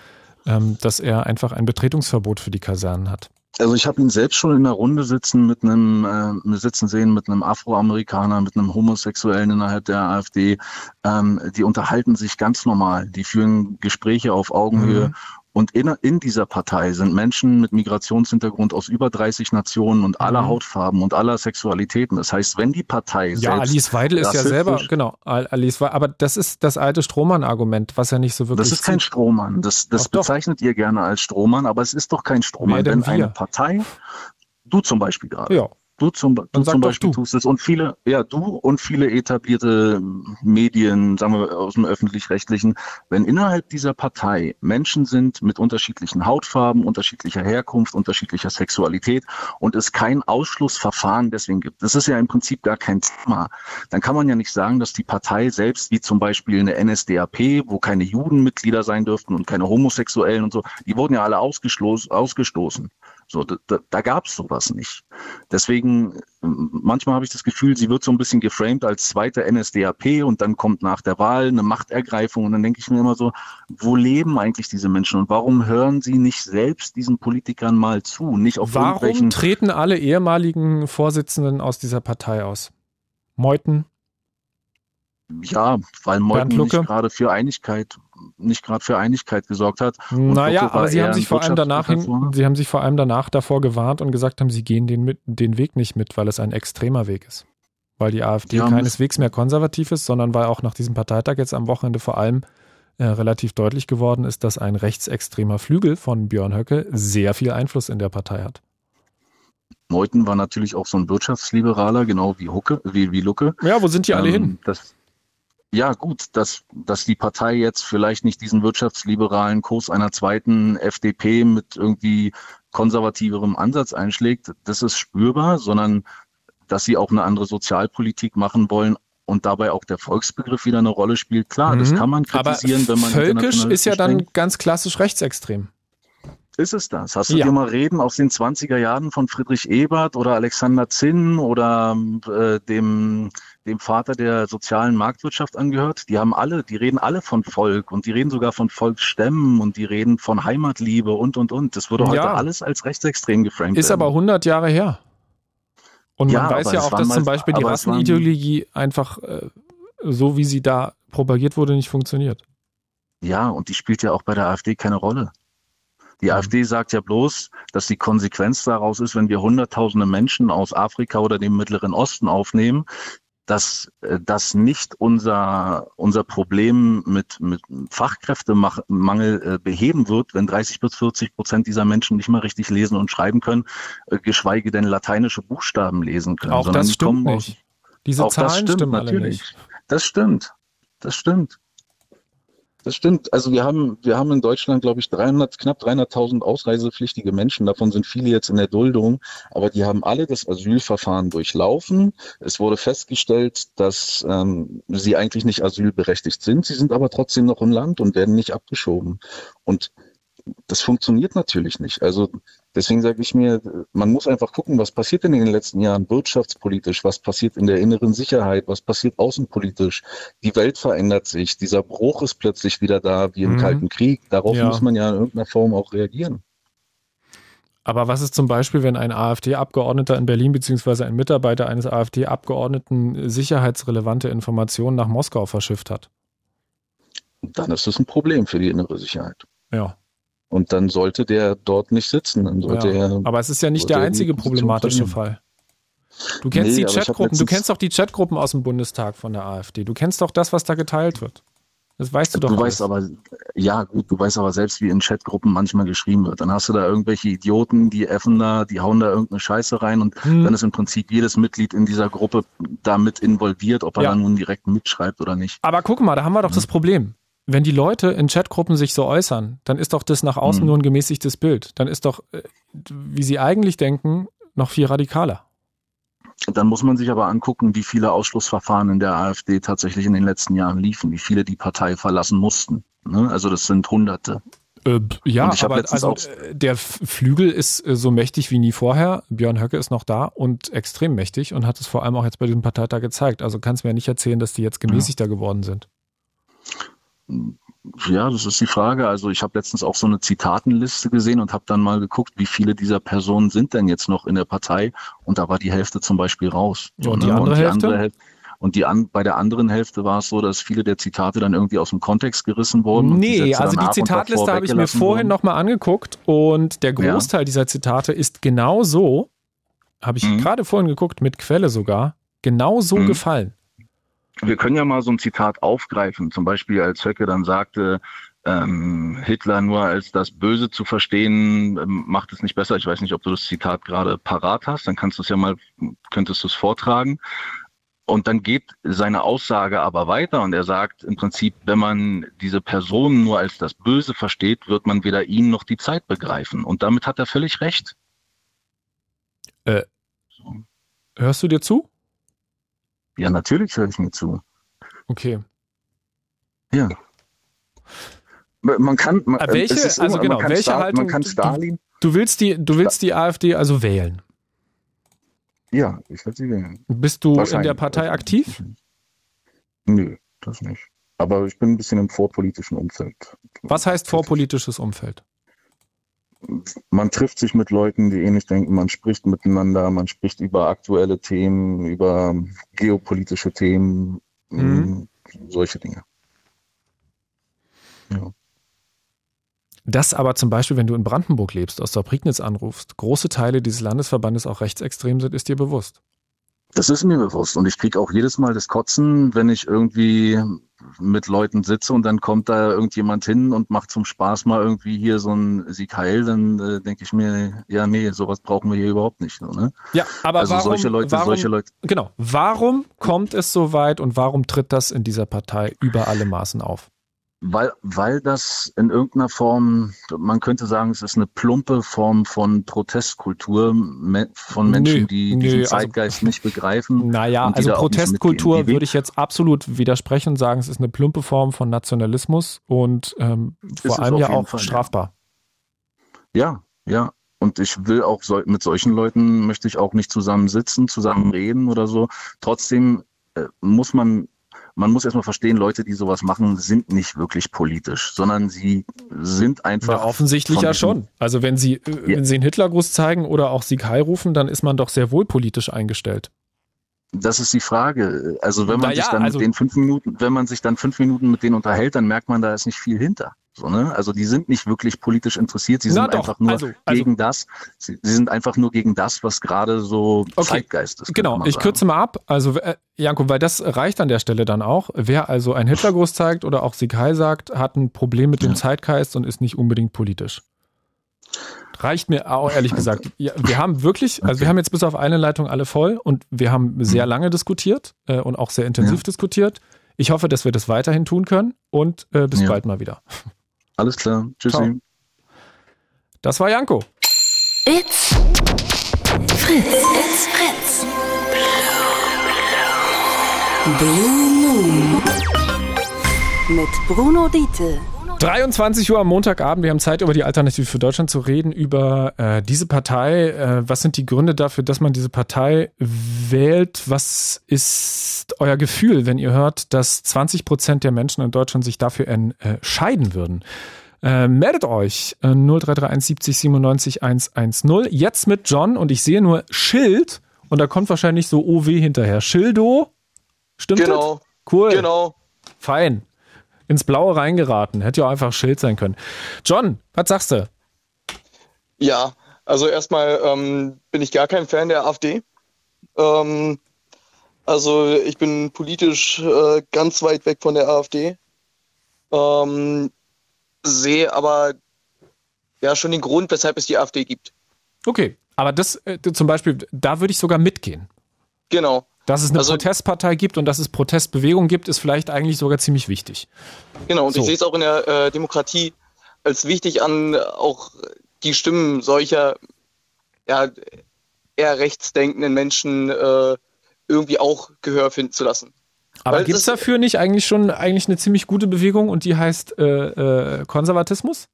ähm, dass er einfach ein Betretungsverbot für die Kasernen hat. Also ich habe ihn selbst schon in der Runde sitzen mit einem äh, sitzen sehen mit einem Afroamerikaner, mit einem Homosexuellen innerhalb der AfD. Ähm, die unterhalten sich ganz normal. Die führen Gespräche auf Augenhöhe mhm. Und in, in dieser Partei sind Menschen mit Migrationshintergrund aus über 30 Nationen und aller mhm. Hautfarben und aller Sexualitäten. Das heißt, wenn die Partei ja, Alice Weidel ist ja selber genau Alice, aber das ist das alte Strohmann-Argument, was ja nicht so wirklich. Das ist kein Strohmann. Das, das bezeichnet ihr gerne als Strohmann, aber es ist doch kein Strohmann, wenn eine Partei, du zum Beispiel gerade, ja. Du zum, du zum Beispiel du. tust es und viele, ja, du und viele etablierte Medien, sagen wir aus dem öffentlich-rechtlichen, wenn innerhalb dieser Partei Menschen sind mit unterschiedlichen Hautfarben, unterschiedlicher Herkunft, unterschiedlicher Sexualität und es kein Ausschlussverfahren deswegen gibt, das ist ja im Prinzip gar kein Thema, dann kann man ja nicht sagen, dass die Partei selbst, wie zum Beispiel eine NSDAP, wo keine Juden Mitglieder sein dürften und keine Homosexuellen und so, die wurden ja alle ausgestoßen. So, da, da gab es sowas nicht. Deswegen, manchmal habe ich das Gefühl, sie wird so ein bisschen geframed als zweite NSDAP und dann kommt nach der Wahl eine Machtergreifung und dann denke ich mir immer so, wo leben eigentlich diese Menschen und warum hören sie nicht selbst diesen Politikern mal zu? Nicht auf warum treten alle ehemaligen Vorsitzenden aus dieser Partei aus? Meuthen, ja, weil Meuthen nicht gerade für Einigkeit, nicht gerade für Einigkeit gesorgt hat. naja, aber sie haben sich vor allem danach hin, sie haben sich vor allem danach davor gewarnt und gesagt haben, sie gehen den, mit, den Weg nicht mit, weil es ein extremer Weg ist. Weil die AfD ja, keineswegs mehr konservativ ist, sondern weil auch nach diesem Parteitag jetzt am Wochenende vor allem äh, relativ deutlich geworden ist, dass ein rechtsextremer Flügel von Björn Höcke sehr viel Einfluss in der Partei hat. Meuthen war natürlich auch so ein Wirtschaftsliberaler, genau wie Hucke, wie, wie Lucke. Ja, wo sind die alle ähm, hin? Das, ja, gut, dass, dass die Partei jetzt vielleicht nicht diesen wirtschaftsliberalen Kurs einer zweiten FDP mit irgendwie konservativerem Ansatz einschlägt, das ist spürbar, sondern dass sie auch eine andere Sozialpolitik machen wollen, und dabei auch der Volksbegriff wieder eine Rolle spielt. Klar, mhm. das kann man kritisieren, Aber wenn man völkisch ist ja dann ganz klassisch rechtsextrem. Ist es das? Hast du ja. dir mal Reden aus den 20er Jahren von Friedrich Ebert oder Alexander Zinn oder äh, dem, dem Vater der sozialen Marktwirtschaft angehört? Die haben alle, die reden alle von Volk und die reden sogar von Volksstämmen und die reden von Heimatliebe und, und, und. Das würde heute ja. alles als rechtsextrem geframed Ist werden. aber 100 Jahre her. Und man ja, weiß ja auch, dass zum Beispiel die Rassenideologie einfach äh, so, wie sie da propagiert wurde, nicht funktioniert. Ja, und die spielt ja auch bei der AfD keine Rolle. Die mhm. AfD sagt ja bloß, dass die Konsequenz daraus ist, wenn wir Hunderttausende Menschen aus Afrika oder dem Mittleren Osten aufnehmen, dass äh, das nicht unser, unser Problem mit, mit Fachkräftemangel äh, beheben wird, wenn 30 bis 40 Prozent dieser Menschen nicht mal richtig lesen und schreiben können, äh, geschweige denn lateinische Buchstaben lesen können. Auch das stimmt nicht. Diese Zahlen das stimmt, stimmen natürlich. alle nicht. Das stimmt. Das stimmt. Das stimmt. Also wir haben, wir haben in Deutschland, glaube ich, 300, knapp 300.000 ausreisepflichtige Menschen. Davon sind viele jetzt in der Duldung. Aber die haben alle das Asylverfahren durchlaufen. Es wurde festgestellt, dass ähm, sie eigentlich nicht asylberechtigt sind. Sie sind aber trotzdem noch im Land und werden nicht abgeschoben. Und das funktioniert natürlich nicht. Also deswegen sage ich mir, man muss einfach gucken, was passiert denn in den letzten Jahren wirtschaftspolitisch, was passiert in der inneren Sicherheit, was passiert außenpolitisch. Die Welt verändert sich, dieser Bruch ist plötzlich wieder da, wie im mhm. Kalten Krieg. Darauf ja. muss man ja in irgendeiner Form auch reagieren. Aber was ist zum Beispiel, wenn ein AfD-Abgeordneter in Berlin beziehungsweise ein Mitarbeiter eines AfD-Abgeordneten sicherheitsrelevante Informationen nach Moskau verschifft hat? Dann ist das ein Problem für die innere Sicherheit. Ja. Und dann sollte der dort nicht sitzen. Dann sollte ja, er, aber es ist ja nicht der einzige problematische Fall. Du kennst nee, die Chatgruppen, du kennst doch die Chatgruppen aus dem Bundestag von der AfD. Du kennst doch das, was da geteilt wird. Das weißt du doch. Du alles. weißt aber, ja, gut, du weißt aber selbst, wie in Chatgruppen manchmal geschrieben wird. Dann hast du da irgendwelche Idioten, die effen da, die hauen da irgendeine Scheiße rein und hm. dann ist im Prinzip jedes Mitglied in dieser Gruppe damit involviert, ob er ja. dann nun direkt mitschreibt oder nicht. Aber guck mal, da haben wir doch hm. das Problem wenn die Leute in Chatgruppen sich so äußern, dann ist doch das nach außen mhm. nur ein gemäßigtes Bild. Dann ist doch, äh, wie sie eigentlich denken, noch viel radikaler. Dann muss man sich aber angucken, wie viele Ausschlussverfahren in der AfD tatsächlich in den letzten Jahren liefen, wie viele die Partei verlassen mussten. Ne? Also das sind Hunderte. Äh, ja, aber also, äh, der Flügel ist äh, so mächtig wie nie vorher. Björn Höcke ist noch da und extrem mächtig und hat es vor allem auch jetzt bei diesem Parteitag gezeigt. Also kannst du mir ja nicht erzählen, dass die jetzt gemäßigter ja. geworden sind. Ja, das ist die Frage. Also ich habe letztens auch so eine Zitatenliste gesehen und habe dann mal geguckt, wie viele dieser Personen sind denn jetzt noch in der Partei und da war die Hälfte zum Beispiel raus. Und, die andere, und die Hälfte? andere Hälfte? Und die an, bei der anderen Hälfte war es so, dass viele der Zitate dann irgendwie aus dem Kontext gerissen wurden. Nee, die also die Zitatliste habe ich mir vorhin nochmal angeguckt und der Großteil ja. dieser Zitate ist genau so, habe ich mhm. gerade vorhin geguckt, mit Quelle sogar, genau so mhm. gefallen wir können ja mal so ein Zitat aufgreifen, zum Beispiel als Höcke dann sagte, ähm, Hitler nur als das Böse zu verstehen, ähm, macht es nicht besser. Ich weiß nicht, ob du das Zitat gerade parat hast, dann kannst du es ja mal, könntest du es vortragen. Und dann geht seine Aussage aber weiter und er sagt im Prinzip, wenn man diese Person nur als das Böse versteht, wird man weder ihn noch die Zeit begreifen. Und damit hat er völlig recht. Äh, hörst du dir zu? Ja, natürlich höre ich mir zu. Okay. Ja. Man kann, man, welche, also immer, genau, welche Star, Haltung, man kann Stalin. Du, du willst die, du willst die AfD also wählen? Ja, ich will sie wählen. Bist du in der Partei aktiv? Nö, das nicht. Aber ich bin ein bisschen im vorpolitischen Umfeld. Was heißt vorpolitisches Umfeld? Man trifft sich mit Leuten, die ähnlich denken, man spricht miteinander, man spricht über aktuelle Themen, über geopolitische Themen, mhm. solche Dinge. Ja. Dass aber zum Beispiel, wenn du in Brandenburg lebst, aus der Prignitz anrufst, große Teile dieses Landesverbandes auch rechtsextrem sind, ist dir bewusst. Das ist mir bewusst. Und ich kriege auch jedes Mal das Kotzen, wenn ich irgendwie mit Leuten sitze und dann kommt da irgendjemand hin und macht zum Spaß mal irgendwie hier so ein Sieg heil, dann äh, denke ich mir, ja, nee, sowas brauchen wir hier überhaupt nicht. Ne? Ja, aber also warum, solche Leute, warum, solche Leute. Genau. Warum kommt es so weit und warum tritt das in dieser Partei über alle Maßen auf? Weil, weil das in irgendeiner Form, man könnte sagen, es ist eine plumpe Form von Protestkultur von Menschen, nö, die diesen nö, Zeitgeist also, nicht begreifen. Naja, also Protestkultur würde ich jetzt absolut widersprechen und sagen, es ist eine plumpe Form von Nationalismus und ähm, vor allem ja auch Fall, strafbar. Ja, ja. Und ich will auch so, mit solchen Leuten möchte ich auch nicht zusammen sitzen, zusammen reden oder so. Trotzdem äh, muss man man muss erstmal verstehen, Leute, die sowas machen, sind nicht wirklich politisch, sondern sie sind einfach. Ja, offensichtlich ja schon. Also wenn sie, äh, ja. wenn sie einen Hitlergruß zeigen oder auch Sieg Heil rufen, dann ist man doch sehr wohl politisch eingestellt. Das ist die Frage. Also wenn man ja, sich dann also, mit den fünf Minuten, wenn man sich dann fünf Minuten mit denen unterhält, dann merkt man, da ist nicht viel hinter. So, ne? Also die sind nicht wirklich politisch interessiert, sie sind doch, einfach nur also, also, gegen das, sie, sie, sind einfach nur gegen das, was gerade so okay. Zeitgeist ist. Genau, ich kürze mal ab. Also äh, Janko, weil das reicht an der Stelle dann auch. Wer also ein Hitlergruß zeigt oder auch Sikai sagt, hat ein Problem mit dem ja. Zeitgeist und ist nicht unbedingt politisch. Reicht mir auch ehrlich gesagt. Ja, wir haben wirklich, also wir haben jetzt bis auf eine Leitung alle voll und wir haben sehr hm. lange diskutiert äh, und auch sehr intensiv ja. diskutiert. Ich hoffe, dass wir das weiterhin tun können und äh, bis bald mal wieder. Alles klar. Tschüssi. Ciao. Das war Janko. It's Fritz. It's Fritz. Blue Moon. Mit Bruno Diete. 23 Uhr am Montagabend. Wir haben Zeit, über die Alternative für Deutschland zu reden, über äh, diese Partei. Äh, was sind die Gründe dafür, dass man diese Partei wählt? Was ist euer Gefühl, wenn ihr hört, dass 20 Prozent der Menschen in Deutschland sich dafür entscheiden würden? Äh, meldet euch äh, 0331 70 97 110. Jetzt mit John und ich sehe nur Schild und da kommt wahrscheinlich so OW hinterher. Schildo? Stimmt Genau. Das? Cool. Genau. Fein ins Blaue reingeraten. Hätte ja auch einfach Schild sein können. John, was sagst du? Ja, also erstmal ähm, bin ich gar kein Fan der AfD. Ähm, also ich bin politisch äh, ganz weit weg von der AfD. Ähm, sehe aber ja schon den Grund, weshalb es die AfD gibt. Okay, aber das äh, zum Beispiel, da würde ich sogar mitgehen. Genau. Dass es eine also, Protestpartei gibt und dass es Protestbewegung gibt, ist vielleicht eigentlich sogar ziemlich wichtig. Genau, und so. ich sehe es auch in der äh, Demokratie als wichtig an, auch die Stimmen solcher ja, eher rechtsdenkenden Menschen äh, irgendwie auch Gehör finden zu lassen. Aber gibt es dafür nicht eigentlich schon eigentlich eine ziemlich gute Bewegung und die heißt äh, äh, Konservatismus?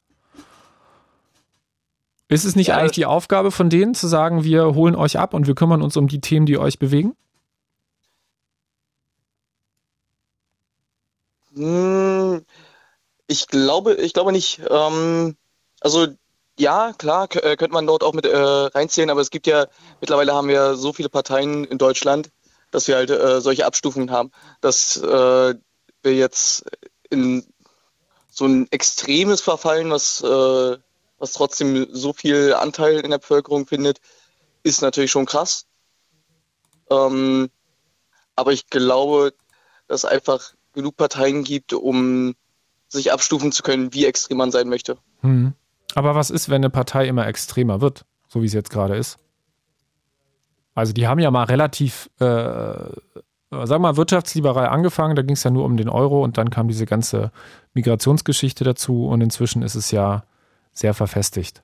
Ist es nicht ja, eigentlich die Aufgabe von denen zu sagen, wir holen euch ab und wir kümmern uns um die Themen, die euch bewegen? Hm, ich glaube, ich glaube nicht. Ähm, also ja, klar, äh, könnte man dort auch mit äh, reinzählen, aber es gibt ja, mittlerweile haben wir so viele Parteien in Deutschland, dass wir halt äh, solche Abstufungen haben, dass äh, wir jetzt in so ein extremes Verfallen, was, äh, was trotzdem so viel Anteil in der Bevölkerung findet, ist natürlich schon krass. Ähm, aber ich glaube, dass einfach genug Parteien gibt, um sich abstufen zu können, wie extrem man sein möchte. Hm. Aber was ist, wenn eine Partei immer extremer wird, so wie es jetzt gerade ist? Also die haben ja mal relativ, äh, sagen mal, wirtschaftsliberal angefangen, da ging es ja nur um den Euro und dann kam diese ganze Migrationsgeschichte dazu und inzwischen ist es ja sehr verfestigt.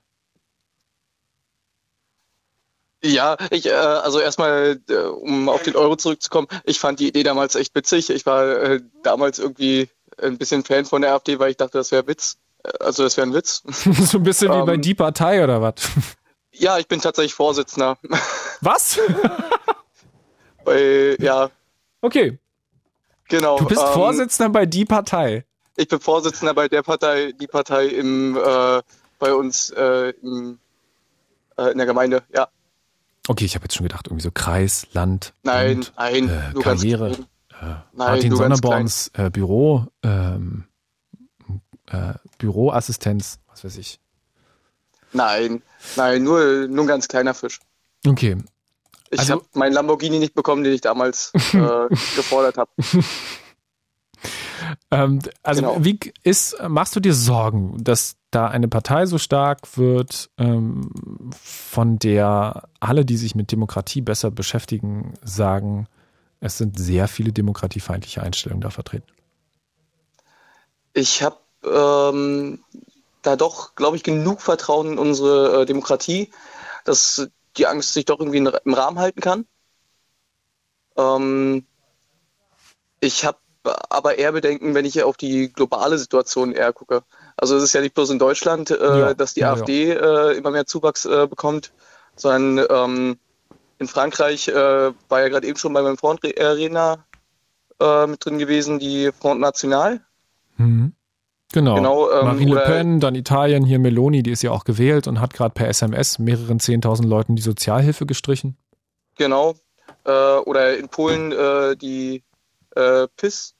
Ja, ich, äh, also erstmal, äh, um auf den Euro zurückzukommen, ich fand die Idee damals echt witzig. Ich war äh, damals irgendwie ein bisschen Fan von der AfD, weil ich dachte, das wäre Witz. Äh, also das wäre ein Witz. so ein bisschen wie bei ähm, die Partei oder was? Ja, ich bin tatsächlich Vorsitzender. Was? bei, ja. Okay. Genau. Du bist ähm, Vorsitzender bei die Partei. Ich bin Vorsitzender bei der Partei, die Partei im, äh, bei uns äh, im, äh, in der Gemeinde, ja. Okay, ich habe jetzt schon gedacht, irgendwie so Kreis, Land, nein, und, nein, äh, Karriere. Äh, Martin Sonneborns äh, Büro, ähm, äh, Büroassistenz, was weiß ich. Nein, nein, nur, nur ein ganz kleiner Fisch. Okay. Ich also, habe meinen Lamborghini nicht bekommen, den ich damals äh, gefordert habe. ähm, also genau. wie ist, machst du dir Sorgen, dass da eine Partei so stark wird, ähm, von der alle, die sich mit Demokratie besser beschäftigen, sagen, es sind sehr viele demokratiefeindliche Einstellungen da vertreten. Ich habe ähm, da doch, glaube ich, genug Vertrauen in unsere äh, Demokratie, dass die Angst sich doch irgendwie im Rahmen halten kann. Ähm, ich habe aber eher Bedenken, wenn ich auf die globale Situation eher gucke. Also es ist ja nicht bloß in Deutschland, äh, ja, dass die ja, AfD ja. Äh, immer mehr Zuwachs äh, bekommt, sondern ähm, in Frankreich äh, war ja gerade eben schon bei meinem Freund Redner äh, mit drin gewesen, die Front National. Mhm. Genau. genau ähm, Marine Le Pen, dann Italien, hier Meloni, die ist ja auch gewählt und hat gerade per SMS mehreren 10.000 Leuten die Sozialhilfe gestrichen. Genau. Äh, oder in Polen äh, die äh, PIS-Partei.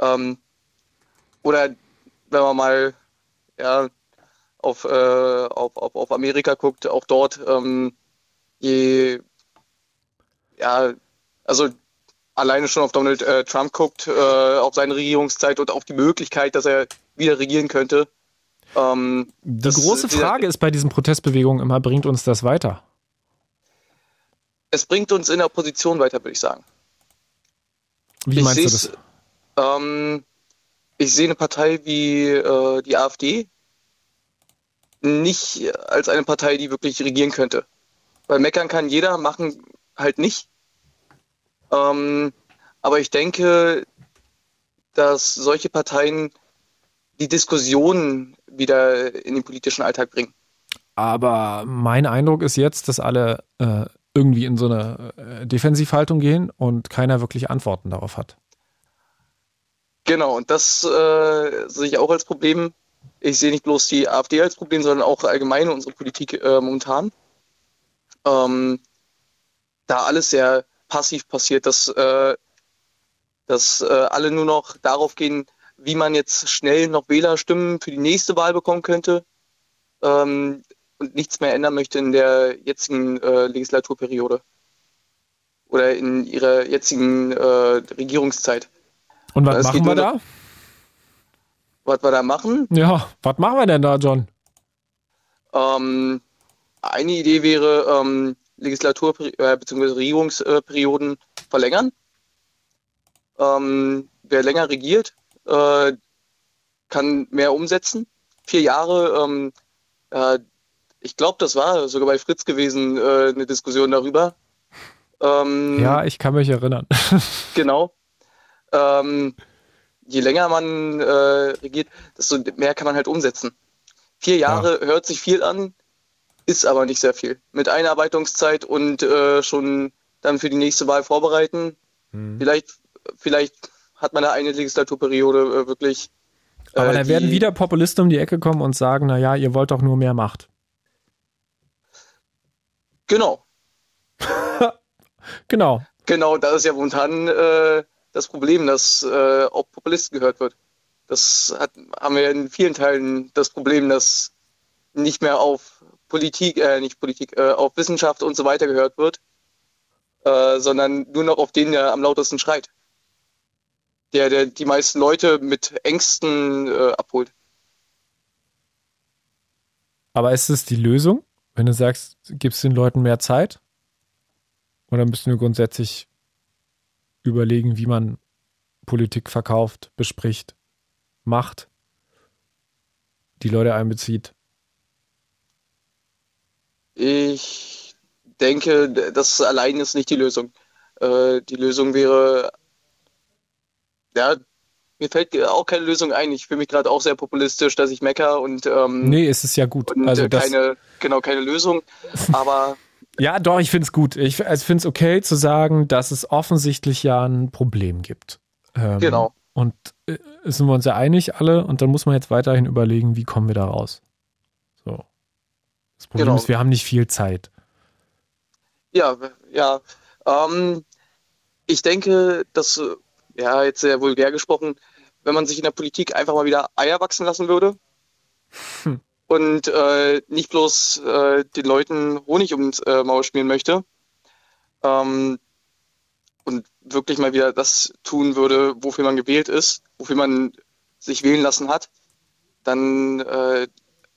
Ja. Ähm, oder wenn man mal ja, auf, äh, auf, auf, auf Amerika guckt, auch dort, ähm, je, ja, also alleine schon auf Donald äh, Trump guckt, äh, auf seine Regierungszeit und auf die Möglichkeit, dass er wieder regieren könnte. Ähm, die große Frage ist bei diesen Protestbewegungen immer, bringt uns das weiter? Es bringt uns in der Opposition weiter, würde ich sagen. Wie ich meinst du das? Ähm, ich sehe eine Partei wie äh, die AfD nicht als eine Partei, die wirklich regieren könnte. Weil meckern kann jeder, machen halt nicht. Ähm, aber ich denke, dass solche Parteien die Diskussion wieder in den politischen Alltag bringen. Aber mein Eindruck ist jetzt, dass alle äh, irgendwie in so eine äh, Defensivhaltung gehen und keiner wirklich Antworten darauf hat. Genau, und das äh, sehe ich auch als Problem. Ich sehe nicht bloß die AfD als Problem, sondern auch allgemein unsere Politik äh, momentan. Ähm, da alles sehr passiv passiert, dass, äh, dass äh, alle nur noch darauf gehen, wie man jetzt schnell noch Wählerstimmen für die nächste Wahl bekommen könnte ähm, und nichts mehr ändern möchte in der jetzigen äh, Legislaturperiode oder in ihrer jetzigen äh, Regierungszeit. Und was machen wir da? Was wir da machen? Ja, was machen wir denn da, John? Ähm, eine Idee wäre, ähm, Legislatur- äh, bzw. Regierungsperioden verlängern. Ähm, wer länger regiert, äh, kann mehr umsetzen. Vier Jahre, ähm, äh, ich glaube, das war sogar bei Fritz gewesen, äh, eine Diskussion darüber. Ähm, ja, ich kann mich erinnern. genau. Ähm, je länger man äh, regiert, desto mehr kann man halt umsetzen. Vier Jahre ja. hört sich viel an, ist aber nicht sehr viel. Mit Einarbeitungszeit und äh, schon dann für die nächste Wahl vorbereiten. Hm. Vielleicht, vielleicht hat man da eine Legislaturperiode äh, wirklich. Äh, aber da werden wieder Populisten um die Ecke kommen und sagen, naja, ihr wollt doch nur mehr Macht. Genau. genau. Genau, das ist ja momentan äh, das Problem, dass äh, auch Populisten gehört wird. Das hat, haben wir in vielen Teilen das Problem, dass nicht mehr auf Politik, äh, nicht Politik, äh, auf Wissenschaft und so weiter gehört wird, äh, sondern nur noch auf den, der am lautesten schreit. Der, der die meisten Leute mit Ängsten äh, abholt. Aber ist es die Lösung, wenn du sagst, gibst den Leuten mehr Zeit? Oder müssen wir grundsätzlich überlegen, wie man Politik verkauft, bespricht, macht, die Leute einbezieht? Ich denke, das allein ist nicht die Lösung. Äh, die Lösung wäre, ja, mir fällt auch keine Lösung ein. Ich fühle mich gerade auch sehr populistisch, dass ich mecker und ähm, nee, es ist ja gut. Und also keine, genau keine Lösung. Aber ja, doch, ich finde es gut. Ich also finde es okay zu sagen, dass es offensichtlich ja ein Problem gibt. Ähm, genau. Und äh, sind wir uns ja einig alle und dann muss man jetzt weiterhin überlegen, wie kommen wir da raus. So. Das Problem genau. ist, wir haben nicht viel Zeit. Ja, ja. Ähm, ich denke, dass, ja, jetzt sehr vulgär gesprochen, wenn man sich in der Politik einfach mal wieder Eier wachsen lassen würde hm. Und äh, nicht bloß äh, den Leuten Honig ums äh, Maul schmieren möchte ähm, und wirklich mal wieder das tun würde, wofür man gewählt ist, wofür man sich wählen lassen hat, dann äh,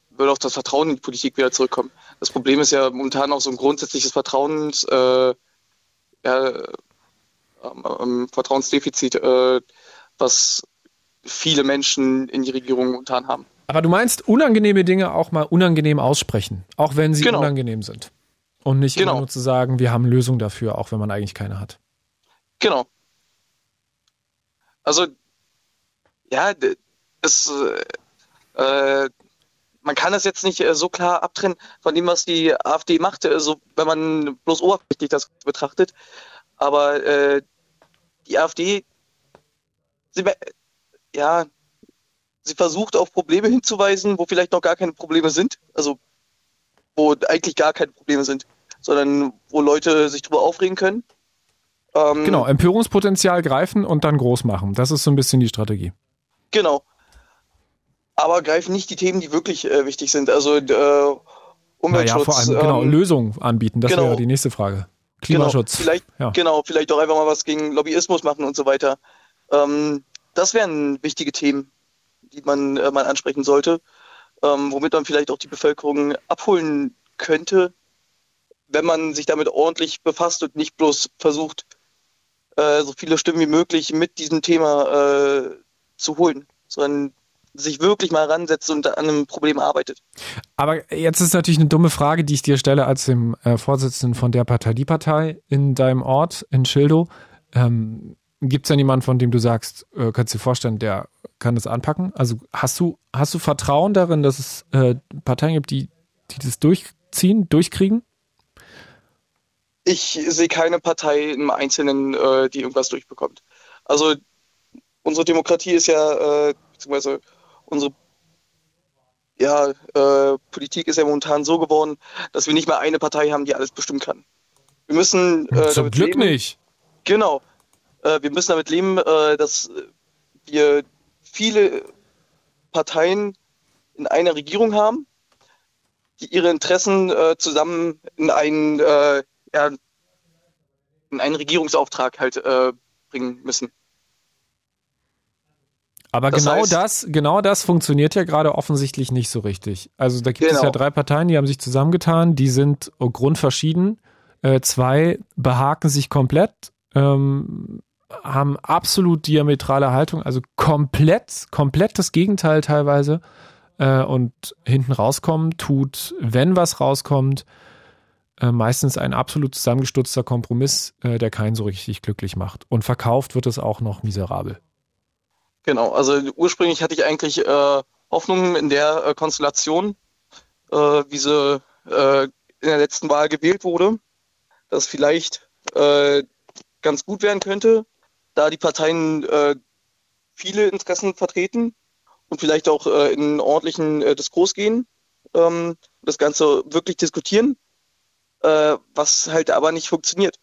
würde auch das Vertrauen in die Politik wieder zurückkommen. Das Problem ist ja momentan auch so ein grundsätzliches Vertrauens, äh, ja, ähm, Vertrauensdefizit, äh, was viele Menschen in die Regierung momentan haben. Aber du meinst unangenehme Dinge auch mal unangenehm aussprechen, auch wenn sie Genau. unangenehm sind. Und nicht Genau. immer nur zu sagen, wir haben Lösungen dafür, auch wenn man eigentlich keine hat. Genau. Also, ja, es, äh, äh, man kann das jetzt nicht äh, so klar abtrennen von dem, was die AfD macht, äh, so, wenn man bloß oberflächlich das betrachtet. Aber äh, die AfD, sie, ja, sie versucht auf Probleme hinzuweisen, wo vielleicht noch gar keine Probleme sind. Also, wo eigentlich gar keine Probleme sind, sondern wo Leute sich drüber aufregen können. Ähm, Genau, Empörungspotenzial greifen und dann groß machen. Das ist so ein bisschen die Strategie. Genau. Aber greifen nicht die Themen, die wirklich äh, wichtig sind. Also äh, Umweltschutz. Naja, vor allem genau, ähm, Lösungen anbieten. Das genau. wäre die nächste Frage. Klimaschutz. Genau, vielleicht, Ja. genau, vielleicht auch einfach mal was gegen Lobbyismus machen und so weiter. Ähm, das wären wichtige Themen, die man äh, mal ansprechen sollte, ähm, womit man vielleicht auch die Bevölkerung abholen könnte, wenn man sich damit ordentlich befasst und nicht bloß versucht, äh, so viele Stimmen wie möglich mit diesem Thema äh, zu holen, sondern sich wirklich mal ransetzt und an einem Problem arbeitet. Aber jetzt ist natürlich eine dumme Frage, die ich dir stelle als dem äh, Vorsitzenden von der Partei, die Partei in deinem Ort, in Schildow. Ähm, Gibt es denn jemanden, von dem du sagst, äh, kannst du dir vorstellen, der kann das anpacken? Also hast du, hast du Vertrauen darin, dass es äh, Parteien gibt, die, die das durchziehen, durchkriegen? ich sehe keine Partei im Einzelnen, äh, die irgendwas durchbekommt. Also unsere Demokratie ist ja, äh, beziehungsweise unsere ja, äh, Politik ist ja momentan so geworden, dass wir nicht mehr eine Partei haben, die alles bestimmen kann. Wir müssen äh, Zum Glück leben, nicht. Genau. Äh, wir müssen damit leben, äh, dass wir viele Parteien in einer Regierung haben, die ihre Interessen äh, zusammen in einen, äh, ja, in einen Regierungsauftrag halt äh, bringen müssen. Aber Das genau heißt- das, genau das funktioniert ja gerade offensichtlich nicht so richtig. Also da gibt es Genau. ja drei Parteien, die haben sich zusammengetan, die sind grundverschieden. Äh, zwei behaken sich komplett, ähm, haben absolut diametrale Haltung, also komplett, komplett das Gegenteil teilweise. Äh, und hinten rauskommen tut, wenn was rauskommt, äh, meistens ein absolut zusammengestutzter Kompromiss, äh, der keinen so richtig glücklich macht. Und verkauft wird es auch noch miserabel. Genau, also ursprünglich hatte ich eigentlich äh, Hoffnung in der äh, Konstellation, äh, wie sie äh, in der letzten Wahl gewählt wurde, dass vielleicht äh, ganz gut werden könnte, da die Parteien äh, viele Interessen vertreten und vielleicht auch äh, in einen ordentlichen äh, Diskurs gehen, ähm, das Ganze wirklich diskutieren, äh, was halt aber nicht funktioniert.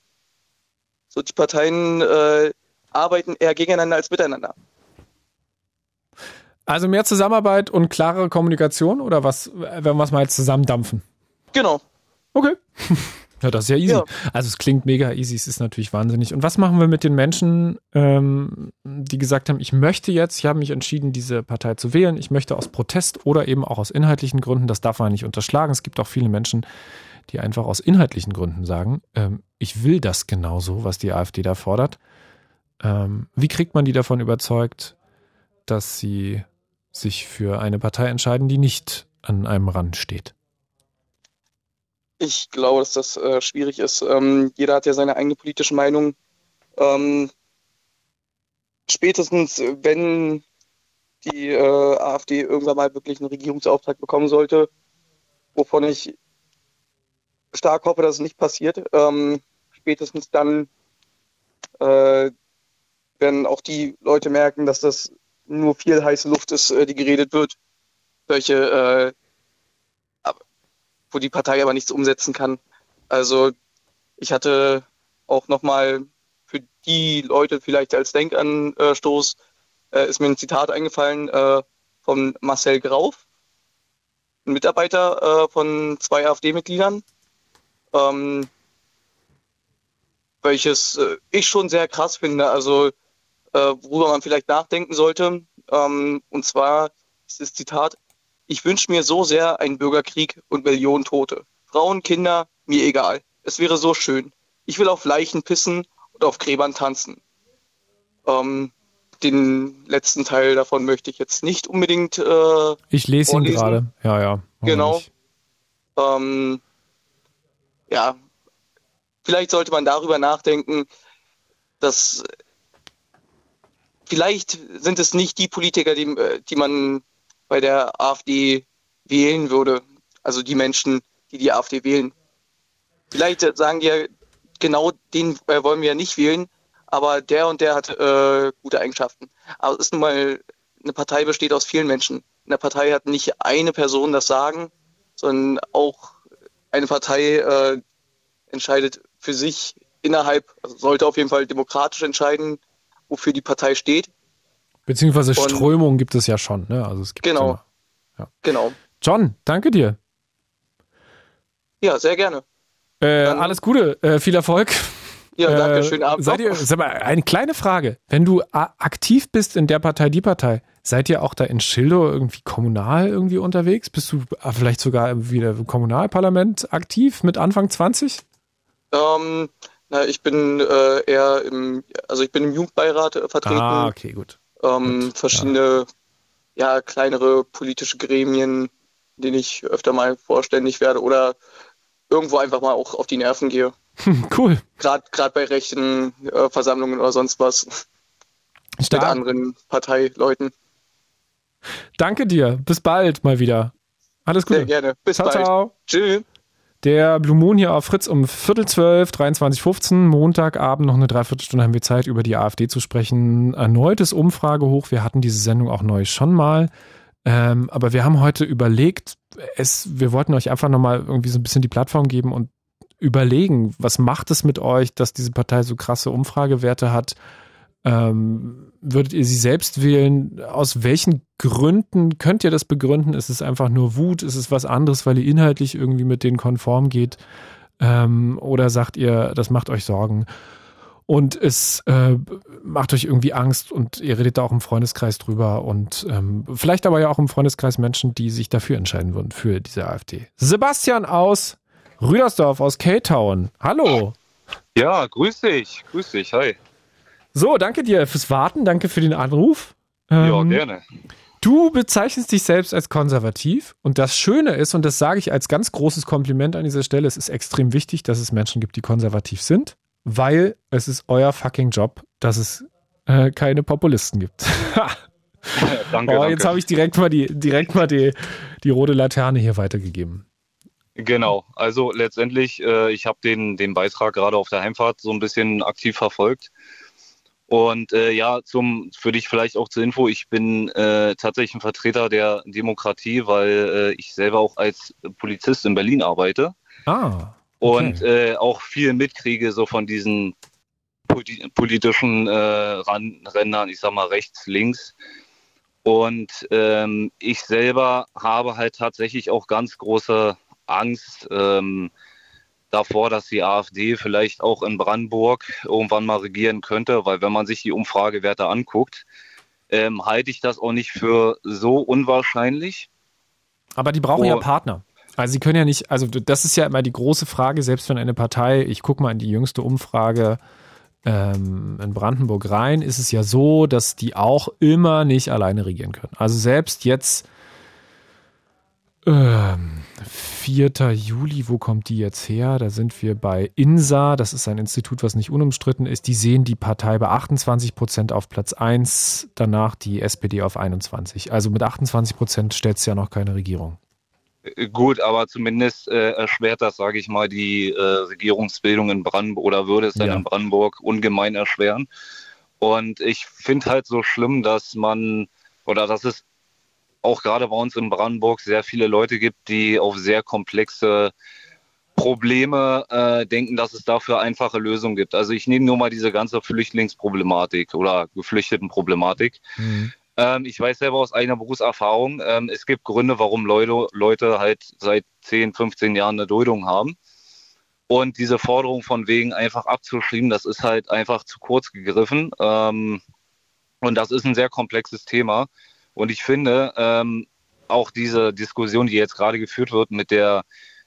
So, die Parteien äh, arbeiten eher gegeneinander als miteinander. Also mehr Zusammenarbeit und klarere Kommunikation oder was, wenn wir es mal jetzt zusammendampfen? Genau. Okay. Ja, das ist ja easy. Ja. Also es klingt mega easy, es ist natürlich wahnsinnig. Und was machen wir mit den Menschen, ähm, die gesagt haben, ich möchte jetzt, ich habe mich entschieden, diese Partei zu wählen, ich möchte aus Protest oder eben auch aus inhaltlichen Gründen, das darf man nicht unterschlagen. Es gibt auch viele Menschen, die einfach aus inhaltlichen Gründen sagen, ähm, ich will das genauso, was die AfD da fordert. Ähm, wie kriegt man die davon überzeugt, dass sie sich für eine Partei entscheiden, die nicht an einem Rand steht? Ich glaube, dass das äh, schwierig ist. Ähm, jeder hat ja seine eigene politische Meinung. Ähm, spätestens, äh, wenn die äh, AfD irgendwann mal wirklich einen Regierungsauftrag bekommen sollte, wovon ich stark hoffe, dass es nicht passiert, ähm, spätestens dann äh, werden auch die Leute merken, dass das nur viel heiße Luft ist, äh, die geredet wird, welche äh, wo die Partei aber nichts umsetzen kann. Also ich hatte auch nochmal für die Leute vielleicht als Denkanstoß, äh, ist mir ein Zitat eingefallen äh, von Marcel Grauf, ein Mitarbeiter äh, von zwei AfD-Mitgliedern, ähm, welches äh, ich schon sehr krass finde, also äh, worüber man vielleicht nachdenken sollte. Ähm, und zwar ist das Zitat, ich wünsche mir so sehr einen Bürgerkrieg und Millionen Tote. Frauen, Kinder, mir egal. Es wäre so schön. Ich will auf Leichen pissen und auf Gräbern tanzen. Ähm, den letzten Teil davon möchte ich jetzt nicht unbedingt. Äh, ich lese ihn gerade. Ja, ja. Genau. Ähm, ja, vielleicht sollte man darüber nachdenken, dass vielleicht sind es nicht die Politiker, die, äh, die man bei der AfD wählen würde. Also die Menschen, die die AfD wählen. Vielleicht sagen die ja, genau den äh, wollen wir ja nicht wählen, aber der und der hat äh, gute Eigenschaften. Aber es ist nun mal, eine Partei besteht aus vielen Menschen. Eine Partei hat nicht eine Person das Sagen, sondern auch eine Partei äh, entscheidet für sich innerhalb, also sollte auf jeden Fall demokratisch entscheiden, wofür die Partei steht. Beziehungsweise und, Strömungen gibt es ja schon. Ne? Also es gibt genau. Ja. Genau. John, danke dir. Ja, sehr gerne. Äh, alles Gute, äh, viel Erfolg. Ja, danke, äh, schönen Abend. Seid ihr, sag mal, eine kleine Frage. Wenn du aktiv bist in der Partei, die Partei, seid ihr auch da in Schildow irgendwie kommunal irgendwie unterwegs? Bist du äh, vielleicht sogar wieder im Kommunalparlament aktiv mit Anfang 20? Ähm, na, ich bin äh, eher im, also ich bin im Jugendbeirat äh, vertreten. Ah, okay, gut. Ähm, gut verschiedene, ja. ja. kleinere politische Gremien, denen ich öfter mal vorständig werde oder irgendwo einfach mal auch auf die Nerven gehe. Cool. Gerade bei rechten äh, Versammlungen oder sonst was. Stark. Mit anderen Parteileuten. Danke dir. Bis bald mal wieder. Alles Gute. Sehr gerne. Bis ciao, bald. Ciao. Tschüss. Der Blue Moon hier auf Fritz um Viertel zwölf, 23.15 Montagabend, noch eine Dreiviertelstunde haben wir Zeit, über die AfD zu sprechen. Erneutes Umfrage hoch. Wir hatten diese Sendung auch neu schon mal. Ähm, aber wir haben heute überlegt, es, wir wollten euch einfach nochmal irgendwie so ein bisschen die Plattform geben und überlegen, was macht es mit euch, dass diese Partei so krasse Umfragewerte hat? Ähm, würdet ihr sie selbst wählen? Aus welchen Gründen könnt ihr das begründen? Ist es einfach nur Wut? Ist es was anderes, weil ihr inhaltlich irgendwie mit denen konform geht? Ähm, oder sagt ihr, das macht euch Sorgen? Und es äh, macht euch irgendwie Angst und ihr redet da auch im Freundeskreis drüber und ähm, vielleicht aber ja auch im Freundeskreis Menschen, die sich dafür entscheiden würden, für diese AfD. Sebastian aus Rüdersdorf aus K-Town. Hallo. Ja, grüß dich. Grüß dich. Hi. So, danke dir fürs Warten. Danke für den Anruf. Ähm, ja, gerne. Du bezeichnest dich selbst als konservativ und das Schöne ist, und das sage ich als ganz großes Kompliment an dieser Stelle, es ist extrem wichtig, dass es Menschen gibt, die konservativ sind, weil es ist euer fucking Job, dass es äh, keine Populisten gibt. danke, oh, jetzt habe ich direkt mal, die, direkt mal die, die rote Laterne hier weitergegeben. Genau, also letztendlich, äh, ich habe den, den Beitrag gerade auf der Heimfahrt so ein bisschen aktiv verfolgt. Und äh, ja, zum, für dich vielleicht auch zur Info, ich bin äh, tatsächlich ein Vertreter der Demokratie, weil äh, ich selber auch als Polizist in Berlin arbeite. Ah. Okay. Und äh, auch viel mitkriege, so von diesen politischen äh, Rändern, ich sag mal rechts, links. Und ähm, ich selber habe halt tatsächlich auch ganz große Angst ähm, davor, dass die AfD vielleicht auch in Brandenburg irgendwann mal regieren könnte, weil wenn man sich die Umfragewerte anguckt, ähm, halte ich das auch nicht für so unwahrscheinlich. Aber die brauchen oh. ja Partner. Also sie können ja nicht, also das ist ja immer die große Frage, selbst wenn eine Partei, ich gucke mal in die jüngste Umfrage ähm, in Brandenburg rein, ist es ja so, dass die auch immer nicht alleine regieren können. Also selbst jetzt ähm, 4. Juli, wo kommt die jetzt her? Da sind wir bei INSA, das ist ein Institut, was nicht unumstritten ist. Die sehen die Partei bei 28 Prozent auf Platz 1, danach die SPD auf 21. Also mit 28 Prozent stellt es ja noch keine Regierung. Äh, gut, aber zumindest äh, erschwert das, sage ich mal, die äh, Regierungsbildung in Brandenburg oder würde es dann ja. in Brandenburg ungemein erschweren. Und ich finde halt so schlimm, dass man oder dass es auch gerade bei uns in Brandenburg sehr viele Leute gibt, die auf sehr komplexe Probleme äh, denken, dass es dafür einfache Lösungen gibt. Also ich nehme nur mal diese ganze Flüchtlingsproblematik oder Geflüchtetenproblematik. Mhm. Ähm, ich weiß selber aus eigener Berufserfahrung, ähm, es gibt Gründe, warum Leute, Leute halt seit 10, 15 Jahren eine Duldung haben. Und diese Forderung von wegen einfach abzuschreiben, das ist halt einfach zu kurz gegriffen. Ähm, und das ist ein sehr komplexes Thema. Und ich finde, ähm, auch diese Diskussion, die jetzt gerade geführt wird mit der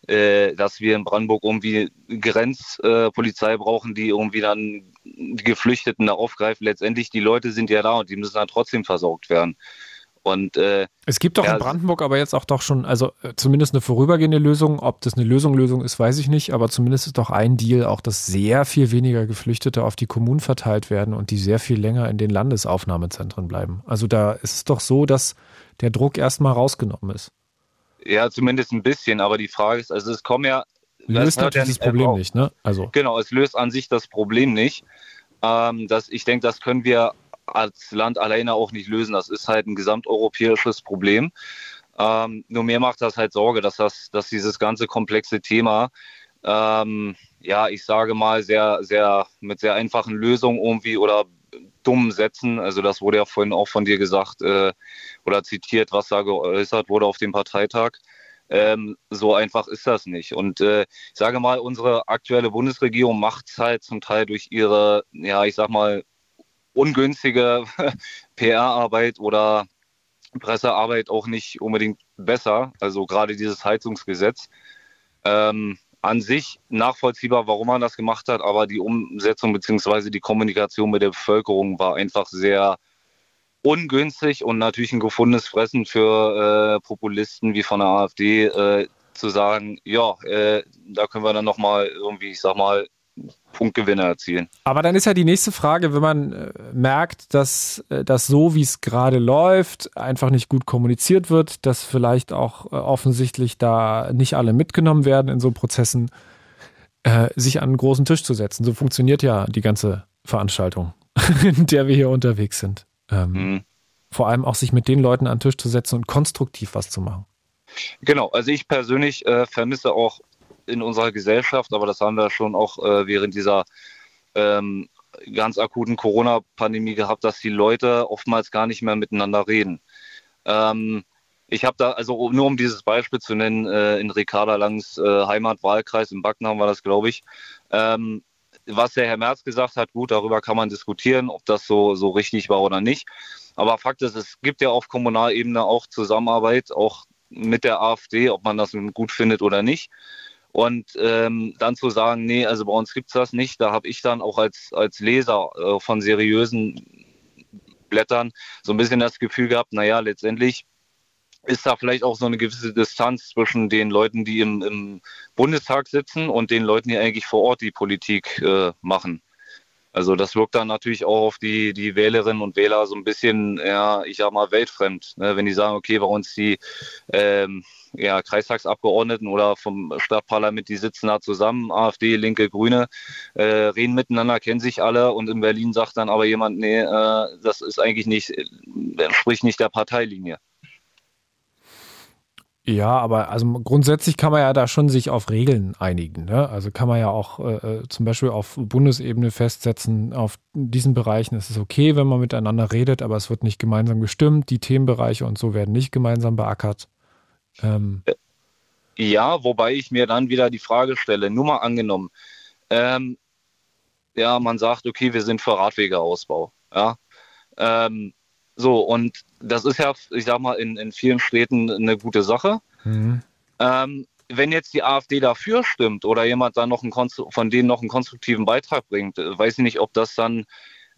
äh, dass wir in Brandenburg irgendwie Grenzpolizei äh, brauchen, die irgendwie dann die Geflüchteten da aufgreifen. Letztendlich, die Leute sind ja da und die müssen dann trotzdem versorgt werden. Und, äh, es gibt doch ja, in Brandenburg aber jetzt auch doch schon, also äh, zumindest eine vorübergehende Lösung. Ob das eine Lösung, Lösung ist, weiß ich nicht, aber zumindest ist doch ein Deal auch, dass sehr viel weniger Geflüchtete auf die Kommunen verteilt werden und die sehr viel länger in den Landesaufnahmezentren bleiben. Also da ist es doch so, dass der Druck erstmal rausgenommen ist. Ja, zumindest ein bisschen, aber die Frage ist, also es kommen ja. Löst natürlich das Problem nicht, ne? Also. Genau, es löst an sich das Problem nicht. Ähm, das, ich denke, das können wir als Land alleine auch nicht lösen. Das ist halt ein gesamteuropäisches Problem. Ähm, nur mir macht das halt Sorge, dass das, dass dieses ganze komplexe Thema, ähm, ja, ich sage mal, sehr, sehr mit sehr einfachen Lösungen irgendwie oder dummen Sätzen, also das wurde ja vorhin auch von dir gesagt äh, oder zitiert, was da geäußert wurde auf dem Parteitag. Ähm, so einfach ist das nicht. Und äh, ich sage mal, unsere aktuelle Bundesregierung macht es halt zum Teil durch ihre, ja, ich sag mal, ungünstige PR-Arbeit oder Pressearbeit auch nicht unbedingt besser. Also gerade dieses Heizungsgesetz. Ähm, an sich nachvollziehbar, warum man das gemacht hat, aber die Umsetzung bzw. die Kommunikation mit der Bevölkerung war einfach sehr ungünstig und natürlich ein gefundenes Fressen für äh, Populisten wie von der AfD äh, zu sagen, ja, äh, da können wir dann nochmal irgendwie, ich sag mal, Punktgewinne erzielen. Aber dann ist ja die nächste Frage, wenn man äh, merkt, dass äh, das so, wie es gerade läuft, einfach nicht gut kommuniziert wird, dass vielleicht auch äh, offensichtlich da nicht alle mitgenommen werden in so Prozessen, äh, sich an einen großen Tisch zu setzen. So funktioniert ja die ganze Veranstaltung, in der wir hier unterwegs sind. Ähm, mhm. Vor allem auch sich mit den Leuten an den Tisch zu setzen und konstruktiv was zu machen. Genau, also ich persönlich äh, vermisse auch in unserer Gesellschaft, aber das haben wir schon auch äh, während dieser ähm, ganz akuten Corona-Pandemie gehabt, dass die Leute oftmals gar nicht mehr miteinander reden. Ähm, ich habe da, also nur um dieses Beispiel zu nennen, äh, in Ricarda Langs äh, Heimatwahlkreis in Backen haben wir das, glaube ich. Ähm, was der Herr Merz gesagt hat, gut, darüber kann man diskutieren, ob das so, so richtig war oder nicht. Aber Fakt ist, es gibt ja auf Kommunalebene auch Zusammenarbeit, auch mit der AfD, ob man das gut findet oder nicht. Und ähm, dann zu sagen, nee, also bei uns gibt es das nicht, da habe ich dann auch als, als Leser äh, von seriösen Blättern so ein bisschen das Gefühl gehabt, naja, letztendlich ist da vielleicht auch so eine gewisse Distanz zwischen den Leuten, die im, im Bundestag sitzen und den Leuten, die eigentlich vor Ort die Politik äh, machen. Also das wirkt dann natürlich auch auf die, die Wählerinnen und Wähler so ein bisschen, ja, ich sag mal, weltfremd. Ne? Wenn die sagen, okay, bei uns die ähm, ja, Kreistagsabgeordneten oder vom Stadtparlament, die sitzen da zusammen, AfD, Linke, Grüne, äh, reden miteinander, kennen sich alle und in Berlin sagt dann aber jemand, nee, äh, das ist eigentlich nicht, entspricht nicht der Parteilinie. Ja, aber also grundsätzlich kann man ja da schon sich auf Regeln einigen. Ne? Also kann man ja auch äh, äh, zum Beispiel auf Bundesebene festsetzen, auf diesen Bereichen ist es okay, wenn man miteinander redet, aber es wird nicht gemeinsam gestimmt. Die Themenbereiche und so werden nicht gemeinsam beackert. Ähm. Äh, ja, wobei ich mir dann wieder die Frage stelle, nur mal angenommen, ähm, ja, man sagt, okay, wir sind für Radwegeausbau. Ja. Ähm, so, und das ist ja, ich sag mal, in, in vielen Städten eine gute Sache. Mhm. Ähm, wenn jetzt die AfD dafür stimmt oder jemand dann noch einen, von denen noch einen konstruktiven Beitrag bringt, äh, weiß ich nicht, ob das dann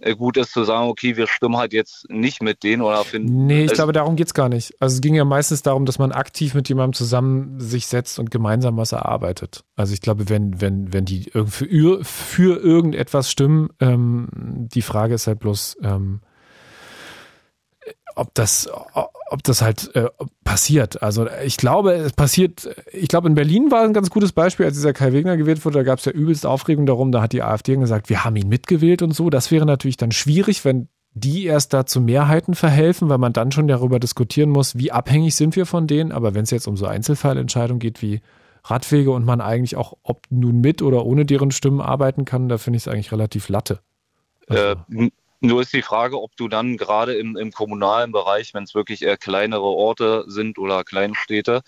äh, gut ist zu sagen, okay, wir stimmen halt jetzt nicht mit denen oder finden. Nee, ich glaube, darum geht es gar nicht. Also es ging ja meistens darum, dass man aktiv mit jemandem zusammen sich setzt und gemeinsam was erarbeitet. Also ich glaube, wenn, wenn, wenn die für, für irgendetwas stimmen, ähm, die Frage ist halt bloß, ähm, ob das, ob das halt äh, passiert. Also ich glaube, es passiert, ich glaube, in Berlin war ein ganz gutes Beispiel, als dieser Kai Wegner gewählt wurde, da gab es ja übelst Aufregung darum, da hat die AfD gesagt, wir haben ihn mitgewählt und so. Das wäre natürlich dann schwierig, wenn die erst da zu Mehrheiten verhelfen, weil man dann schon darüber diskutieren muss, wie abhängig sind wir von denen. Aber wenn es jetzt um so Einzelfallentscheidungen geht wie Radwege und man eigentlich auch, ob nun mit oder ohne deren Stimmen arbeiten kann, da finde ich es eigentlich relativ latte. Also. Äh, nur ist die Frage, ob du dann gerade im, im kommunalen Bereich, wenn es wirklich eher kleinere Orte sind oder Kleinstädte,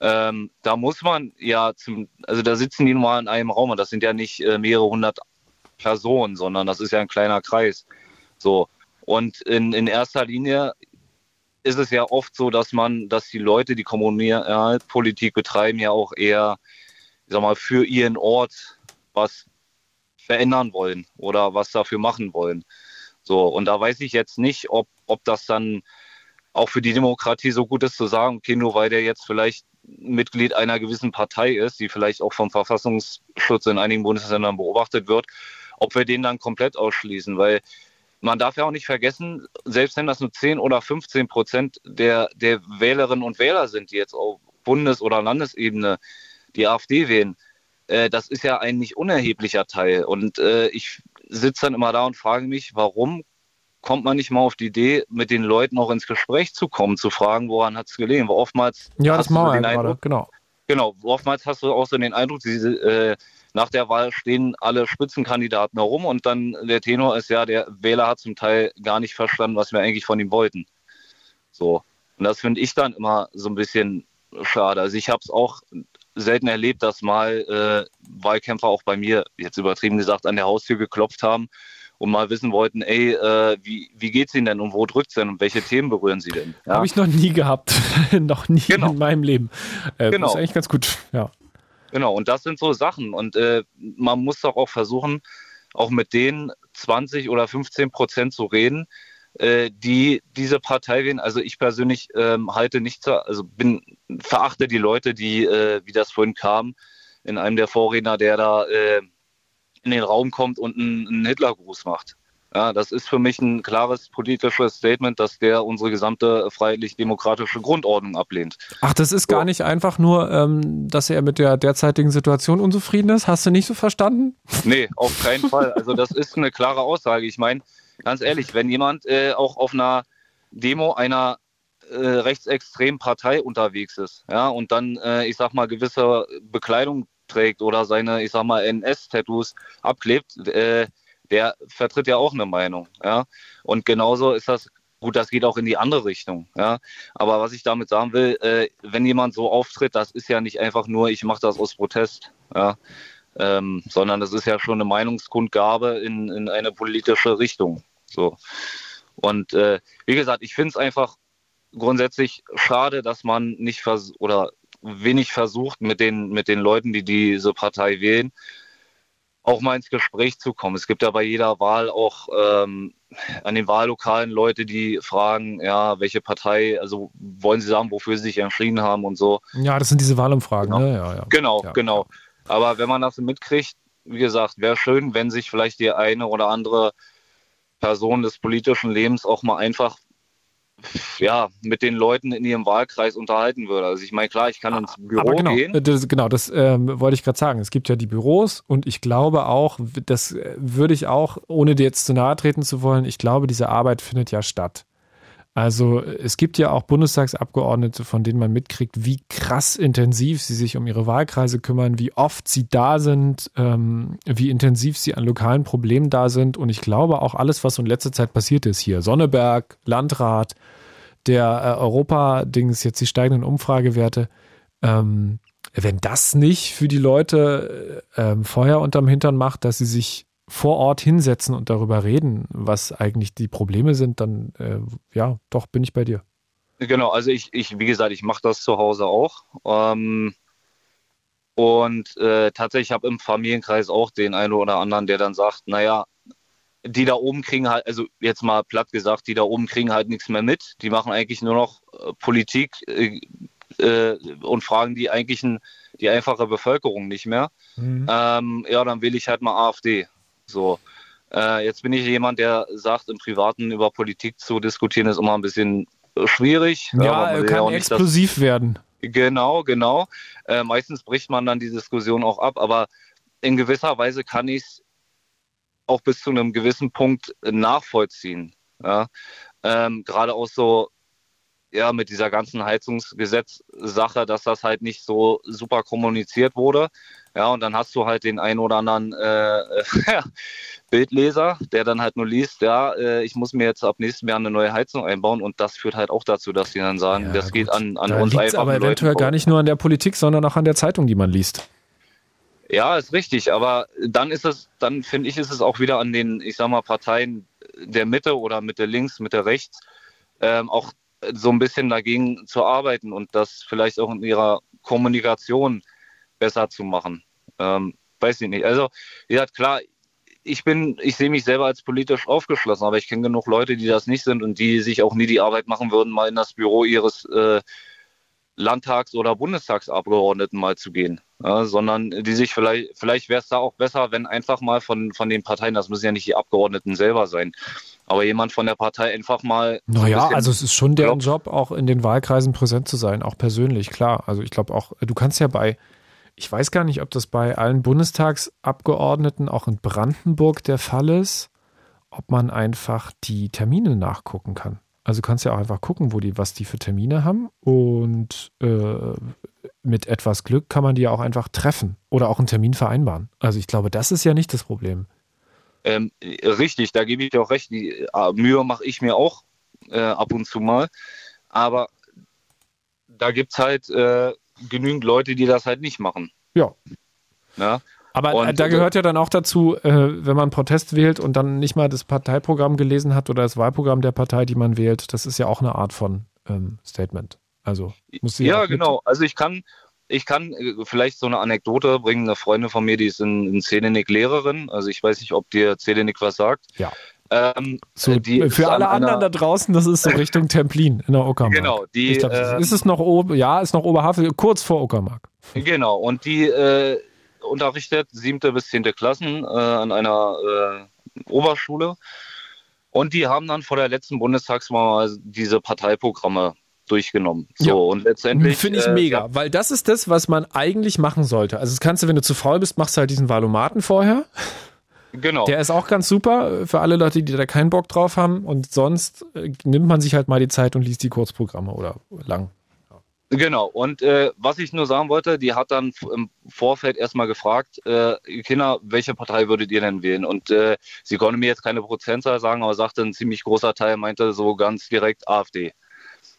ähm, da muss man ja zum, also da sitzen die nun mal in einem Raum und das sind ja nicht äh, mehrere hundert Personen, sondern das ist ja ein kleiner Kreis. So. Und in, in erster Linie ist es ja oft so, dass man, dass die Leute, die Kommunalpolitik betreiben, ja auch eher, ich sag mal, für ihren Ort was verändern wollen oder was dafür machen wollen. So, und da weiß ich jetzt nicht, ob, ob das dann auch für die Demokratie so gut ist zu sagen, okay, nur weil der jetzt vielleicht Mitglied einer gewissen Partei ist, die vielleicht auch vom Verfassungsschutz in einigen Bundesländern beobachtet wird, ob wir den dann komplett ausschließen, weil man darf ja auch nicht vergessen, selbst wenn das nur 10 oder 15 Prozent der, der Wählerinnen und Wähler sind, die jetzt auf Bundes- oder Landesebene die AfD wählen, äh, das ist ja ein nicht unerheblicher Teil. Und äh, ich sitze dann immer da und frage mich, warum kommt man nicht mal auf die Idee, mit den Leuten auch ins Gespräch zu kommen, zu fragen, woran hat es gelegen? Weil oftmals ja, das machen wir gerade, genau. Genau, oftmals hast du auch so den Eindruck, diese, äh, nach der Wahl stehen alle Spitzenkandidaten herum und dann der Tenor ist ja, der Wähler hat zum Teil gar nicht verstanden, was wir eigentlich von ihm wollten. So. Und das finde ich dann immer so ein bisschen schade. Also ich habe es auch selten erlebt, dass mal äh, Wahlkämpfer auch bei mir, jetzt übertrieben gesagt, an der Haustür geklopft haben und mal wissen wollten, ey, äh, wie, wie geht's Ihnen denn und wo drückt's denn und welche Themen berühren Sie denn? Ja? Habe ich noch nie gehabt. noch nie genau. in meinem Leben. Äh, genau. Ist eigentlich ganz gut, ja. Genau, und das sind so Sachen. Und äh, man muss doch auch versuchen, auch mit den 20 oder 15 Prozent zu reden, die diese Partei wählen. Also ich persönlich ähm, halte nicht, zu, also bin, verachte die Leute, die, äh, wie das vorhin kam, in einem der Vorredner, der da äh, in den Raum kommt und einen, einen Hitlergruß macht. Ja, das ist für mich ein klares politisches Statement, dass der unsere gesamte freiheitlich-demokratische Grundordnung ablehnt. Ach, das ist so. gar nicht einfach nur, ähm, dass er mit der derzeitigen Situation unzufrieden ist? Hast du nicht so verstanden? Nee, auf keinen Fall. Also das ist eine klare Aussage. Ich meine, ganz ehrlich, wenn jemand äh, auch auf einer Demo einer äh, rechtsextremen Partei unterwegs ist, ja, und dann, äh, ich sag mal, gewisse Bekleidung trägt oder seine, ich sag mal, NS-Tattoos abklebt, äh, der vertritt ja auch eine Meinung. Ja? Und genauso ist das, gut, das geht auch in die andere Richtung. Ja? Aber was ich damit sagen will, äh, wenn jemand so auftritt, das ist ja nicht einfach nur, ich mache das aus Protest. Ja? Ähm, sondern das ist ja schon eine Meinungskundgabe in, in eine politische Richtung. So. Und äh, wie gesagt, ich finde es einfach grundsätzlich schade, dass man nicht vers oder wenig versucht, mit den, mit den Leuten, die diese Partei wählen, auch mal ins Gespräch zu kommen. Es gibt ja bei jeder Wahl auch ähm, an den Wahllokalen Leute, die fragen, ja, welche Partei, also wollen sie sagen, wofür sie sich entschieden haben und so. Ja, das sind diese Wahlumfragen, genau. ne? Ja, ja. Genau, ja. genau. Aber wenn man das mitkriegt, wie gesagt, wäre schön, wenn sich vielleicht die eine oder andere Person des politischen Lebens auch mal einfach ja, mit den Leuten in ihrem Wahlkreis unterhalten würde. Also ich meine, klar, ich kann ins Büro genau, gehen. Das, genau, das ähm, wollte ich gerade sagen. Es gibt ja die Büros und ich glaube auch, das würde ich auch, ohne dir jetzt zu nahe treten zu wollen, ich glaube, diese Arbeit findet ja statt. Also es gibt ja auch Bundestagsabgeordnete, von denen man mitkriegt, wie krass intensiv sie sich um ihre Wahlkreise kümmern, wie oft sie da sind, ähm, wie intensiv sie an lokalen Problemen da sind. Und ich glaube auch alles, was in letzter Zeit passiert ist hier, Sonneberg, Landrat, der äh, Europa-Dings, jetzt die steigenden Umfragewerte, ähm, wenn das nicht für die Leute äh, Feuer unterm Hintern macht, dass sie sich vor Ort hinsetzen und darüber reden, was eigentlich die Probleme sind, dann äh, ja, doch bin ich bei dir. Genau, also ich, ich wie gesagt, ich mache das zu Hause auch. Ähm, und äh, tatsächlich habe im Familienkreis auch den einen oder anderen, der dann sagt, naja, die da oben kriegen halt, also jetzt mal platt gesagt, die da oben kriegen halt nichts mehr mit. Die machen eigentlich nur noch äh, Politik äh, äh, und fragen die eigentlichen, die einfache Bevölkerung nicht mehr. Mhm. Ähm, ja, dann wähle ich halt mal AfD. So. Äh, jetzt bin ich jemand, der sagt, im Privaten über Politik zu diskutieren ist immer ein bisschen schwierig. Ja, ja kann ja explosiv das, werden. Genau, genau. Äh, meistens bricht man dann die Diskussion auch ab, aber in gewisser Weise kann ich es auch bis zu einem gewissen Punkt nachvollziehen. Ja? Ähm, Gerade auch so ja, mit dieser ganzen Heizungsgesetz-Sache, dass das halt nicht so super kommuniziert wurde. Ja, und dann hast du halt den einen oder anderen äh, Bildleser, der dann halt nur liest, ja, äh, ich muss mir jetzt ab nächstem Jahr eine neue Heizung einbauen und das führt halt auch dazu, dass die dann sagen, ja, das gut. geht an, an da uns einfach. aber eventuell Leuten gar nicht nur an der Politik, sondern auch an der Zeitung, die man liest. Ja, ist richtig, aber dann ist es, dann finde ich, ist es auch wieder an den, ich sag mal, Parteien der Mitte oder Mitte links, Mitte rechts, ähm, auch so ein bisschen dagegen zu arbeiten und das vielleicht auch in ihrer Kommunikation besser zu machen. Ähm, weiß ich nicht. Also, ja, klar, ich bin, ich sehe mich selber als politisch aufgeschlossen, aber ich kenne genug Leute, die das nicht sind und die sich auch nie die Arbeit machen würden, mal in das Büro ihres äh, Landtags- oder Bundestagsabgeordneten mal zu gehen. Ja, sondern die sich vielleicht, vielleicht wäre es da auch besser, wenn einfach mal von, von den Parteien, das müssen ja nicht die Abgeordneten selber sein, aber jemand von der Partei einfach mal. Naja, so also es ist schon deren Job, auch in den Wahlkreisen präsent zu sein, auch persönlich, klar. Also ich glaube auch, du kannst ja bei, ich weiß gar nicht, ob das bei allen Bundestagsabgeordneten auch in Brandenburg der Fall ist, ob man einfach die Termine nachgucken kann. Also kannst ja auch einfach gucken, wo die, was die für Termine haben und äh, mit etwas Glück kann man die ja auch einfach treffen oder auch einen Termin vereinbaren. Also ich glaube, das ist ja nicht das Problem. Ähm, richtig, da gebe ich dir auch recht. Die äh, Mühe mache ich mir auch äh, ab und zu mal. Aber da gibt es halt äh, genügend Leute, die das halt nicht machen. Ja. ja? Aber und, da gehört ja dann auch dazu, äh, wenn man Protest wählt und dann nicht mal das Parteiprogramm gelesen hat oder das Wahlprogramm der Partei, die man wählt, das ist ja auch eine Art von ähm, Statement. Also muss ja, genau. Also ich kann, ich kann äh, vielleicht so eine Anekdote bringen. Eine Freundin von mir, die ist in, in Zelenik Lehrerin. Also ich weiß nicht, ob dir Zelenik was sagt. Ja. Ähm, so, für alle an anderen da draußen, das ist so Richtung Templin in der Uckermark. Genau. Die, glaub, äh, ist es noch Ober, ja, ist noch Oberhavel, kurz vor Uckermark. Genau. Und die äh, unterrichtet siebte bis zehnte Klassen äh, an einer äh, Oberschule. Und die haben dann vor der letzten Bundestagswahl diese Parteiprogramme durchgenommen. So, ja. und letztendlich. Finde ich äh, mega, ja. weil das ist das, was man eigentlich machen sollte. Also, das kannst du, wenn du zu faul bist, machst du halt diesen Valomaten vorher. Genau. Der ist auch ganz super für alle Leute, die da keinen Bock drauf haben. Und sonst äh, nimmt man sich halt mal die Zeit und liest die Kurzprogramme oder lang. Genau, und äh, was ich nur sagen wollte, die hat dann im Vorfeld erstmal gefragt, äh, Kinder, welche Partei würdet ihr denn wählen? Und äh, sie konnte mir jetzt keine Prozentzahl sagen, aber sagte, ein ziemlich großer Teil meinte so ganz direkt AfD.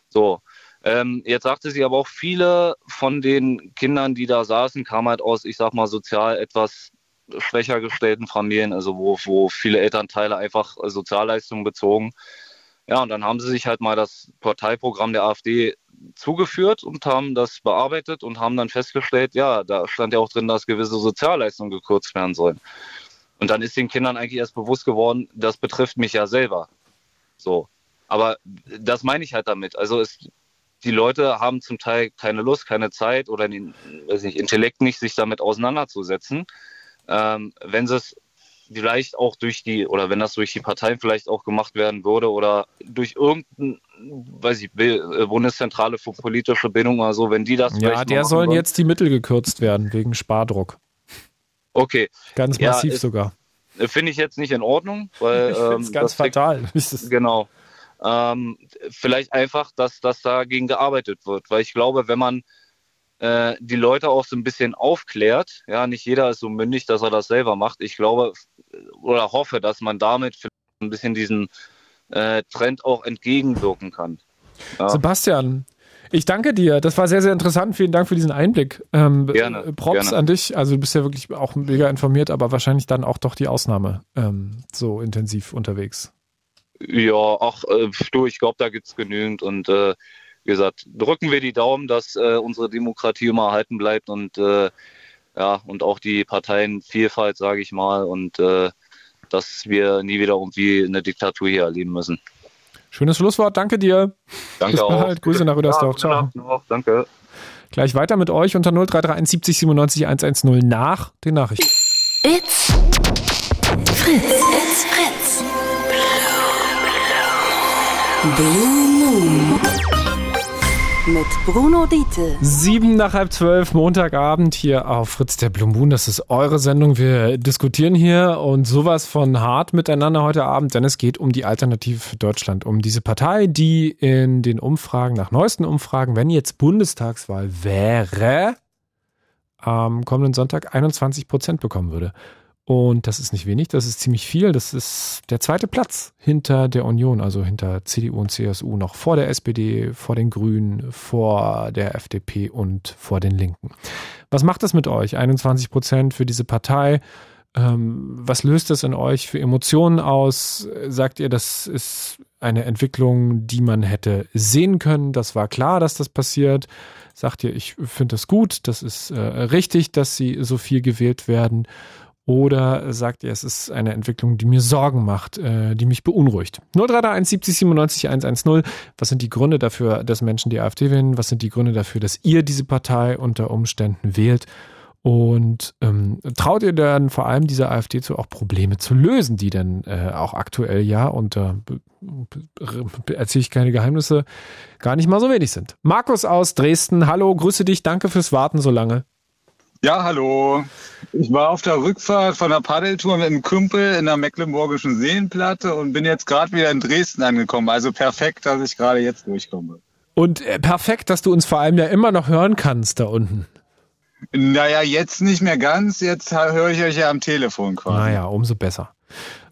So, ähm, jetzt sagte sie aber auch, viele von den Kindern, die da saßen, kamen halt aus, ich sag mal, sozial etwas schwächer gestellten Familien, also wo, wo viele Elternteile einfach Sozialleistungen bezogen. Ja, und dann haben sie sich halt mal das Parteiprogramm der AfD zugeführt und haben das bearbeitet und haben dann festgestellt, ja, da stand ja auch drin, dass gewisse Sozialleistungen gekürzt werden sollen. Und dann ist den Kindern eigentlich erst bewusst geworden, das betrifft mich ja selber. So. Aber das meine ich halt damit. Also es, die Leute haben zum Teil keine Lust, keine Zeit oder den weiß nicht, Intellekt nicht, sich damit auseinanderzusetzen. Ähm, wenn sie es vielleicht auch durch die, oder wenn das durch die Parteien vielleicht auch gemacht werden würde oder durch irgendein, weiß ich, äh, Bundeszentrale für politische Bildung oder so, wenn die das Ja, der sollen jetzt die Mittel gekürzt werden wegen Spardruck. Okay. Ganz massiv ja, sogar. Finde ich jetzt nicht in Ordnung, weil. ähm, es ganz fatal. genau. Ähm, vielleicht einfach, dass, dass dagegen gearbeitet wird, weil ich glaube, wenn man äh, die Leute auch so ein bisschen aufklärt. Ja, nicht jeder ist so mündig, dass er das selber macht. Ich glaube oder hoffe, dass man damit ein bisschen diesen äh, Trend auch entgegenwirken kann. Ja. Sebastian, ich danke dir. Das war sehr, sehr interessant. Vielen Dank für diesen Einblick. Ähm, gerne. Props gerne. an dich. Also du bist ja wirklich auch mega informiert, aber wahrscheinlich dann auch doch die Ausnahme ähm, so intensiv unterwegs. Ja, ach äh, du, ich glaube, da gibt es genügend und äh, wie gesagt, drücken wir die Daumen, dass äh, unsere Demokratie immer erhalten bleibt und äh, ja, und auch die Parteienvielfalt, sage ich mal, und äh, dass wir nie wieder irgendwie eine Diktatur hier erleben müssen. Schönes Schlusswort, danke dir. Danke Bis auch. Bald. Grüße nach Rüdersdorf. Ja, Ciao. Danke. Gleich weiter mit euch unter 0331 70 97 110 nach den Nachrichten. It's Fritz. It's Fritz. Blue Moon mit Bruno Diete. Sieben nach halb zwölf, Montagabend hier auf Fritz der Blue Moon. Das ist eure Sendung. Wir diskutieren hier und sowas von hart miteinander heute Abend, denn es geht um die Alternative für Deutschland, um diese Partei, die in den Umfragen, nach neuesten Umfragen, wenn jetzt Bundestagswahl wäre, am kommenden Sonntag 21 Prozent bekommen würde. Und das ist nicht wenig, das ist ziemlich viel. Das ist der zweite Platz hinter der Union, also hinter CDU und CSU, noch vor der SPD, vor den Grünen, vor der FDP und vor den Linken. Was macht das mit euch? 21 Prozent für diese Partei. Ähm, was löst das in euch für Emotionen aus? Sagt ihr, das ist eine Entwicklung, die man hätte sehen können? Das war klar, dass das passiert. Sagt ihr, ich finde das gut, das ist äh, richtig, dass sie so viel gewählt werden? Oder sagt ihr, es ist eine Entwicklung, die mir Sorgen macht, äh, die mich beunruhigt? 0331 70 97 110. Was sind die Gründe dafür, dass Menschen die AfD wählen? Was sind die Gründe dafür, dass ihr diese Partei unter Umständen wählt? Und ähm, traut ihr dann vor allem dieser AfD zu, auch Probleme zu lösen, die dann äh, auch aktuell ja unter, äh, erzähle ich keine Geheimnisse, gar nicht mal so wenig sind. Markus aus Dresden, hallo, grüße dich, danke fürs Warten so lange. Ja, hallo. Ich war auf der Rückfahrt von der Paddeltour mit einem Kumpel in der Mecklenburgischen Seenplatte und bin jetzt gerade wieder in Dresden angekommen. Also perfekt, dass ich gerade jetzt durchkomme. Und äh, perfekt, dass du uns vor allem ja immer noch hören kannst da unten. Naja, jetzt nicht mehr ganz. Jetzt höre ich euch ja am Telefon quasi. Naja, umso besser.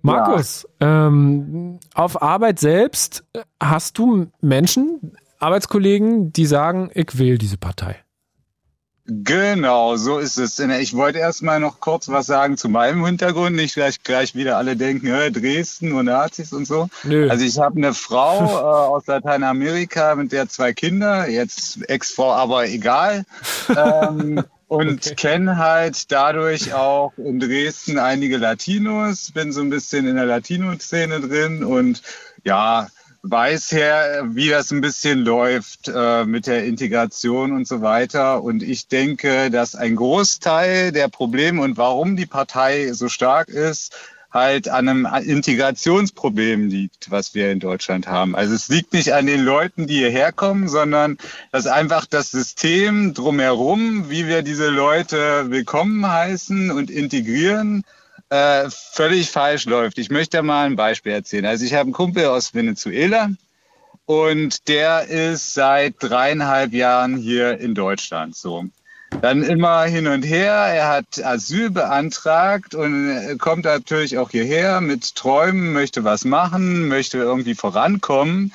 Markus, ja. ähm, auf Arbeit selbst äh, hast du Menschen, Arbeitskollegen, die sagen, ich wähle diese Partei. Genau, so ist es. Ich wollte erstmal noch kurz was sagen zu meinem Hintergrund, nicht gleich, gleich wieder alle denken, äh, Dresden und Nazis und so. Nö. Also ich habe eine Frau äh, aus Lateinamerika mit der zwei Kinder, jetzt Ex-Frau, aber egal. ähm, und okay. kenne halt dadurch auch in Dresden einige Latinos, bin so ein bisschen in der Latino-Szene drin und ja, weiß her, wie das ein bisschen läuft äh, mit der Integration und so weiter. Und ich denke, dass ein Großteil der Probleme und warum die Partei so stark ist, halt an einem Integrationsproblem liegt, was wir in Deutschland haben. Also es liegt nicht an den Leuten, die hierher kommen, sondern dass einfach das System drumherum, wie wir diese Leute willkommen heißen und integrieren, äh, völlig falsch läuft. Ich möchte mal ein Beispiel erzählen. Also ich habe einen Kumpel aus Venezuela und der ist seit dreieinhalb Jahren hier in Deutschland. So. Dann immer hin und her. Er hat Asyl beantragt und kommt natürlich auch hierher mit Träumen, möchte was machen, möchte irgendwie vorankommen.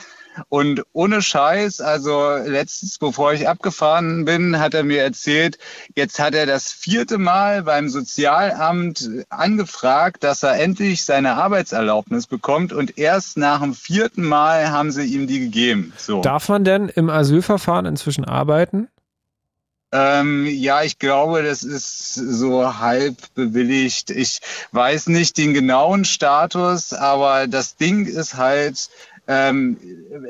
Und ohne Scheiß, also letztens, bevor ich abgefahren bin, hat er mir erzählt, jetzt hat er das vierte Mal beim Sozialamt angefragt, dass er endlich seine Arbeitserlaubnis bekommt und erst nach dem vierten Mal haben sie ihm die gegeben. So. Darf man denn im Asylverfahren inzwischen arbeiten? Ähm, ja, ich glaube, das ist so halb bewilligt. Ich weiß nicht den genauen Status, aber das Ding ist halt, ähm,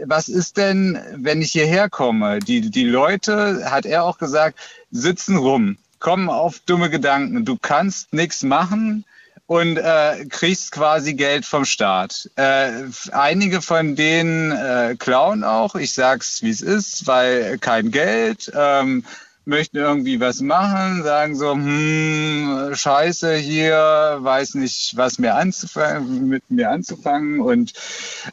was ist denn, wenn ich hierher komme? Die, die Leute, hat er auch gesagt, sitzen rum, kommen auf dumme Gedanken. Du kannst nichts machen und äh, kriegst quasi Geld vom Staat. Äh, einige von denen äh, klauen auch, ich sag's wie es ist, weil kein Geld. Ähm, möchten irgendwie was machen, sagen so, hm, scheiße hier, weiß nicht, was mir anzufangen, mit mir anzufangen. Und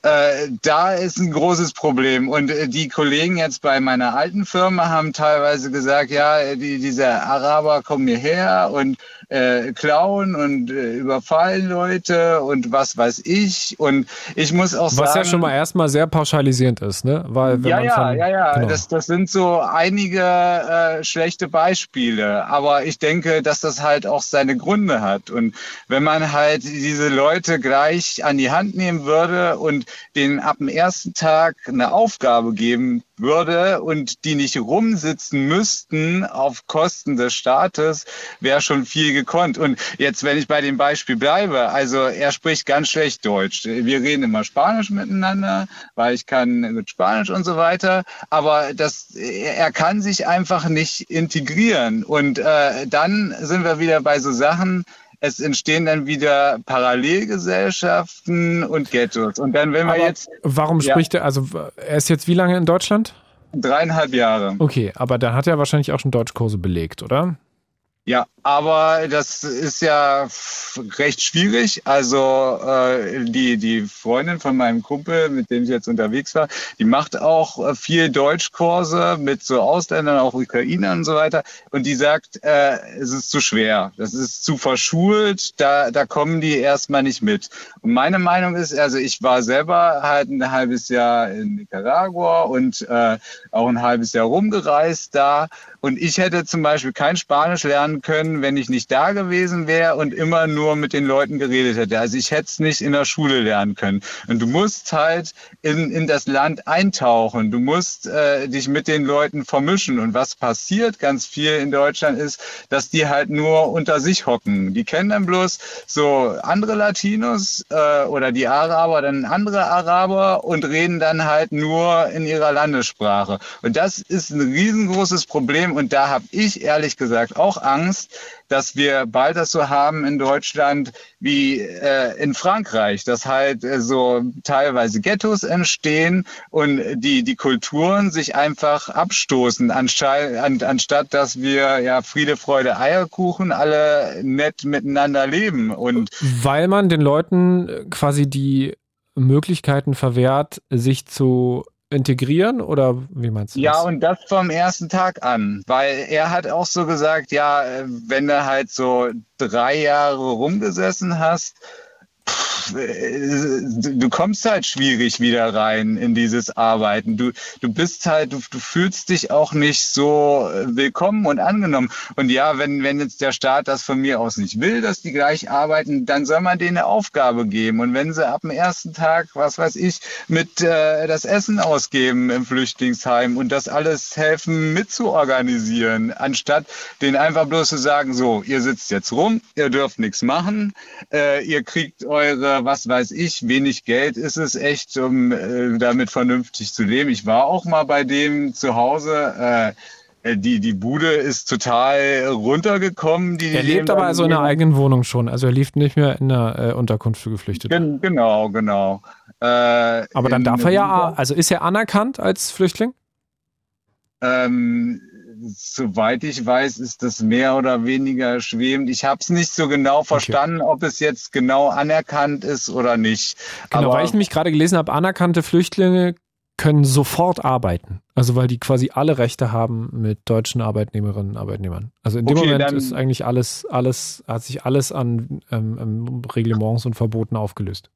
äh, da ist ein großes Problem. Und äh, die Kollegen jetzt bei meiner alten Firma haben teilweise gesagt, ja, die, diese Araber kommen hierher und äh, klauen und äh, überfallen Leute und was weiß ich. Und ich muss auch was sagen. Was ja schon mal erstmal sehr pauschalisierend ist, ne? Weil, wenn ja, man ja, von, ja, ja, genau. das, das sind so einige äh, schlechte Beispiele. Aber ich denke, dass das halt auch seine Gründe hat. Und wenn man halt diese Leute gleich an die Hand nehmen würde und denen ab dem ersten Tag eine Aufgabe geben würde und die nicht rumsitzen müssten auf Kosten des Staates, wäre schon viel gekonnt. Und jetzt, wenn ich bei dem Beispiel bleibe, also er spricht ganz schlecht Deutsch. Wir reden immer Spanisch miteinander, weil ich kann mit Spanisch und so weiter. Aber das, er kann sich einfach nicht integrieren. Und äh, dann sind wir wieder bei so Sachen, es entstehen dann wieder Parallelgesellschaften und Ghettos. Und dann, wenn wir aber jetzt. Warum ja. spricht er, also er ist jetzt wie lange in Deutschland? Dreieinhalb Jahre. Okay, aber dann hat er wahrscheinlich auch schon Deutschkurse belegt, oder? Ja, aber das ist ja recht schwierig. Also äh, die, die Freundin von meinem Kumpel, mit dem ich jetzt unterwegs war, die macht auch äh, viel Deutschkurse mit so Ausländern, auch Ukrainern und so weiter. Und die sagt, äh, es ist zu schwer, das ist zu verschult, da, da kommen die erstmal nicht mit. Und meine Meinung ist, also ich war selber halt ein halbes Jahr in Nicaragua und äh, auch ein halbes Jahr rumgereist da. Und ich hätte zum Beispiel kein Spanisch lernen können, wenn ich nicht da gewesen wäre und immer nur mit den Leuten geredet hätte. Also ich hätte es nicht in der Schule lernen können. Und du musst halt in, in das Land eintauchen. Du musst äh, dich mit den Leuten vermischen. Und was passiert ganz viel in Deutschland ist, dass die halt nur unter sich hocken. Die kennen dann bloß so andere Latinos äh, oder die Araber, dann andere Araber und reden dann halt nur in ihrer Landessprache. Und das ist ein riesengroßes Problem. Und da habe ich ehrlich gesagt auch Angst, dass wir bald das so haben in Deutschland wie äh, in Frankreich, dass halt äh, so teilweise Ghettos entstehen und die, die Kulturen sich einfach abstoßen, anstatt, an, anstatt dass wir ja Friede, Freude, Eierkuchen alle nett miteinander leben. Und Weil man den Leuten quasi die Möglichkeiten verwehrt, sich zu integrieren oder wie meinst du ja, das? Ja, und das vom ersten Tag an, weil er hat auch so gesagt, ja, wenn du halt so drei Jahre rumgesessen hast, du kommst halt schwierig wieder rein in dieses Arbeiten. Du, du bist halt, du, du fühlst dich auch nicht so willkommen und angenommen. Und ja, wenn, wenn jetzt der Staat das von mir aus nicht will, dass die gleich arbeiten, dann soll man denen eine Aufgabe geben. Und wenn sie ab dem ersten Tag, was weiß ich, mit äh, das Essen ausgeben im Flüchtlingsheim und das alles helfen mitzuorganisieren, anstatt denen einfach bloß zu sagen, so, ihr sitzt jetzt rum, ihr dürft nichts machen, äh, ihr kriegt eure was weiß ich, wenig Geld ist es echt, um äh, damit vernünftig zu leben. Ich war auch mal bei dem zu Hause. Äh, die, die Bude ist total runtergekommen. Die, er lebt aber also in einer eigenen Wohnung schon. Also er lebt nicht mehr in einer äh, Unterkunft für Geflüchtete. Gen genau, genau. Äh, aber dann darf er ja, also ist er anerkannt als Flüchtling? Ähm, soweit ich weiß, ist das mehr oder weniger schwebend. Ich habe es nicht so genau verstanden, okay. ob es jetzt genau anerkannt ist oder nicht. Genau, Aber weil ich nämlich gerade gelesen habe, anerkannte Flüchtlinge können sofort arbeiten. Also weil die quasi alle Rechte haben mit deutschen Arbeitnehmerinnen und Arbeitnehmern. Also in dem okay, Moment ist eigentlich alles, alles, hat sich alles an ähm, Reglements und Verboten aufgelöst.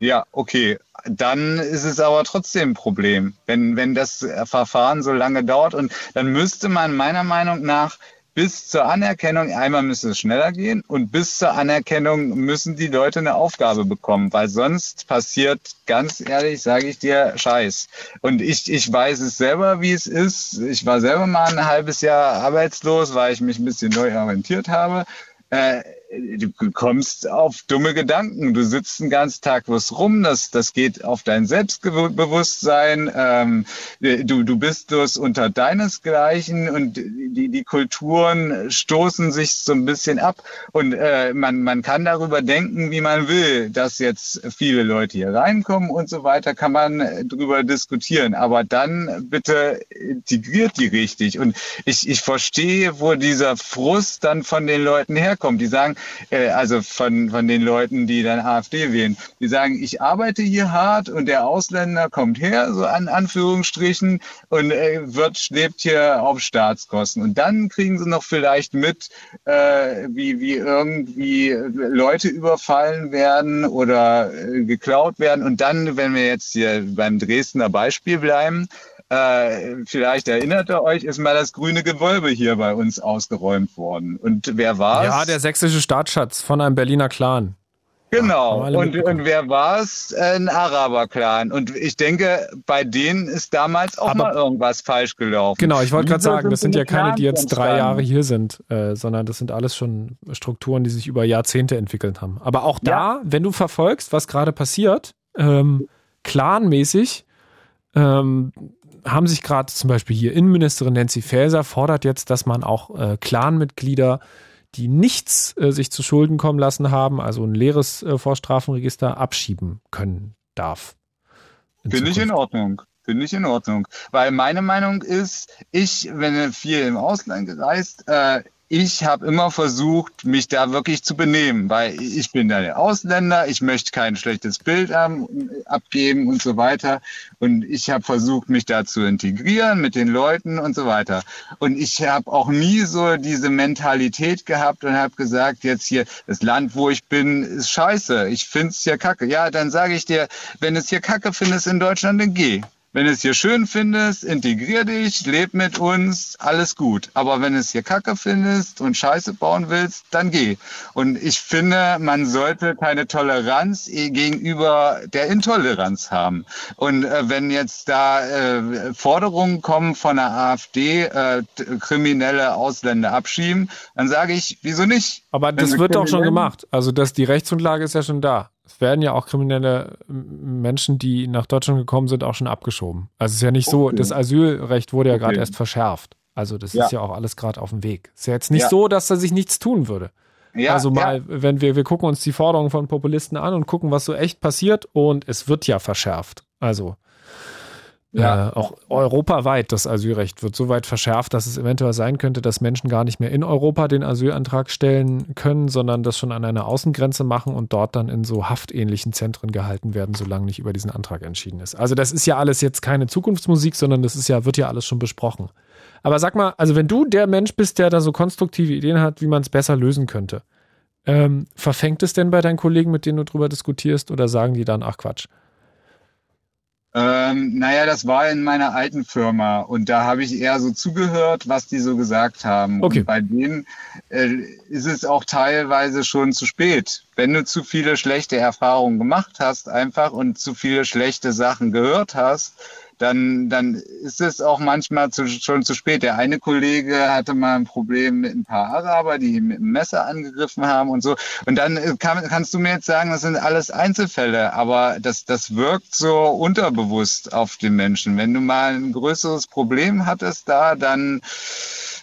Ja, okay. Dann ist es aber trotzdem ein Problem, wenn, wenn das Verfahren so lange dauert. Und dann müsste man meiner Meinung nach bis zur Anerkennung, einmal müsste es schneller gehen und bis zur Anerkennung müssen die Leute eine Aufgabe bekommen, weil sonst passiert, ganz ehrlich, sage ich dir, Scheiß. Und ich, ich weiß es selber, wie es ist. Ich war selber mal ein halbes Jahr arbeitslos, weil ich mich ein bisschen neu orientiert habe. Äh, du kommst auf dumme Gedanken. Du sitzt den ganzen Tag bloß rum. Das, das geht auf dein Selbstbewusstsein. Ähm, du, du bist bloß unter deinesgleichen und die, die Kulturen stoßen sich so ein bisschen ab. Und äh, man, man kann darüber denken, wie man will, dass jetzt viele Leute hier reinkommen und so weiter, kann man drüber diskutieren. Aber dann bitte integriert die richtig. Und ich, ich verstehe, wo dieser Frust dann von den Leuten herkommt. Die sagen, äh, also von, von den Leuten, die dann AfD wählen. Die sagen, ich arbeite hier hart und der Ausländer kommt her, so an Anführungsstrichen, und äh, wird, lebt hier auf Staatskosten. Und dann kriegen sie noch vielleicht mit, äh, wie, wie irgendwie Leute überfallen werden oder äh, geklaut werden. Und dann, wenn wir jetzt hier beim Dresdner Beispiel bleiben, äh, vielleicht erinnert ihr euch, ist mal das grüne Gewölbe hier bei uns ausgeräumt worden. Und wer war es? Ja, der sächsische Staatsschatz von einem Berliner Clan. Genau. Ja, und, und wer war es? Ein Araber-Clan. Und ich denke, bei denen ist damals auch Aber mal irgendwas falsch gelaufen. Genau, ich wollte gerade sagen, das sind ja keine, die jetzt drei Jahre hier sind, äh, sondern das sind alles schon Strukturen, die sich über Jahrzehnte entwickelt haben. Aber auch da, ja. wenn du verfolgst, was gerade passiert, ähm, clanmäßig, ähm, haben sich gerade zum Beispiel hier Innenministerin Nancy Faeser fordert jetzt, dass man auch äh, Clanmitglieder, die nichts äh, sich zu Schulden kommen lassen haben, also ein leeres äh, Vorstrafenregister, abschieben können darf. Finde ich in Ordnung. Finde ich in Ordnung. Weil meine Meinung ist, ich, wenn viel im Ausland gereist, äh, ich habe immer versucht, mich da wirklich zu benehmen, weil ich bin da der Ausländer, ich möchte kein schlechtes Bild abgeben und so weiter. Und ich habe versucht, mich da zu integrieren mit den Leuten und so weiter. Und ich habe auch nie so diese Mentalität gehabt und habe gesagt, jetzt hier, das Land, wo ich bin, ist scheiße. Ich find's hier kacke. Ja, dann sage ich dir, wenn es hier kacke findest in Deutschland, dann geh. Wenn du es hier schön findest, integrier dich, leb mit uns, alles gut. Aber wenn du es hier kacke findest und Scheiße bauen willst, dann geh. Und ich finde, man sollte keine Toleranz gegenüber der Intoleranz haben. Und äh, wenn jetzt da äh, Forderungen kommen von der AfD, äh, kriminelle Ausländer abschieben, dann sage ich, wieso nicht? Aber das wird doch schon gemacht. Also das, die Rechtsgrundlage ist ja schon da es werden ja auch kriminelle Menschen, die nach Deutschland gekommen sind, auch schon abgeschoben. Also es ist ja nicht so, das Asylrecht wurde ja okay. gerade erst verschärft. Also das ja. ist ja auch alles gerade auf dem Weg. Es ist ja jetzt nicht ja. so, dass da sich nichts tun würde. Ja, also mal, wenn wir, wir gucken uns die Forderungen von Populisten an und gucken, was so echt passiert und es wird ja verschärft. Also ja. Äh, auch europaweit das Asylrecht wird so weit verschärft, dass es eventuell sein könnte, dass Menschen gar nicht mehr in Europa den Asylantrag stellen können, sondern das schon an einer Außengrenze machen und dort dann in so haftähnlichen Zentren gehalten werden, solange nicht über diesen Antrag entschieden ist. Also das ist ja alles jetzt keine Zukunftsmusik, sondern das ist ja, wird ja alles schon besprochen. Aber sag mal, also wenn du der Mensch bist, der da so konstruktive Ideen hat, wie man es besser lösen könnte, ähm, verfängt es denn bei deinen Kollegen, mit denen du drüber diskutierst, oder sagen die dann, ach Quatsch? Ähm, naja, das war in meiner alten Firma und da habe ich eher so zugehört, was die so gesagt haben. Okay. Und bei denen äh, ist es auch teilweise schon zu spät. Wenn du zu viele schlechte Erfahrungen gemacht hast einfach und zu viele schlechte Sachen gehört hast, dann, dann ist es auch manchmal zu, schon zu spät. Der eine Kollege hatte mal ein Problem mit ein paar Araber, die ihn mit einem Messer angegriffen haben und so. Und dann äh, kann, kannst du mir jetzt sagen, das sind alles Einzelfälle, aber das, das wirkt so unterbewusst auf den Menschen. Wenn du mal ein größeres Problem hattest da, dann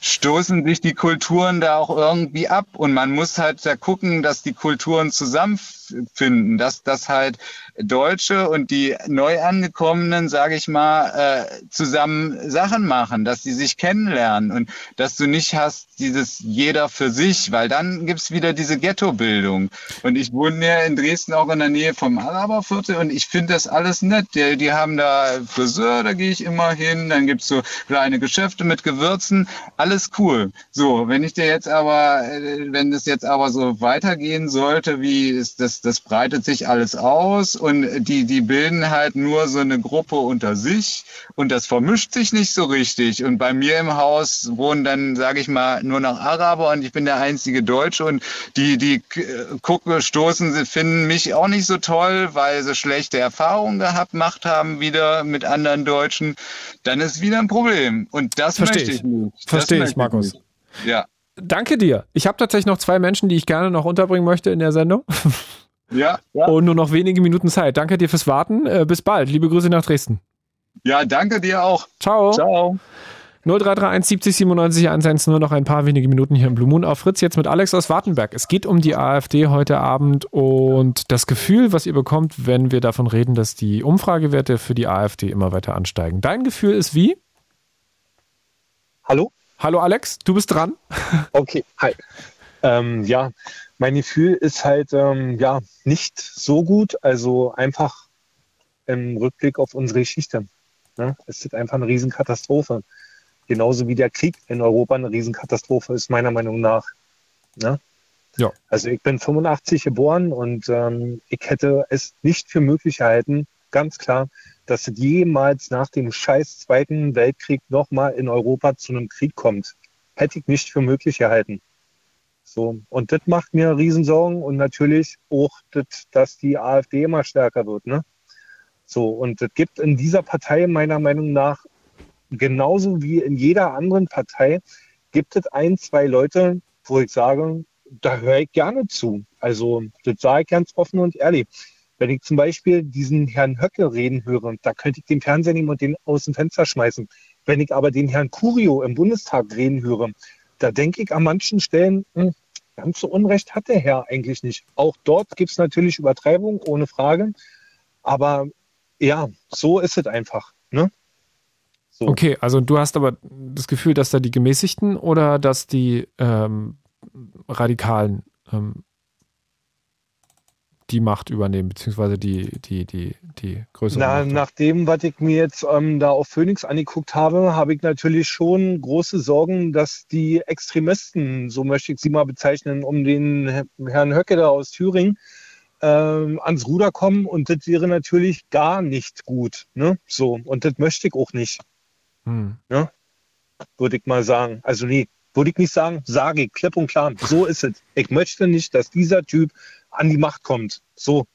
stoßen sich die Kulturen da auch irgendwie ab und man muss halt da gucken, dass die Kulturen zusammenfinden, dass das halt Deutsche und die Neuangekommenen, sage ich mal, äh, zusammen Sachen machen, dass sie sich kennenlernen und dass du nicht hast dieses jeder für sich, weil dann gibt's wieder diese Ghetto-Bildung. Und ich wohne ja in Dresden auch in der Nähe vom Araberviertel und ich finde das alles nett. Die, die haben da Friseur, da gehe ich immer hin, dann gibt's so kleine Geschäfte mit Gewürzen, alles cool. So, wenn ich dir jetzt aber, äh, wenn es jetzt aber so weitergehen sollte, wie ist das, das breitet sich alles aus und die, die bilden halt nur so eine Gruppe unter sich und das vermischt sich nicht so richtig. Und bei mir im Haus wohnen dann, sage ich mal, nur noch Araber und ich bin der einzige Deutsche und die, die gucken, stoßen, sie finden mich auch nicht so toll, weil sie schlechte Erfahrungen gehabt gemacht haben wieder mit anderen Deutschen. Dann ist wieder ein Problem. Und das Versteh möchte ich, ich nicht. Verstehe ich, Markus. Nicht. Ja. Danke dir. Ich habe tatsächlich noch zwei Menschen, die ich gerne noch unterbringen möchte in der Sendung. Ja, ja. Und nur noch wenige Minuten Zeit. Danke dir fürs Warten. Äh, bis bald. Liebe Grüße nach Dresden. Ja, danke dir auch. Ciao. Ciao. 0331 70 97 110, nur noch ein paar wenige Minuten hier im Blue Moon auf Fritz, jetzt mit Alex aus Wartenberg. Es geht um die AfD heute Abend und das Gefühl, was ihr bekommt, wenn wir davon reden, dass die Umfragewerte für die AfD immer weiter ansteigen. Dein Gefühl ist wie? Hallo? Hallo Alex, du bist dran. Okay, hi. Ähm, ja, mein Gefühl ist halt ähm, ja nicht so gut. Also einfach im Rückblick auf unsere Geschichte. Ne? Es ist einfach eine Riesenkatastrophe. Genauso wie der Krieg in Europa eine Riesenkatastrophe ist, meiner Meinung nach. Ne? Ja. Also ich bin 85 geboren und ähm, ich hätte es nicht für möglich gehalten, ganz klar, dass es jemals nach dem scheiß Zweiten Weltkrieg nochmal in Europa zu einem Krieg kommt. Hätte ich nicht für möglich gehalten. So. Und das macht mir Riesensorgen und natürlich auch, das, dass die AfD immer stärker wird. Ne? So. Und es gibt in dieser Partei meiner Meinung nach genauso wie in jeder anderen Partei gibt es ein, zwei Leute, wo ich sage, da höre ich gerne zu. Also, das sage ich ganz offen und ehrlich. Wenn ich zum Beispiel diesen Herrn Höcke reden höre, da könnte ich den Fernseher nehmen und den aus dem Fenster schmeißen. Wenn ich aber den Herrn Curio im Bundestag reden höre, da denke ich an manchen Stellen, hm, ganz so Unrecht hat der Herr eigentlich nicht. Auch dort gibt es natürlich Übertreibung, ohne Frage. Aber ja, so ist es einfach. Ne? So. Okay, also du hast aber das Gefühl, dass da die Gemäßigten oder dass die ähm, Radikalen ähm, die Macht übernehmen, beziehungsweise die, die, die, die größere Na, Macht. Nach dem, was ich mir jetzt ähm, da auf Phoenix angeguckt habe, habe ich natürlich schon große Sorgen, dass die Extremisten, so möchte ich sie mal bezeichnen, um den Herrn Höcke da aus Thüringen, ähm, ans Ruder kommen und das wäre natürlich gar nicht gut. Ne? So, und das möchte ich auch nicht. Hm. Ne? Würde ich mal sagen. Also nee, würde ich nicht sagen, sage ich, klipp und klar, so ist es. Ich möchte nicht, dass dieser Typ an die Macht kommt. So.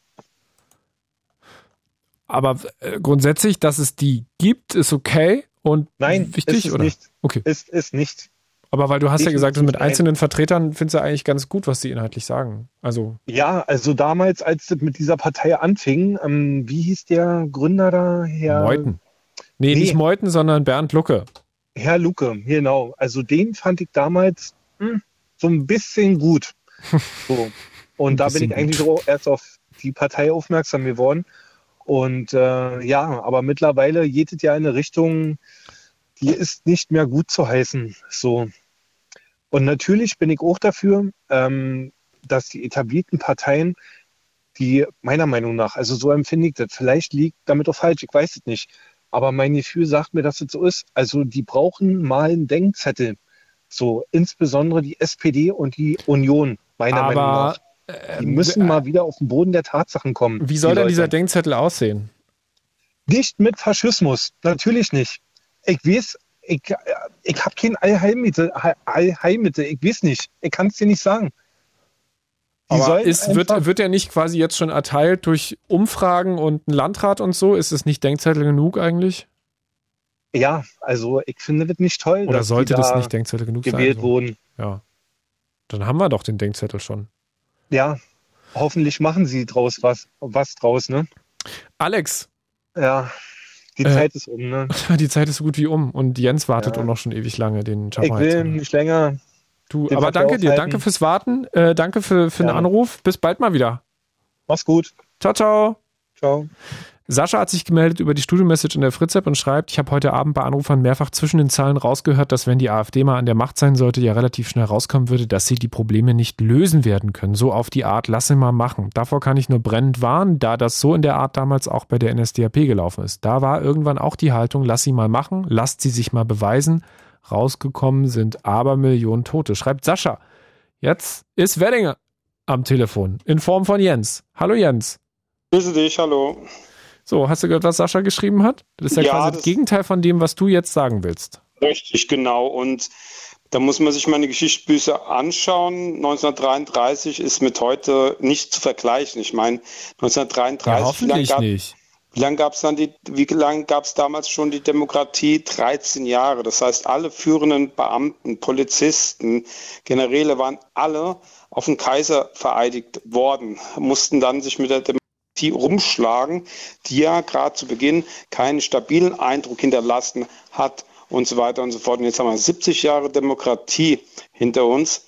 Aber äh, grundsätzlich, dass es die gibt, ist okay und Nein, wichtig, ist oder? Nicht. Okay. Ist, ist nicht. Aber weil du hast ja gesagt, Definitiv mit einzelnen Vertretern findest du eigentlich ganz gut, was die inhaltlich sagen. Also Ja, also damals, als das mit dieser Partei anfing, ähm, wie hieß der Gründer da? Herr, Meuthen. Nee, Nee. nicht Meuthen, sondern Bernd Lucke. Herr Lucke, genau. Also den fand ich damals hm, so ein bisschen gut. So. Und da bin ich eigentlich auch erst auf die Partei aufmerksam geworden. Und äh, ja, aber mittlerweile geht es ja in eine Richtung, die ist nicht mehr gut zu heißen. So. Und natürlich bin ich auch dafür, ähm, dass die etablierten Parteien, die meiner Meinung nach, also so empfinde ich das, vielleicht liegt damit auch falsch, ich weiß es nicht. Aber mein Gefühl sagt mir, dass es so ist. Also die brauchen mal einen Denkzettel. So, insbesondere die SPD und die Union, meiner Meinung Aber nach. Die müssen mal wieder auf den Boden der Tatsachen kommen. wie soll die denn dieser. Denkzettel aussehen? Nicht mit Faschismus, natürlich nicht. Ich weiß, ich, ich habe kein Allheilmittel, Allheilmittel, ich weiß nicht. Ich kann es dir nicht sagen. Die Aber ist, wird, wird er nicht quasi jetzt schon erteilt durch Umfragen und einen Landrat und so? Ist es nicht Denkzettel genug eigentlich? Ja, also ich finde das nicht toll. Oder sollte das da nicht Denkzettel genug gewählt sein? wurden. Ja. Dann haben wir doch den Denkzettel schon. Ja, hoffentlich machen sie draus was, was draus, ne? Alex, Ja, die Äh, Zeit ist um, ne? die Zeit ist so gut wie um und Jens wartet Ja. auch noch schon ewig lange, den Ich Chapter will nicht länger. Du, den aber danke dir, danke fürs Warten, äh, danke für, für den Ja. Anruf. Bis bald mal wieder. Mach's gut. Ciao, ciao. Ciao. Sascha hat sich gemeldet über die Studio-Message in der Fritz-App und schreibt, ich habe heute Abend bei Anrufern mehrfach zwischen den Zeilen rausgehört, dass wenn die AfD mal an der Macht sein sollte, ja relativ schnell rauskommen würde, dass sie die Probleme nicht lösen werden können. So auf die Art, lass sie mal machen. Davor kann ich nur brennend warnen, da das so in der Art damals auch bei der NSDAP gelaufen ist. Da war irgendwann auch die Haltung, lass sie mal machen, lasst sie sich mal beweisen. Rausgekommen sind aber Millionen Tote. Schreibt Sascha. Jetzt ist Weddinger am Telefon in Form von Jens. Hallo Jens. Grüße dich, hallo. So, hast du gehört, was Sascha geschrieben hat? Das ist ja, Ja, quasi das das- Gegenteil von dem, was du jetzt sagen willst. Richtig, genau. Und da muss man sich mal eine Geschichtsbücher anschauen. 1933 ist mit heute nicht zu vergleichen. Ich meine, 1933, wie lange hoffentlich gab, nicht. Wie lange gab es dann die, wie lange gab es damals schon die Demokratie? 13 Jahre. Das heißt, alle führenden Beamten, Polizisten, Generäle waren alle auf den Kaiser vereidigt worden, mussten dann sich mit der Demokratie rumschlagen, die ja gerade zu Beginn keinen stabilen Eindruck hinterlassen hat und so weiter und so fort. Und jetzt haben wir 70 Jahre Demokratie hinter uns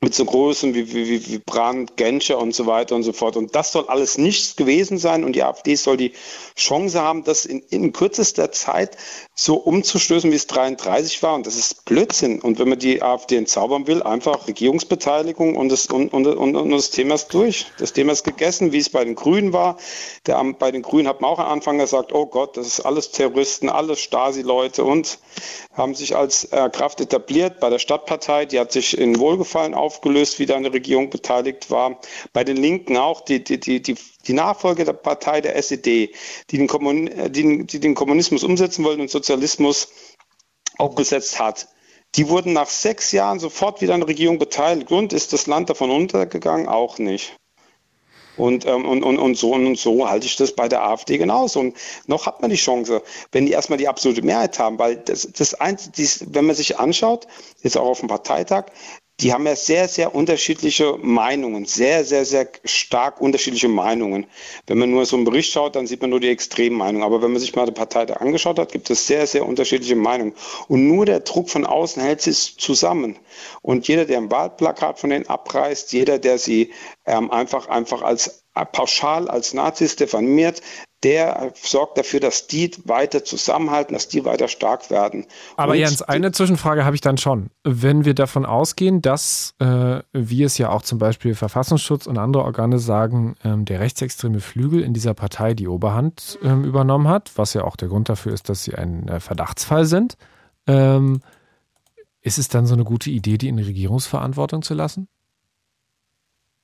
mit so großen wie, wie, wie, Brandt, Genscher und so weiter und so fort. Und das soll alles nichts gewesen sein und die AfD soll die Chance haben, das in, in kürzester Zeit so umzustößen, wie es 33 war. Und das ist Blödsinn. Und wenn man die AfD entzaubern will, einfach Regierungsbeteiligung und das, und, und, und, und das Thema ist durch. Das Thema ist gegessen, wie es bei den Grünen war. Der, bei den Grünen hat man auch am Anfang gesagt, oh Gott, das ist alles Terroristen, alles Stasi-Leute und haben sich als äh, Kraft etabliert. Bei der Stadtpartei, die hat sich in Wohlgefallen aufgelöst, wie da eine Regierung beteiligt war. Bei den Linken auch, die, die, die, die, die Nachfolge der Partei der SED, die den, äh, die, die den Kommunismus umsetzen wollten und Sozialismus aufgesetzt hat. Die wurden nach sechs Jahren sofort wieder an der Regierung beteiligt. Und ist das Land davon untergegangen? Auch nicht. Und, ähm, und, und, und, so, und so halte ich das bei der AfD genauso. Und noch hat man die Chance, wenn die erstmal die absolute Mehrheit haben, weil das, das eins, dies, wenn man sich anschaut, jetzt auch auf dem Parteitag, die haben ja sehr, sehr unterschiedliche Meinungen, sehr, sehr, sehr stark unterschiedliche Meinungen. Wenn man nur so einen Bericht schaut, dann sieht man nur die extremen Meinungen. Aber wenn man sich mal die Parteitag angeschaut hat, gibt es sehr, sehr unterschiedliche Meinungen. Und nur der Druck von außen hält sie zusammen. Und jeder, der ein Wahlplakat von denen abreißt, jeder, der sie ähm, einfach, einfach als äh, pauschal als Nazis diffamiert, der sorgt dafür, dass die weiter zusammenhalten, dass die weiter stark werden. Aber Und Jens, eine Zwischenfrage habe ich dann schon. Wenn wir davon ausgehen, dass, äh, wie es ja auch zum Beispiel Verfassungsschutz und andere Organe sagen, ähm, der rechtsextreme Flügel in dieser Partei die Oberhand ähm, übernommen hat, was ja auch der Grund dafür ist, dass sie ein äh, Verdachtsfall sind, ähm, ist es dann so eine gute Idee, die in Regierungsverantwortung zu lassen?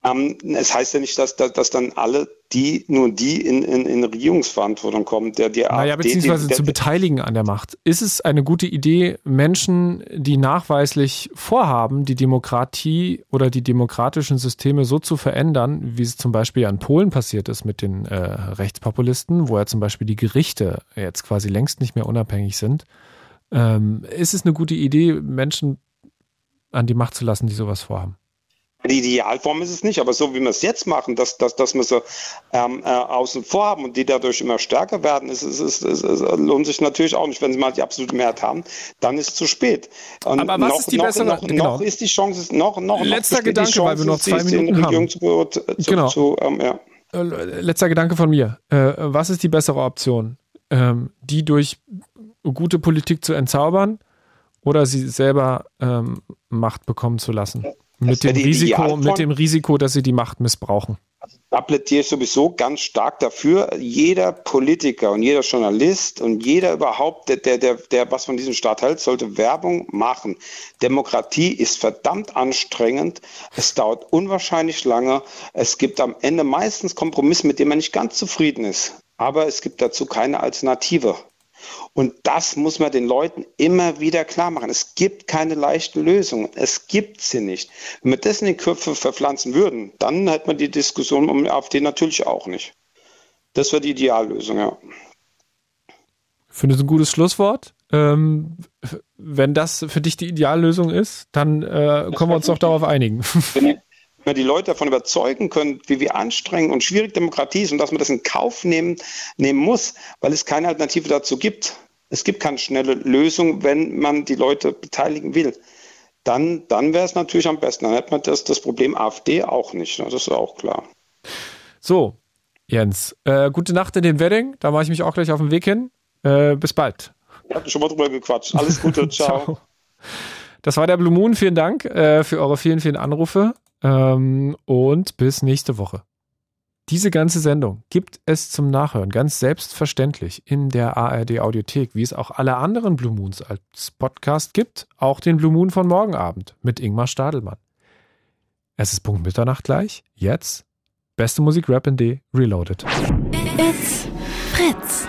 Ähm, es heißt ja nicht, dass, dass, dass dann alle die, nur die in, in, in Regierungsverantwortung kommen. Der, die naja, AfD, beziehungsweise die, zu beteiligen an der Macht. Ist es eine gute Idee, Menschen, die nachweislich vorhaben, die Demokratie oder die demokratischen Systeme so zu verändern, wie es zum Beispiel in Polen passiert ist mit den äh, Rechtspopulisten, wo ja zum Beispiel die Gerichte jetzt quasi längst nicht mehr unabhängig sind, ähm, ist es eine gute Idee, Menschen an die Macht zu lassen, die sowas vorhaben? Die Idealform ist es nicht, aber so wie wir es jetzt machen, dass, dass, dass wir sie ähm, äh, außen vor haben und die dadurch immer stärker werden, ist, ist, ist, ist, lohnt sich natürlich auch nicht. Wenn sie mal die absolute Mehrheit haben, dann ist es zu spät. Und aber was noch, ist die noch, bessere? Noch, genau. noch ist die Chance, noch, noch, Letzter noch Gedanke, Chance, weil wir noch zwei Minuten haben. Zu, zu, genau. Zu, ähm, ja. Äh, letzter Gedanke von mir. Äh, was ist die bessere Option? Ähm, die durch gute Politik zu entzaubern oder sie selber ähm, Macht bekommen zu lassen? Mit dem, Risiko, mit dem Risiko, dass sie die Macht missbrauchen. Da plädiere ich sowieso ganz stark dafür. Jeder Politiker und jeder Journalist und jeder überhaupt, der, der, der, der was von diesem Staat hält, sollte Werbung machen. Demokratie ist verdammt anstrengend. Es dauert unwahrscheinlich lange. Es gibt am Ende meistens Kompromisse, mit denen man nicht ganz zufrieden ist. Aber es gibt dazu keine Alternative. Und das muss man den Leuten immer wieder klar machen. Es gibt keine leichten Lösungen. Es gibt sie nicht. Wenn wir das in die Köpfe verpflanzen würden, dann hätte man die Diskussion um die AfD natürlich auch nicht. Das wäre die Ideallösung, ja. Finde ich ein gutes Schlusswort. Ähm, wenn das für dich die Ideallösung ist, dann äh, können wir uns doch darauf einigen. wir die Leute davon überzeugen können, wie, wie anstrengend und schwierig Demokratie ist und dass man das in Kauf nehmen, nehmen muss, weil es keine Alternative dazu gibt. Es gibt keine schnelle Lösung, wenn man die Leute beteiligen will. Dann, dann wäre es natürlich am besten. Dann hätte man das, das Problem AfD auch nicht. Ne? Das ist auch klar. So, Jens, äh, gute Nacht in den Wedding. Da mache ich mich auch gleich auf den Weg hin. Äh, bis bald. Ich habe schon mal drüber gequatscht. Alles Gute, ciao. ciao. Das war der Blue Moon. Vielen Dank äh, für eure vielen, vielen Anrufe. Ähm, und bis nächste Woche. Diese ganze Sendung gibt es zum Nachhören ganz selbstverständlich in der ARD Audiothek, wie es auch alle anderen Blue Moons als Podcast gibt, auch den Blue Moon von morgen Abend mit Ingmar Stadelmann. Es ist Punkt Mitternacht gleich. Jetzt beste Musik Rap in D Reloaded. It's Fritz.